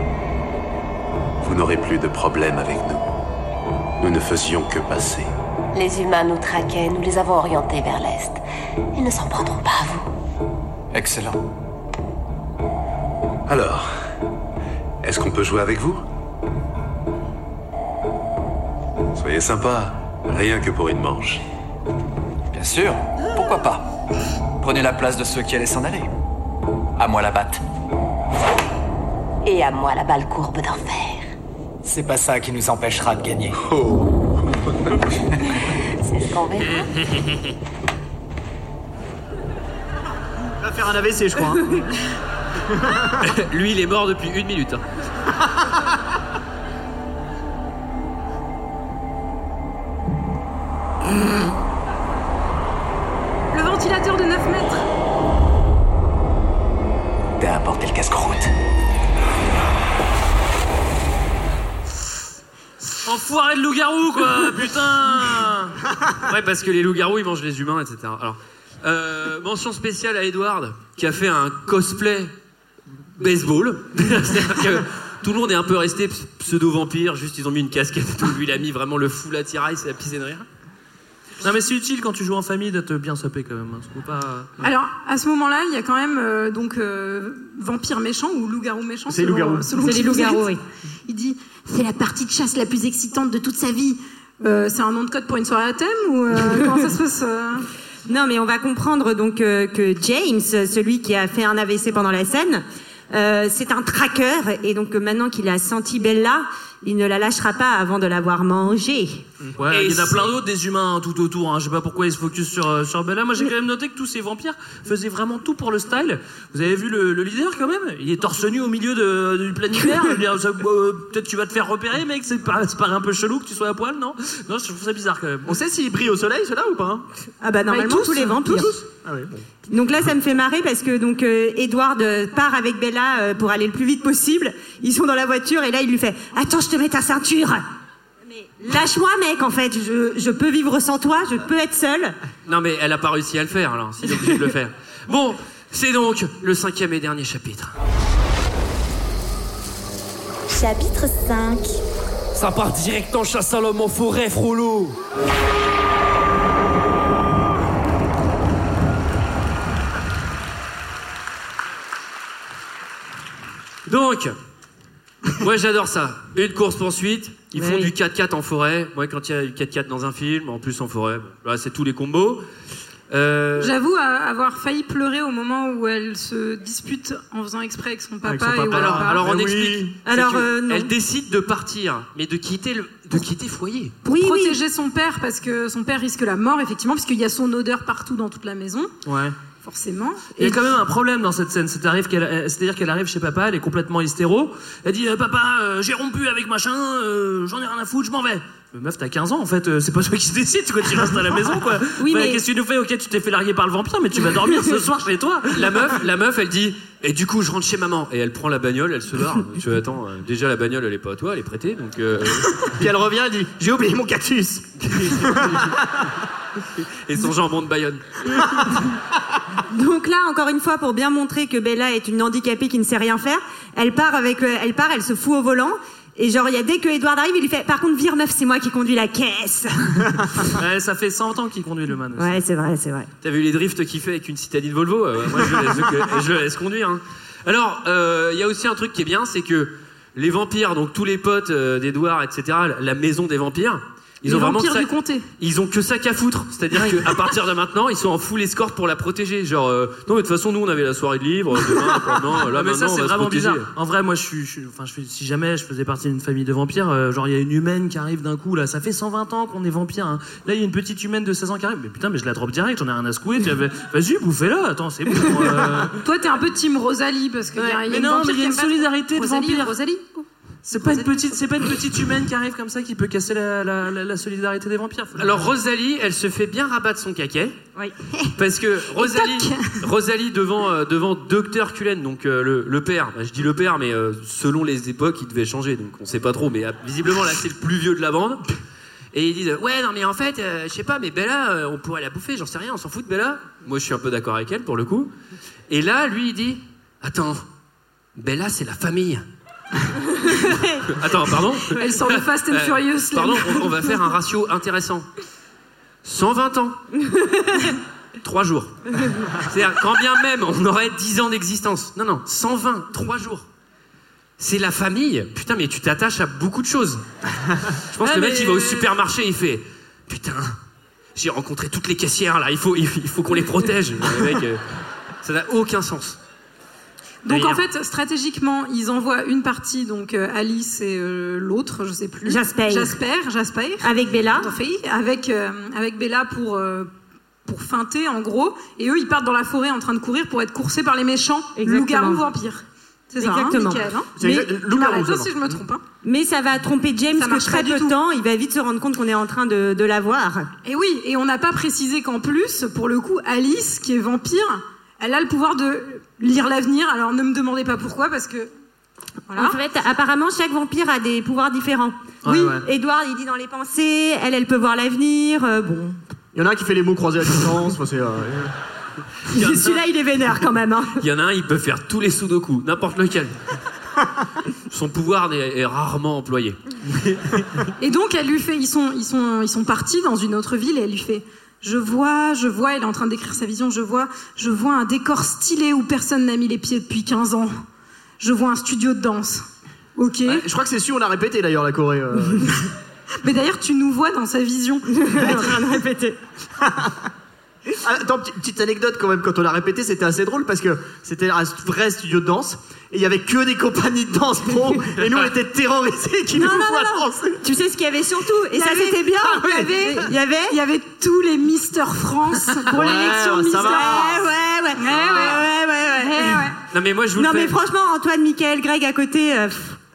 Vous n'aurez plus de problème avec nous. Nous ne faisions que passer. Les humains nous traquaient, nous les avons orientés vers l'Est. Ils ne s'en prendront pas à vous. Excellent. Alors, est-ce qu'on peut jouer avec vous? Soyez sympa, rien que pour une manche. Bien sûr. Pourquoi pas? Prenez la place de ceux qui allaient s'en aller. À moi la batte. Et à moi la balle courbe d'enfer. C'est pas ça qui nous empêchera de gagner. C'est ce qu'on verra. Il va faire un AVC, je crois. hein. Lui, il est mort depuis une minute. hein. Le ventilateur de 9 mètres. T'as apporté le casse-croûte. Enfoiré de loup-garou, quoi, putain Ouais, parce que les loups-garous, ils mangent les humains, etc. Alors, euh, mention spéciale à Edward, qui a fait un cosplay baseball. C'est-à-dire que tout le monde est un peu resté ps- pseudo-vampire, juste ils ont mis une casquette et tout. Lui, il a mis vraiment le full attirail, c'est la pisé de rire. Non mais c'est utile quand tu joues en famille d'être bien sapé quand même. hein. Pas... Alors, à ce moment-là, il y a quand même euh, donc euh, vampire méchant ou loup-garou méchant. C'est selon- loup-garou. C'est les loups-garous, oui. Il dit c'est la partie de chasse la plus excitante de toute sa vie. Euh, c'est un nom de code pour une soirée à thème ou euh, comment ça se passe euh? Non, mais on va comprendre donc euh, que James, celui qui a fait un AVC pendant la scène, euh, c'est un tracker et donc maintenant qu'il a senti Bella, il ne la lâchera pas avant de l'avoir mangée. Ouais, il y en a plein d'autres des humains hein, tout autour. Hein. Je sais pas pourquoi ils se focus sur, euh, sur Bella. Moi j'ai quand même noté que tous ces vampires faisaient vraiment tout pour le style. Vous avez vu le, le leader quand même? Il est torse nu au milieu de, du ça, euh, Peut-être tu vas te faire repérer, mec. C'est pas, ça paraît un peu chelou que tu sois à poil, non? Non, je trouve ça bizarre quand même. On sait s'il brille au soleil, ceux-là, ou pas hein? Ah bah normalement tous, tous, les vampires. Ah bon. Donc là, ça me fait marrer parce que donc euh, Edward euh, part avec Bella euh, pour aller le plus vite possible. Ils sont dans la voiture et là, il lui fait "Attends, je te mets ta ceinture." Mais lâche-moi, mec. En fait, je, je peux vivre sans toi. Je peux être seule. Non, mais elle a pas réussi à le faire, alors, est obligé de le faire. Bon, c'est donc le cinquième et dernier chapitre. Chapitre 5 Ça part direct en chasse à l'homme en forêt, Frollo Donc, moi j'adore ça. Une course-poursuite, ils font du 4x4 en forêt. Moi, quand il y a du 4x4 dans un film, en plus en forêt, bon, là c'est tous les combos. Euh, J'avoue avoir failli pleurer au moment où elle se dispute en faisant exprès avec son papa, Avec son et où Alors, on explique. Alors, euh, elle décide de partir, mais de quitter le, de quitter foyer. pour protéger son père parce que son père risque la mort effectivement parce qu'il y a son odeur partout dans toute la maison Ouais. Forcément Il y a quand même un problème dans cette scène. Qu'elle- C'est-à-dire qu'elle arrive chez papa, elle est complètement hystéro. Elle dit euh, Papa, euh, j'ai rompu avec machin, euh, j'en ai rien à foutre, je m'en vais. Mais meuf, t'as 15 ans en fait, euh, c'est pas toi qui décides, quoi, tu restes à la maison quoi. Oui, Bah, mais- Qu'est-ce que tu nous fais Ok, tu t'es fait larguer par le vampire, mais tu vas dormir ce soir chez toi. La meuf, la meuf, elle dit et du coup je rentre chez maman et elle prend la bagnole, elle se barre. tu vois, attends, euh, déjà la bagnole elle est pas à toi, elle est prêtée donc. euh, Puis elle revient, elle dit J'ai oublié mon cactus. et son jambon de Bayonne. Donc là, encore une fois, pour bien montrer que Bella est une handicapée qui ne sait rien faire, elle part avec, euh, elle part, elle se fout au volant. Et genre, il y a dès que Edward arrive, il lui fait, par contre, vire meuf, c'est moi qui conduis la caisse. ouais, ça fait 100 ans qu'il conduit le man. aussi. Ouais, c'est vrai, c'est vrai. T'as vu les drifts qu'il fait avec une citadine Volvo Euh, Moi, je le laisse, je le laisse conduire. hein. Alors, euh, il y a aussi un truc qui est bien, c'est que les vampires, donc tous les potes euh, d'Edouard, etc., la maison des vampires, ils Les ont vraiment que ça- du comté. Ils ont que ça qu'à foutre. C'est-à-dire qu'à partir de maintenant, ils sont en full escorte pour la protéger. Genre, euh, non, mais de toute façon, nous, on avait la soirée de livres. Demain, pendant, là, mais ça maintenant, c'est vraiment bizarre. En vrai, moi, je suis, je suis- enfin, je fais- si jamais je faisais partie d'une famille de vampires, euh, genre il y a une humaine qui arrive d'un coup là, ça fait 120 ans qu'on est vampire. hein. Là, il y a une petite humaine de 16 ans qui arrive, mais putain, mais je la drop direct, j'en ai rien à secouer. Vas-y, bouffez-la. Attends, c'est bon. euh. toi t'es un peu team Rosalie parce que y a- y a mais une non, mais il y a qui une solidarité de Rosalie, vampires. Rosalie C'est pas une petite, c'est pas une petite humaine qui arrive comme ça qui peut casser la, la- la- la solidarité des vampires. Faut- Alors Rosalie, elle se fait bien rabattre son caquet. Oui. Parce que Rosalie, Rosalie devant, euh, devant Docteur Cullen, donc euh, le, le père, bah, je dis le père, mais euh, selon les époques, il devait changer, donc on sait pas trop, mais euh, visiblement là c'est le plus vieux de la bande. Et ils disent ouais non mais en fait euh, je sais pas mais Bella euh, on pourrait la bouffer j'en sais rien on s'en fout de Bella moi je suis un peu d'accord avec elle pour le coup et là lui il dit attends Bella c'est la famille attends pardon Elle sort de Fast and Euh, Furious, pardon on, on va faire un ratio intéressant 120 ans 3 jours c'est-à-dire quand bien même on aurait 10 ans d'existence non non 120 3 jours c'est la famille. Putain, mais tu t'attaches à beaucoup de choses. Je pense Ah, que le mec, il va au supermarché, il fait Putain, j'ai rencontré toutes les caissières là, il faut, il faut qu'on les protège. Mec, euh, ça n'a aucun sens. Donc en fait, stratégiquement, ils envoient une partie, donc euh, Alice et euh, l'autre, je sais plus. Jasper. Jasper, Jasper. Avec Bella. Avec, euh, avec Bella pour, euh, pour feinter, en gros. Et eux, ils partent dans la forêt en train de courir pour être coursés par les méchants Exactement. loups-garous vampires. C'est ça, Exactement. hein, Mickaël, hein Mais loup-garou, si je me trompe. Hein. Mais ça va tromper James Ça que très peu de temps, il va vite se rendre compte qu'on est en train de, de la voir. Et oui, et on n'a pas précisé qu'en plus, pour le coup, Alice, qui est vampire, elle a le pouvoir de lire l'avenir. Alors ne me demandez pas pourquoi, parce que. Voilà. En fait, apparemment, chaque vampire a des pouvoirs différents. Ouais, oui, ouais. Edward, il dit dans les pensées, elle, elle peut voir l'avenir. euh, bon. Il y en a un qui fait les mots croisés à distance. enfin, c'est, euh, Celui-là, il est vénère quand même. hein. Il y en a un, il peut faire tous les sudoku, n'importe lequel. Son pouvoir est, est rarement employé. Et donc, elle lui fait, ils sont, ils sont, ils sont partis dans une autre ville et elle lui fait, je vois, je vois, elle est en train d'écrire sa vision, je vois, je vois un décor stylé où personne n'a mis les pieds depuis 15 ans. Je vois un studio de danse. Ok. je crois que c'est sûr, on a répété d'ailleurs la Corée. euh. Mais d'ailleurs, tu nous vois dans sa vision. en train de répéter. Ah, Attends, petite, anecdote quand même, quand on l'a répété, c'était assez drôle parce que c'était un vrai studio de danse et il y avait que des compagnies de danse pro et nous on était terrorisés qui nous Non, non, voient non, non. danser. Tu sais ce qu'il y avait surtout, et ça avait- c'était bien. Ah, il y avait, il y avait, il y avait tous les Mister France pour Ouais, l'élection Mister. va. Ouais, ouais, ouais, ouais, ouais, ouais, ouais, ouais. Non, mais moi, je vous Non le mais franchement, Antoine, Michael, Greg à côté, euh,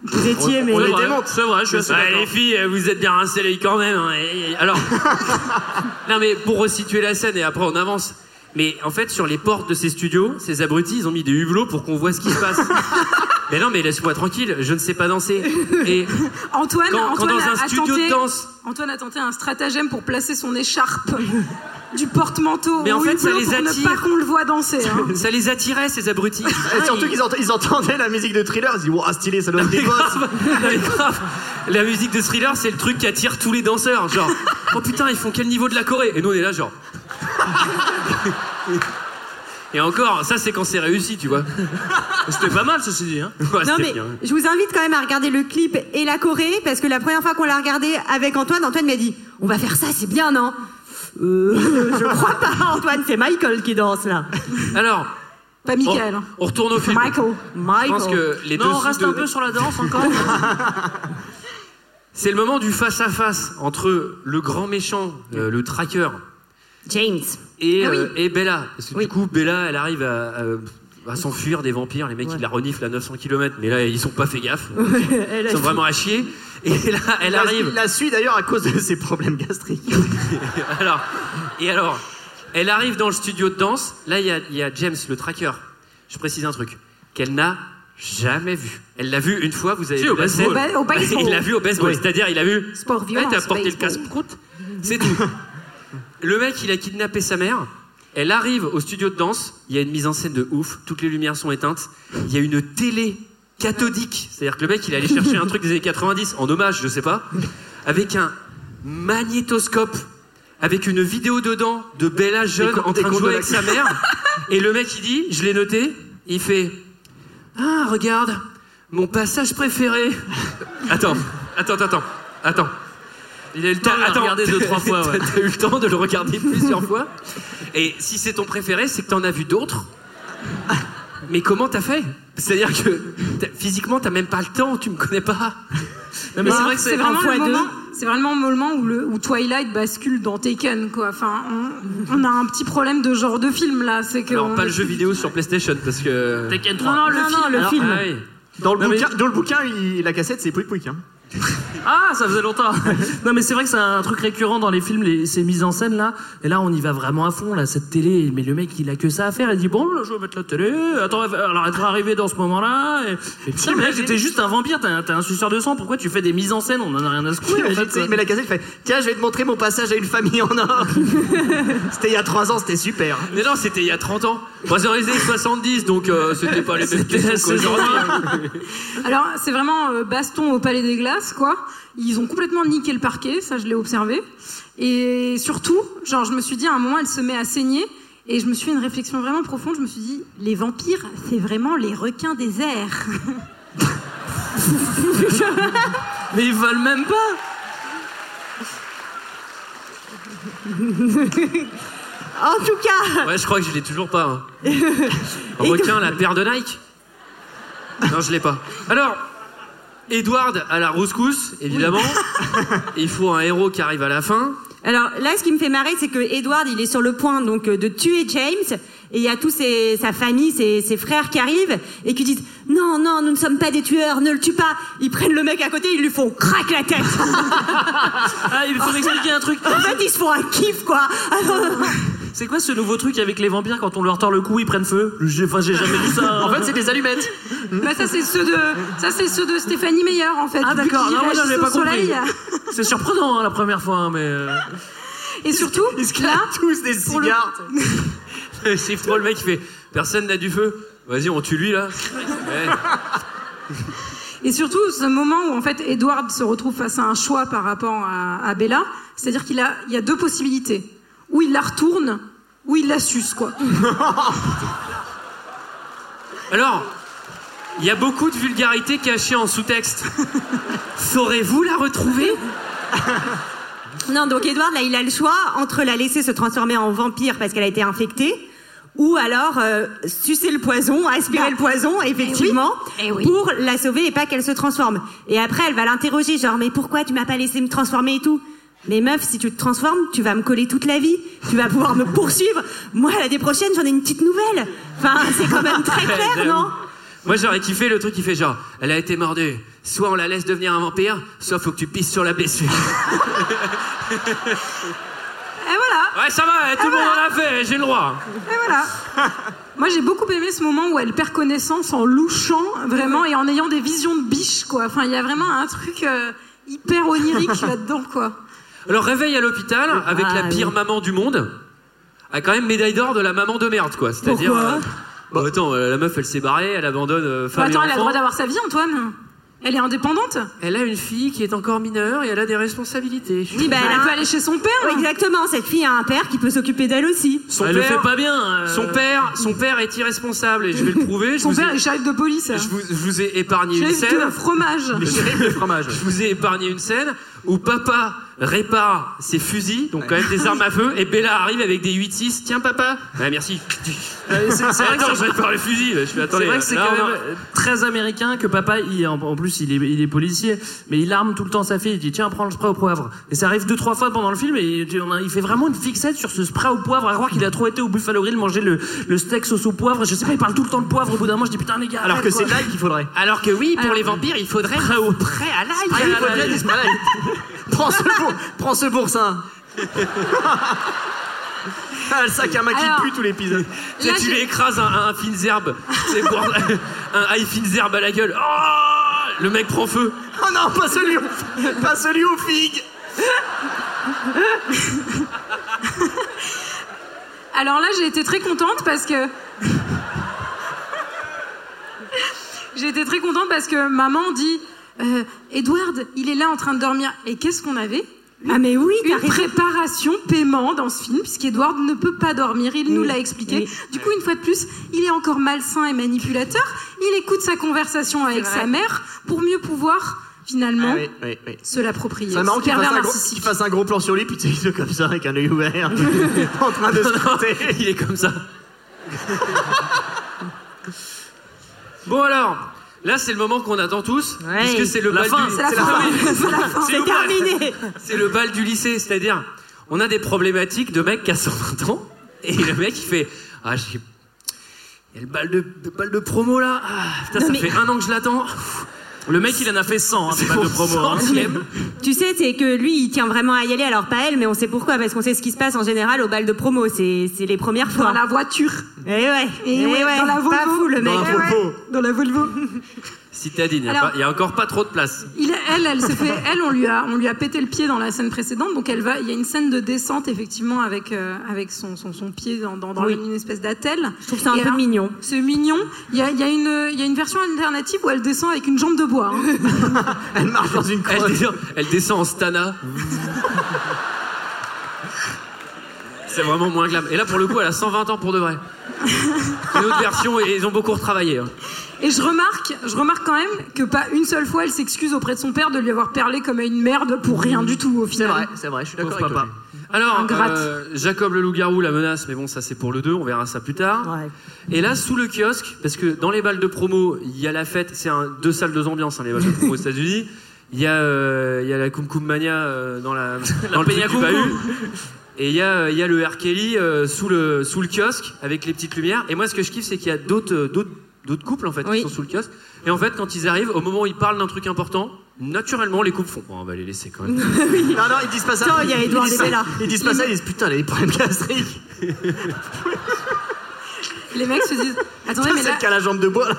vous étiez mais. On les démonte. C'est vrai, je suis assez d'accord. les filles, euh, vous êtes bien rincées les quand même. hein. Et- et- Alors, non mais pour resituer la scène et après on avance. Mais en fait, sur les portes de ces studios, ces abrutis, ils ont mis des hublots pour qu'on voit ce qui se passe. mais non, mais laisse-moi tranquille, je ne sais pas danser. Et Antoine, Quand- quand Antoine dans un a, studio de tenté, danse- Antoine a tenté un stratagème pour placer son écharpe du porte-manteau. Mais en fait, ça les pour attire. ne pas qu'on le voit danser. hein. Ça les attirait, ces abrutis. Et surtout qu'ils ent- ils entendaient la musique de thriller, ils se disent, wow, stylé, ça doit être des gosses. grave, non, mais grave. La musique de thriller, c'est le truc qui attire tous les danseurs. Genre, oh putain, ils font quel niveau de la Corée? Et nous, on est là, genre. Et encore, ça, c'est quand c'est réussi, tu vois. C'était pas mal, ceci dit. Hein. Ouais, Non mais bien. je vous invite quand même à regarder le clip et la Corée parce que la première fois qu'on l'a regardé avec Antoine, Antoine m'a dit on va faire ça, c'est bien non? Euh, Je crois pas Antoine, c'est Michael qui danse là. Alors. Pas Michael. hein. On, on retourne au film. Michael. Je pense que les non, on reste de- un peu sur la danse encore. C'est le moment du face-à-face entre le grand méchant, euh, le tracker, James, et, Ah oui. euh, et Bella. Parce que du coup, Bella, elle arrive à, à- à s'enfuir des vampires. Les mecs, ils la reniflent à 900 km, mais là, ils sont pas fait gaffe. Ils sont vraiment à chier. Et là, elle La- arrive. Il la suit d'ailleurs à cause de ses problèmes gastriques. alors, et alors, elle arrive dans le studio de danse. Là, il y a, il y a James, le tracker. Je précise un truc qu'elle n'a jamais vu. Elle l'a vu une fois. Vous avez Si, vu au la baseball. scène. Au ba- au baseball. Il l'a vu au baseball. Oui. C'est-à-dire, il a vu. Sport Ouais, violence, t'as porté le baseball. casse-croûte. C'est tout. Le mec, il a kidnappé sa mère. Elle arrive au studio de danse. Il y a une mise en scène de ouf. Toutes les lumières sont éteintes. Il y a une télé cathodique. C'est-à-dire que le mec, il est allé chercher un truc des années 90 en hommage, je sais pas, avec un magnétoscope, avec une vidéo dedans de Bella jeune en train de jouer avec sa mère. Et le mec, il dit, je l'ai noté, il fait Ah, regarde, mon passage préféré. Attends, attends, attends, attends. Il a eu le temps de la regarder deux, trois fois. ouais. T'as eu le temps de le regarder plusieurs fois. Et si c'est ton préféré, c'est que t'en as vu d'autres. Mais comment t'as fait? C'est-à-dire que t'as- physiquement, t'as même pas le temps, tu me connais pas. Non, mais c'est vrai que c'est c'est vraiment le moment. C'est vraiment le moment où, le, où Twilight bascule dans Taken, quoi. Enfin, on, on a un petit problème de genre de film là. C'est que Alors, on pas est- le jeu vidéo sur PlayStation, parce que. Tekken Non, 3. non, le Non, film. non, le Alors, film. Ah oui. Dans le, Non, mais- bouquin, dans le bouquin, il- la cassette, c'est Pouic Pouic. Hein. Ah, ça faisait longtemps. non, mais c'est vrai que c'est un truc récurrent dans les films, les, ces mises en scène là. Et là, on y va vraiment à fond, là, cette télé. Mais le mec, il a que ça à faire. Il dit Bon, je vais mettre la télé. Attends, alors elle va arriver dans ce moment-là. Et, putain, mais mec, t'es juste un vampire, t'es un, suceur de sang. Pourquoi tu fais des mises en scène? On en a rien à se couper, en fait. met la cassette, il fait Tiens, je vais te montrer mon passage à une famille en or. c'était il y a 3 ans, c'était super. Mais non, c'était il y a 30 ans. Moi, c'est les années 70, donc euh, c'était pas les mêmes questions c'est qu'aujourd'hui. Alors, c'est vraiment euh, baston au Palais des Glaces, quoi. Ils ont complètement niqué le parquet, ça je l'ai observé. Et surtout, genre, je me suis dit à un moment, elle se met à saigner. Et je me suis fait une réflexion vraiment profonde. Je me suis dit, les vampires, c'est vraiment les requins des airs. Mais ils veulent même pas. En tout cas, Ouais, je crois que je l'ai toujours pas. hein. Requin, la paire de Nike Non, je l'ai pas. Alors, Edward à la rouscousse, évidemment. Il faut un héros qui arrive à la fin. alors là, ce qui me fait marrer, c'est que Edward, il est sur le point donc euh, de tuer James, et il y a tous ses, sa famille, ses, ses frères qui arrivent et qui disent non, non, nous ne sommes pas des tueurs, ne le tue pas. Ils prennent le mec à côté, ils lui font craque la tête. Ah, il faut m'expliquer un truc. en fait, ils se font un kiff quoi. Alors, C'est quoi ce nouveau truc avec les vampires quand on leur tord le cou, ils prennent feu J'ai enfin, j'ai jamais vu ça. En fait, c'est des allumettes. bah, ça, c'est ceux de, ça, c'est ceux de Stéphanie Meyer, en fait. Ah, d'accord. Non, moi, j'avais pas compris. C'est surprenant hein, la première fois, hein, mais. euh, Et surtout, Ils se là, tous des pour le- cigares. Chiffre trop le mec qui fait Personne n'a du feu. Vas-y, on tue lui là. Ouais. Et surtout, ce moment où en fait Edward se retrouve face à un choix par rapport à, à Bella, c'est-à-dire qu'il a, il y a deux possibilités. Ou il la retourne, ou il la suce, quoi. Alors, il y a beaucoup de vulgarité cachée en sous-texte. Saurez-vous la retrouver? Non, donc Edward, là, il a le choix entre la laisser se transformer en vampire parce qu'elle a été infectée, ou alors euh, sucer le poison, aspirer le poison, effectivement, Eh oui. pour la sauver et pas qu'elle se transforme. Et après, elle va l'interroger, genre, mais pourquoi tu m'as pas laissé me transformer et tout? Mais meuf, si tu te transformes, tu vas me coller toute la vie. Tu vas pouvoir me poursuivre. Moi, l'année prochaine, j'en ai une petite nouvelle. Enfin, c'est quand même très clair, non? Moi j'aurais kiffé le truc qui fait genre Elle a été mordue. Soit on la laisse devenir un vampire, soit faut que tu pisses sur la blessure. Et voilà. Ouais, ça va, tout le monde en a fait, j'ai le droit. Et voilà. Moi, j'ai beaucoup aimé ce moment où elle perd connaissance en louchant, vraiment, et en ayant des visions de biche, quoi. Enfin, il y a vraiment un truc euh, hyper onirique là-dedans, quoi. Alors réveil à l'hôpital avec Ah, la pire oui. maman du monde. a quand même médaille d'or de la maman de merde, quoi. C'est-à-dire. Euh, bah, attends, euh, la meuf, elle s'est barrée, elle abandonne euh, Bah, femme attends, et elle a le droit d'avoir sa vie, Antoine. Elle est indépendante. Elle a une fille qui est encore mineure et elle a des responsabilités. Oui, bah, Elle peut aller chez son père. Oui, exactement. Cette fille a un père qui peut s'occuper d'elle aussi. Son Elle père, le fait pas bien. euh. Son père, son père est irresponsable et je vais le prouver. Je Son père ai- est shérif de police. je vous, je vous ai épargné une scène. de fromage. Je vous ai épargné une scène où papa répare ses fusils, donc quand même des armes à feu, et Bella arrive avec des 8-6. Tiens, papa. Ouais, merci. c'est- c'est vrai que Attends, c'est- je répare les fusils. Je fais, C'est attendez, vrai que c'est là, quand même très américain que papa, il, en, en plus, il est, il est policier, mais il arme tout le temps sa fille. Il dit tiens, prends le spray au poivre. Et ça arrive deux trois fois pendant le film et il fait vraiment une fixette sur ce spray au poivre. À croire qu'il a trop été au Buffalo Grill manger le, le steak sauce au poivre. Je sais pas, il parle tout le temps de poivre. Au bout d'un moment, je dis putain les gars. Alors que c'est l'ail qu'il faudrait. Alors que oui, pour Alors- les vampires, il faudrait Prêt au- prêt à l'ail. Prends ce pour, prends ce pour ça. Ah, le sac à main qui Alors- pue tout l'épisode. Tu sais, tu lui écrases un, un Finzerbe. C'est pour un high Finzerbe à la gueule. Oh le mec prend feu. Oh non, pas celui, au- pas celui aux figues. Alors là, j'ai été très contente parce que. j'ai été très contente parce que maman dit euh, Edward, il est là en train de dormir. Et qu'est-ce qu'on avait? Ah, mais oui, Une préparation paiement dans ce film, puisqu'Edward ne peut pas dormir, il nous l'a expliqué. oui. Du coup, une fois de plus, il est encore malsain et manipulateur. Il écoute sa conversation avec sa mère pour mieux pouvoir, finalement, Ah oui, oui, oui. se l'approprier. C'est marrant qu'il fasse, qu'il fasse un gros plan sur lui, puis tu sais, il est comme ça, avec un œil ouvert, en train de se. Il est comme ça. Bon alors, là c'est le moment qu'on attend tous, Ouais. puisque c'est le La bal fin, du... C'est la c'est fin. terminé. Le bal du lycée, c'est-à-dire, on a des problématiques de mecs qui a 120 ans, et le mec il fait, ah j'ai... Il y a le bal de, le bal de promo là, ah, putain, ça mais- fait un an que je l'attends. Le mec, il en a fait 100 hein, des balles de promo. hein. Tu sais, c'est que lui, il tient vraiment à y aller. Alors pas elle, mais on sait pourquoi, parce qu'on sait ce qui se passe en général au bal de promo. C'est c'est les premières fois. Dans la voiture. Eh ouais. Et eh ouais, dans la Volvo. Pas fou le mec. Dans la Volvo. Citadine, il y a Alors- pas- il y, a encore pas trop de place. Il, elle, elle s'est fait, elle, on lui a, on lui a pété le pied dans la scène précédente, donc elle va, il y a une scène de descente effectivement avec, euh, avec son, son, son pied dans, dans, dans Oui. une espèce d'attelle. Je trouve ça un Et peu alors, mignon. C'est mignon. Il y a, il y, a une, il y a une version alternative où elle descend avec une jambe de bois. hein. Elle marche dans une Elle crotte. descend, elle descend en stana. C'est vraiment moins glam. Et là, pour le coup, elle a 120 ans pour de vrai. C'est une autre version et ils ont beaucoup retravaillé. hein. Et je remarque, je remarque quand même que pas une seule fois elle s'excuse auprès de son père de lui avoir parlé comme à une merde pour rien du tout au C'est final. vrai, c'est vrai, je suis d'accord avec papa. toi. Alors, euh, Jacob le loup-garou la menace, mais bon, ça c'est pour le 2, on verra ça plus tard. Ouais. Et là, sous le kiosque, parce que dans les balles de promo, il y a la fête, c'est un, deux salles, deux ambiances, hein, les balles de promo aux États-Unis. Il y, a, euh, il y a la Kum Kum Mania euh, dans, la, dans le Peña du Kum. Et il y a, il y a le R. Kelly euh, sous, le, sous le kiosque avec les petites lumières. Et moi, ce que je kiffe, c'est qu'il y a d'autres euh, d'autres couples en fait Oui. qui sont sous le kiosque. Et en fait, quand ils arrivent, au moment où ils parlent d'un truc important, naturellement, les couples font. On va les laisser quand même. Non, non, ils disent pas ça. Il y a Ils Edouard disent ça. Ils disent pas ça, ils disent putain, des problèmes gastriques. Les mecs se disent Attendez, mais là, Celle qui a la jambe de bois, là,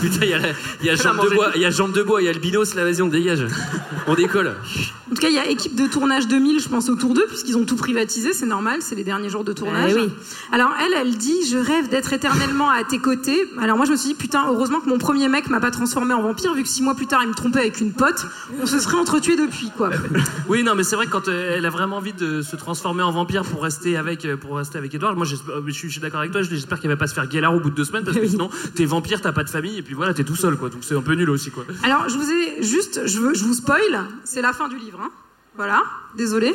putain, il y a, la- y jambe de bois, il y a jambe de bois, il y a le binos, là, vas-y, on dégage. On décolle. en tout cas, il y a équipe de tournage 2000, je pense, autour d'eux, puisqu'ils ont tout privatisé, c'est normal, c'est les derniers jours de tournage. Eh oui. Alors elle, elle dit Je rêve d'être éternellement à tes côtés. Alors moi, je me suis dit Putain, heureusement que mon premier mec m'a pas transformé en vampire, vu que six mois plus tard, il me trompait avec une pote, on se serait entretués depuis, quoi. Oui, non, mais c'est vrai que quand euh, elle a vraiment envie de se transformer en vampire pour rester avec, euh, pour rester avec Edouard, moi euh, je suis, je suis d'accord avec toi, j'espère qu'elle va pas se faire guélar au bout de deux semaines parce que sinon t'es vampire, t'as pas de famille et puis voilà, t'es tout seul quoi. Donc c'est un peu nul aussi quoi. Alors, je vous ai juste, je, veux, je vous spoil, c'est la fin du livre. Hein. Voilà, désolé.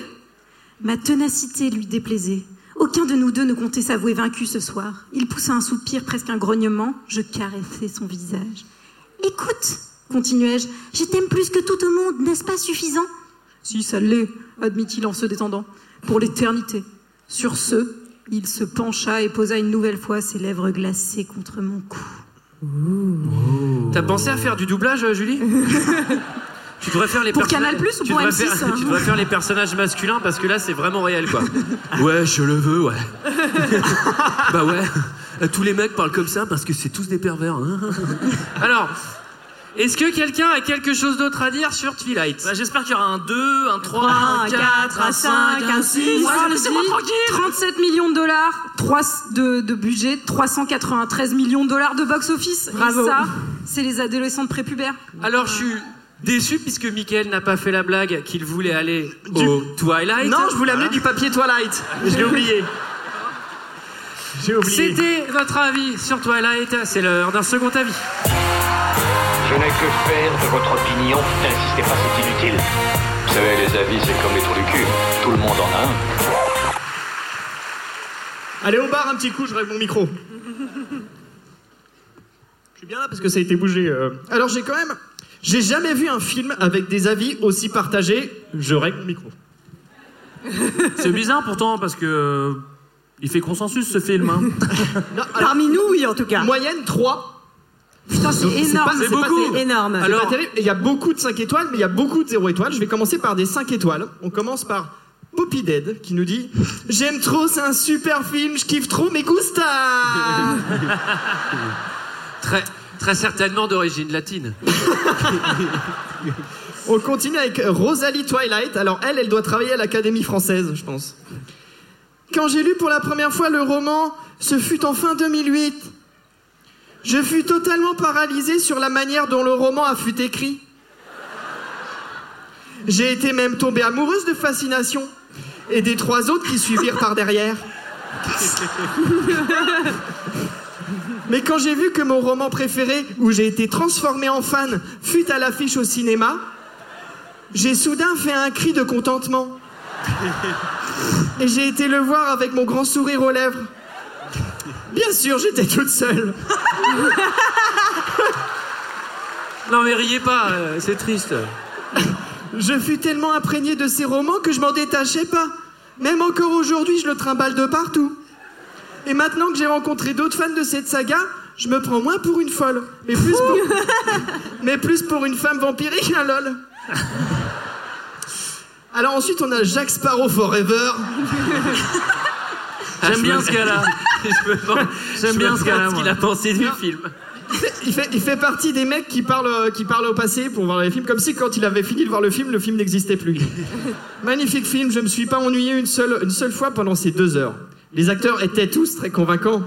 Ma ténacité lui déplaisait. Aucun de nous deux ne comptait s'avouer vaincu ce soir. Il poussa un soupir, presque un grognement. Je caressai son visage. Écoute, continuai-je, je t'aime plus que tout au monde, n'est-ce pas suffisant? Si, ça l'est, admit-il en se détendant. Pour l'éternité. Sur ce, il se pencha et posa une nouvelle fois ses lèvres glacées contre mon cou. T'as pensé à faire du doublage, Julie Tu devrais faire les Pour personnages- Canal Plus ou pour devrais M6, faire- hein Tu devrais faire les personnages masculins parce que là, c'est vraiment réel, quoi. Ouais, je le veux, ouais. bah ouais. Tous les mecs parlent comme ça parce que c'est tous des pervers. hein. Alors, Est-ce que quelqu'un a quelque chose d'autre à dire sur Twilight Bah, J'espère qu'il y aura un 2, un 3, Un un 4, un 5, un 6. Moi, Laissez-moi tranquille 37 millions de dollars, 3 de, de budget, 393 millions de dollars de box-office. Bravo. Et ça, c'est les adolescents de prépubères. Alors je suis déçu puisque Mickaël n'a pas fait la blague qu'il voulait aller au Twilight. Non, je voulais amener Voilà. du papier Twilight. Je l'ai oublié. J'ai oublié. C'était notre avis sur Twilight, c'est l'heure d'un second avis. Je n'ai que faire de votre opinion. N'insistez pas, c'est inutile. Vous savez, les avis, c'est comme les trous du cul. Tout le monde en a un. Allez au bar un petit coup, je règle mon micro. Je suis bien là parce que ça a été bougé. euh. Alors j'ai quand même... J'ai jamais vu un film avec des avis aussi partagés. Je règle mon micro. C'est bizarre pourtant parce que. euh, Il fait consensus ce film. hein. Parmi nous, oui, en tout cas. Moyenne 3. Putain, c'est énorme. C'est beaucoup. Énorme. Alors-. Il y a beaucoup de 5 étoiles, mais il y a beaucoup de 0 étoiles. Je vais commencer par des 5 étoiles. On commence par Poppy Dead qui nous dit J'aime trop, c'est un super film, je kiffe trop, mais gusta Très, très certainement d'origine latine. On continue avec Rosalie Twilight. Alors elle, elle doit travailler à l'Académie française, je pense. Quand j'ai lu pour la première fois le roman, ce fut en fin 2008. Je fus totalement paralysée sur la manière dont le roman a fut écrit. J'ai été même tombée amoureuse de fascination et des trois autres qui suivirent par derrière. Mais quand j'ai vu que mon roman préféré, où j'ai été transformée en fan, fut à l'affiche au cinéma, j'ai soudain fait un cri de contentement. Et j'ai été le voir avec mon grand sourire aux lèvres. Bien sûr, j'étais toute seule. Non mais riez pas, euh, c'est triste. Je fus tellement imprégné de ces romans que je m'en détachais pas. Même encore aujourd'hui, je le trimballe de partout. Et maintenant que j'ai rencontré d'autres fans de cette saga, je me prends moins pour une folle, mais plus pour, mais plus pour une femme vampirique, hein, lol. Alors ensuite, on a Jack Sparrow Forever. J'aime bien ce gars-là. J'aime bien ce gars-là, ce qu'il a pensé du film. Il fait, il fait partie des mecs qui parlent, euh, qui parlent au passé pour voir les films, comme si quand il avait fini de voir le film, le film n'existait plus. Magnifique film, je me suis pas ennuyé une seule, une seule fois pendant ces deux heures. Les acteurs étaient tous très convaincants.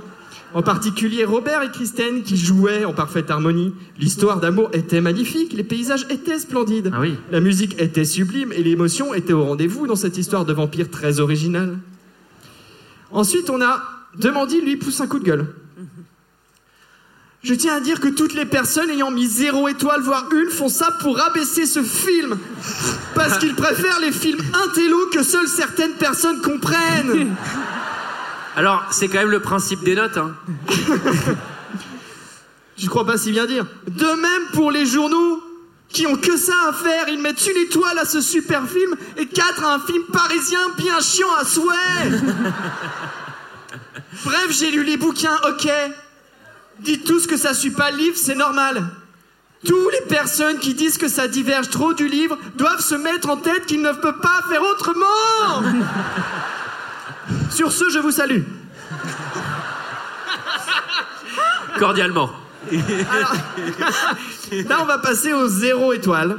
En particulier Robert et Kristen qui jouaient en parfaite harmonie. L'histoire d'amour était magnifique, les paysages étaient splendides. La musique était sublime et l'émotion était au rendez-vous dans cette histoire de vampire très originale. Ensuite, on a Demandi lui pousse un coup de gueule. Je tiens à dire que toutes les personnes ayant mis zéro étoile, voire une, font ça pour rabaisser ce film. Parce qu'ils préfèrent les films intello que seules certaines personnes comprennent. Alors, c'est quand même le principe des notes. Hein. Je crois pas si bien dire. De même pour les journaux qui ont que ça à faire, ils mettent une étoile à ce super film et quatre à un film parisien bien chiant à souhait. Bref, j'ai lu les bouquins, ok. Dites tous que ça suit pas le livre, c'est normal. Tous les personnes qui disent que ça diverge trop du livre doivent se mettre en tête qu'ils ne peuvent pas faire autrement. Sur ce, je vous salue. Cordialement. Là, on va passer aux zéro étoiles.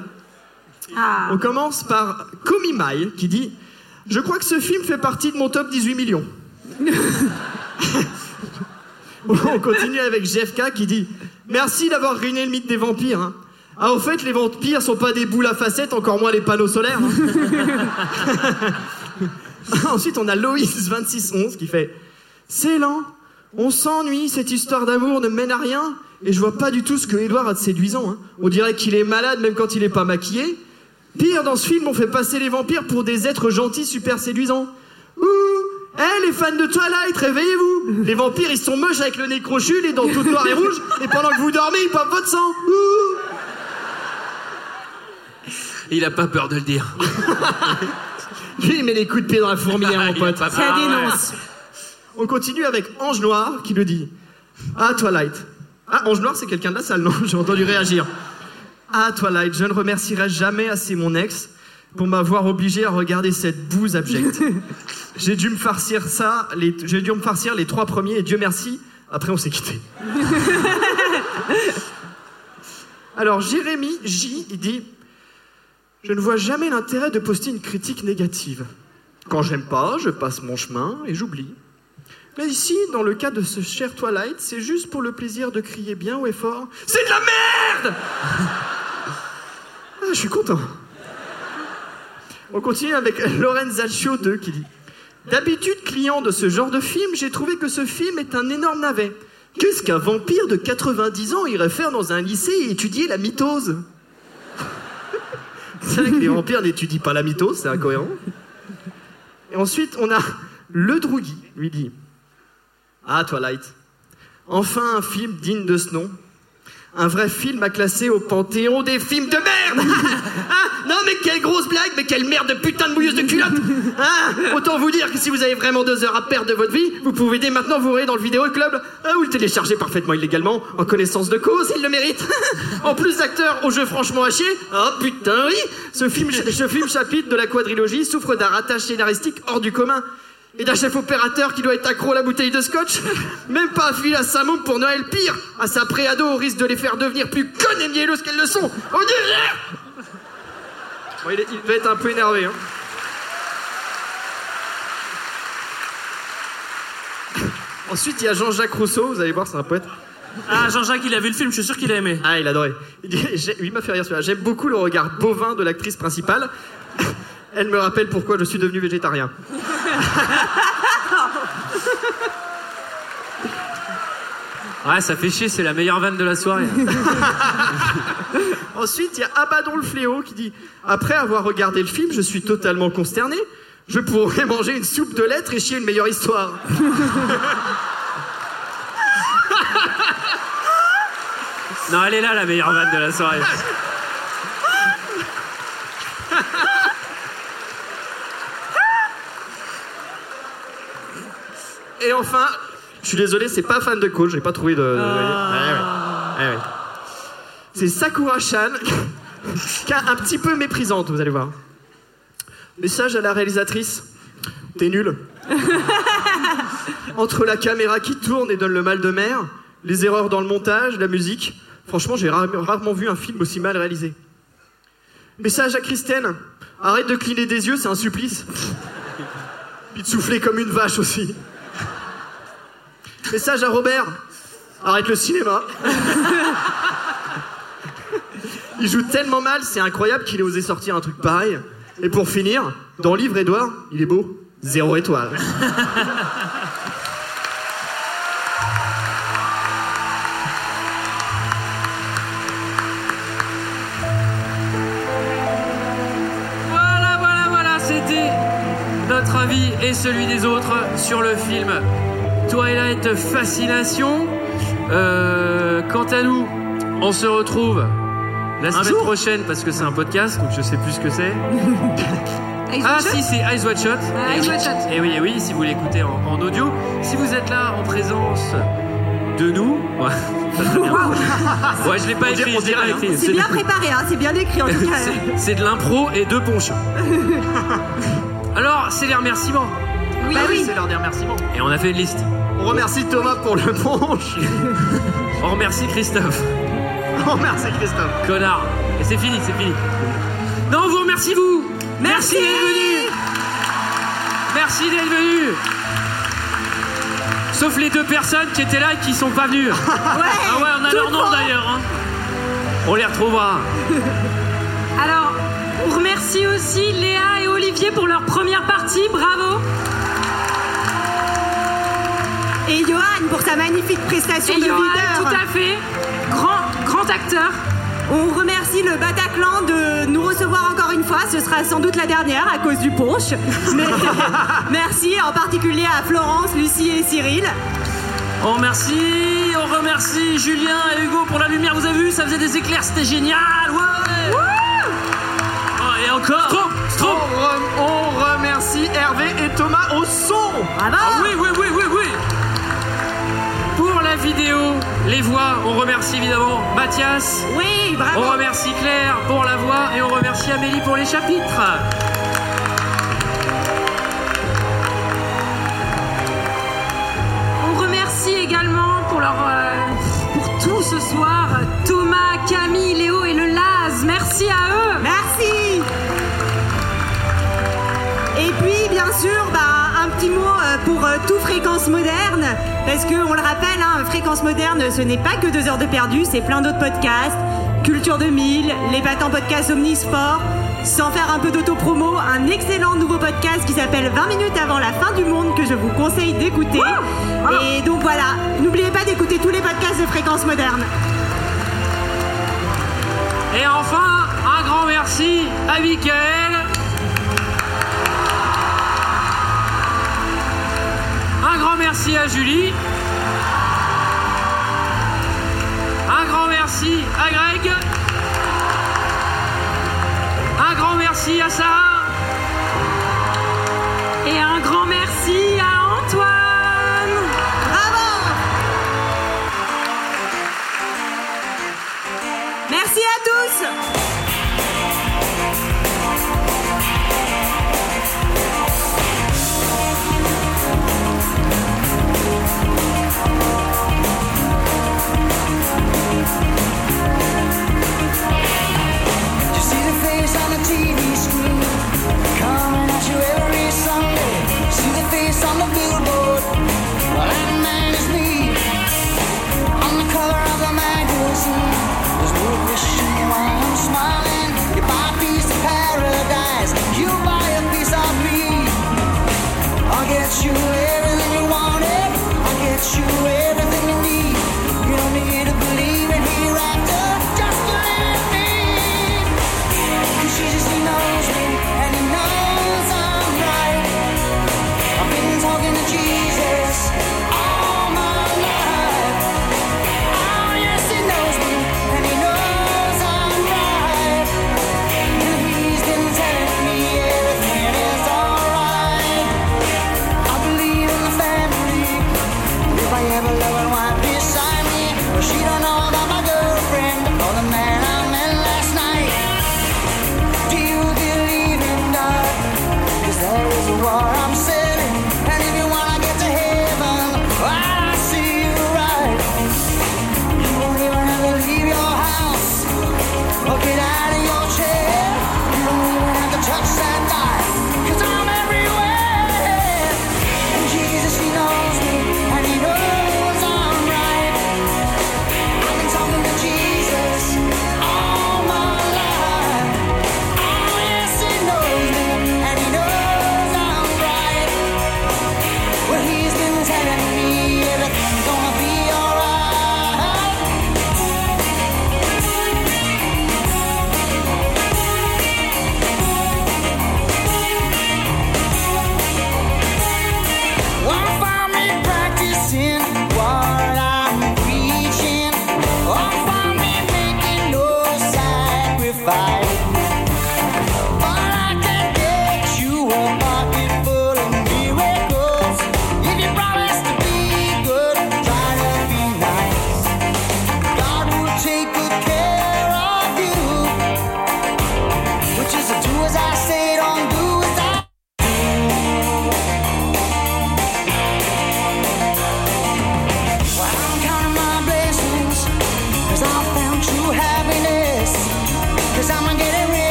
Ah. On commence par Komi Mai qui dit Je crois que ce film fait partie de mon top 18 millions. On continue avec JFK qui dit Merci d'avoir ruiné le mythe des vampires. hein. Ah, au fait, les vampires sont pas des boules à facettes, encore moins les panneaux solaires. hein. Ensuite, on a Loïs2611 qui fait C'est lent, on s'ennuie, cette histoire d'amour ne mène à rien, et je vois pas du tout ce que Edouard a de séduisant. hein. On dirait qu'il est malade même quand il est pas maquillé. Pire, dans ce film, on fait passer les vampires pour des êtres gentils super séduisants. Ouh Eh, les fans de Twilight, réveillez-vous Les vampires, ils sont moches avec le nez crochu, les dents toutes noires et rouges, et pendant que vous dormez, ils pompent votre sang. Ouh Il a pas peur de le dire. Lui, il met les coups de pied dans la fourmilière, mon pote. Ça dénonce. On continue avec Ange Noir qui le dit. Ah, Twilight. Ah, Ange Noir, c'est quelqu'un de la salle, non J'ai entendu réagir. Ah, Twilight, je ne remercierai jamais assez mon ex pour m'avoir obligé à regarder cette bouse abjecte. J'ai dû me farcir ça, les- j'ai dû me farcir les trois premiers et Dieu merci, après on s'est quitté. Alors, Jérémy J, il dit Je ne vois jamais l'intérêt de poster une critique négative. Quand j'aime pas, je passe mon chemin et j'oublie. Mais ici, dans le cas de ce cher Twilight, c'est juste pour le plaisir de crier bien haut et fort C'est de la merde Ah, je suis content. On continue avec Lorenzaccio 2 qui dit D'habitude, client de ce genre de film, j'ai trouvé que ce film est un énorme navet. Qu'est-ce qu'un vampire de 90 ans irait faire dans un lycée et étudier la mitose? C'est vrai que les vampires n'étudient pas la mitose, c'est incohérent. Et ensuite, on a Le Drougui, lui dit Ah, Twilight, enfin un film digne de ce nom. Un vrai film à classer au panthéon des films de merde. Ah, Non mais quelle grosse blague, mais quelle merde de putain de mouilleuse de culotte. Ah, Autant vous dire que si vous avez vraiment deux heures à perdre de votre vie, vous pouvez dès maintenant vous rire dans le vidéo club ah, ou le télécharger parfaitement illégalement, en connaissance de cause, il le mérite. En plus d'acteurs au jeu franchement haché, oh putain oui. Ce film, ce film chapitre de la quadrilogie souffre d'un rattache scénaristique hors du commun. Et d'un chef opérateur qui doit être accro à la bouteille de scotch Même pas affilé à sa môme pour Noël pire À sa préado au risque de les faire devenir plus connes et mielleuses qu'elles le sont On dirait Bon, il, est- il devait être un peu énervé. Hein. Ensuite, il y a Jean-Jacques Rousseau, vous allez voir, c'est un poète. Ah, Jean-Jacques, il a vu le film, je suis sûr qu'il a aimé. Ah, il adorait. Il, il m'a fait rire celui-là. J'aime beaucoup le regard bovin de l'actrice principale. Elle me rappelle pourquoi je suis devenu végétarien. Ouais, ça fait chier, c'est la meilleure vanne de la soirée. Ensuite, il y a Abaddon le fléau qui dit Après avoir regardé le film, je suis totalement consterné. Je pourrais manger une soupe de lettres et chier une meilleure histoire. Non, elle est là, la meilleure vanne de la soirée. Et enfin, je suis désolé, c'est pas fan de coach, j'ai pas trouvé de. de- Ouais, ouais. Ouais, ouais. C'est Sakura Chan, qui est un petit peu méprisante, vous allez voir. Message à la réalisatrice T'es nul. Entre la caméra qui tourne et donne le mal de mer, les erreurs dans le montage, la musique, franchement, j'ai ra- rarement vu un film aussi mal réalisé. Message à Christine Arrête de cligner des yeux, c'est un supplice. Puis de souffler comme une vache aussi. Message à Robert. Arrête le cinéma. Il joue tellement mal, c'est incroyable qu'il ait osé sortir un truc pareil. Et pour finir, dans le livre Edouard, il est beau. Zéro étoile. Voilà, voilà, voilà, c'était notre avis et celui des autres sur le film Twilight Fascination. Euh, quant à nous, on se retrouve la semaine prochaine parce que c'est un podcast, donc je sais plus ce que c'est. Ah si, c'est Eyes Wide Shut. Ah, Eh Eyes oui. Wide. Et oui, et oui, si vous l'écoutez en, en audio. Si vous êtes là en présence de nous, ouais, bien. Ouais, je l'ai pas écrit, dirait- on je l'ai pas dirait, écrit. C'est bien préparé, hein, c'est bien écrit en tout cas. C'est- C'est de l'impro et deux ponches. Alors, c'est les remerciements. Oui, Bah oui. c'est l'heure des remerciements. Et on a fait une liste. On remercie Thomas pour le punch. On remercie Christophe. On remercie Christophe. Connard. Et c'est fini, c'est fini. Non, on vous remercie vous. Merci, d'être venu. Merci d'être venu. Sauf les deux personnes qui étaient là et qui sont pas venues. ah ouais, on a leur nom d'ailleurs. hein. On les retrouvera. Alors, on remercie aussi Léa et Olivier pour leur première partie. Bravo. Et Johan pour sa magnifique prestation Et de Johan, leader. tout à fait. Grand, grand acteur. On remercie le Bataclan de nous recevoir encore une fois. Ce sera sans doute la dernière à cause du punch. Mais merci en particulier à Florence, Lucie et Cyril. On remercie, on remercie Julien et Hugo pour la lumière, vous avez vu, ça faisait des éclairs, c'était génial, ouais Oh, Et encore Strom, On, Strom re- on remercie Hervé et Thomas au son. Bravo Ah oui, oui, oui, oui, oui vidéo, les voix. On remercie évidemment Mathias. Oui, bravo. On remercie Claire pour la voix et on remercie Amélie pour les chapitres. On remercie également pour leur euh, pour tout ce soir Thomas, Camille, Léo et le Laz. Merci à eux. Merci. Et puis bien sûr, bah un petit mot euh, pour euh, tout Fréquence Moderne, parce qu'on le rappelle, hein, Fréquence Moderne, ce n'est pas que deux heures de perdu, c'est plein d'autres podcasts, Culture 2000, les battants podcasts Omnisport, sans faire un peu d'autopromo, un excellent nouveau podcast qui s'appelle 20 minutes avant la fin du monde que je vous conseille d'écouter. Et donc voilà, n'oubliez pas d'écouter tous les podcasts de Fréquence Moderne. Et enfin, un grand merci à Michael Un grand merci à Julie. Un grand merci à Greg. Un grand merci à Sarah. Et un grand merci à Antoine. Bravo. Merci à tous.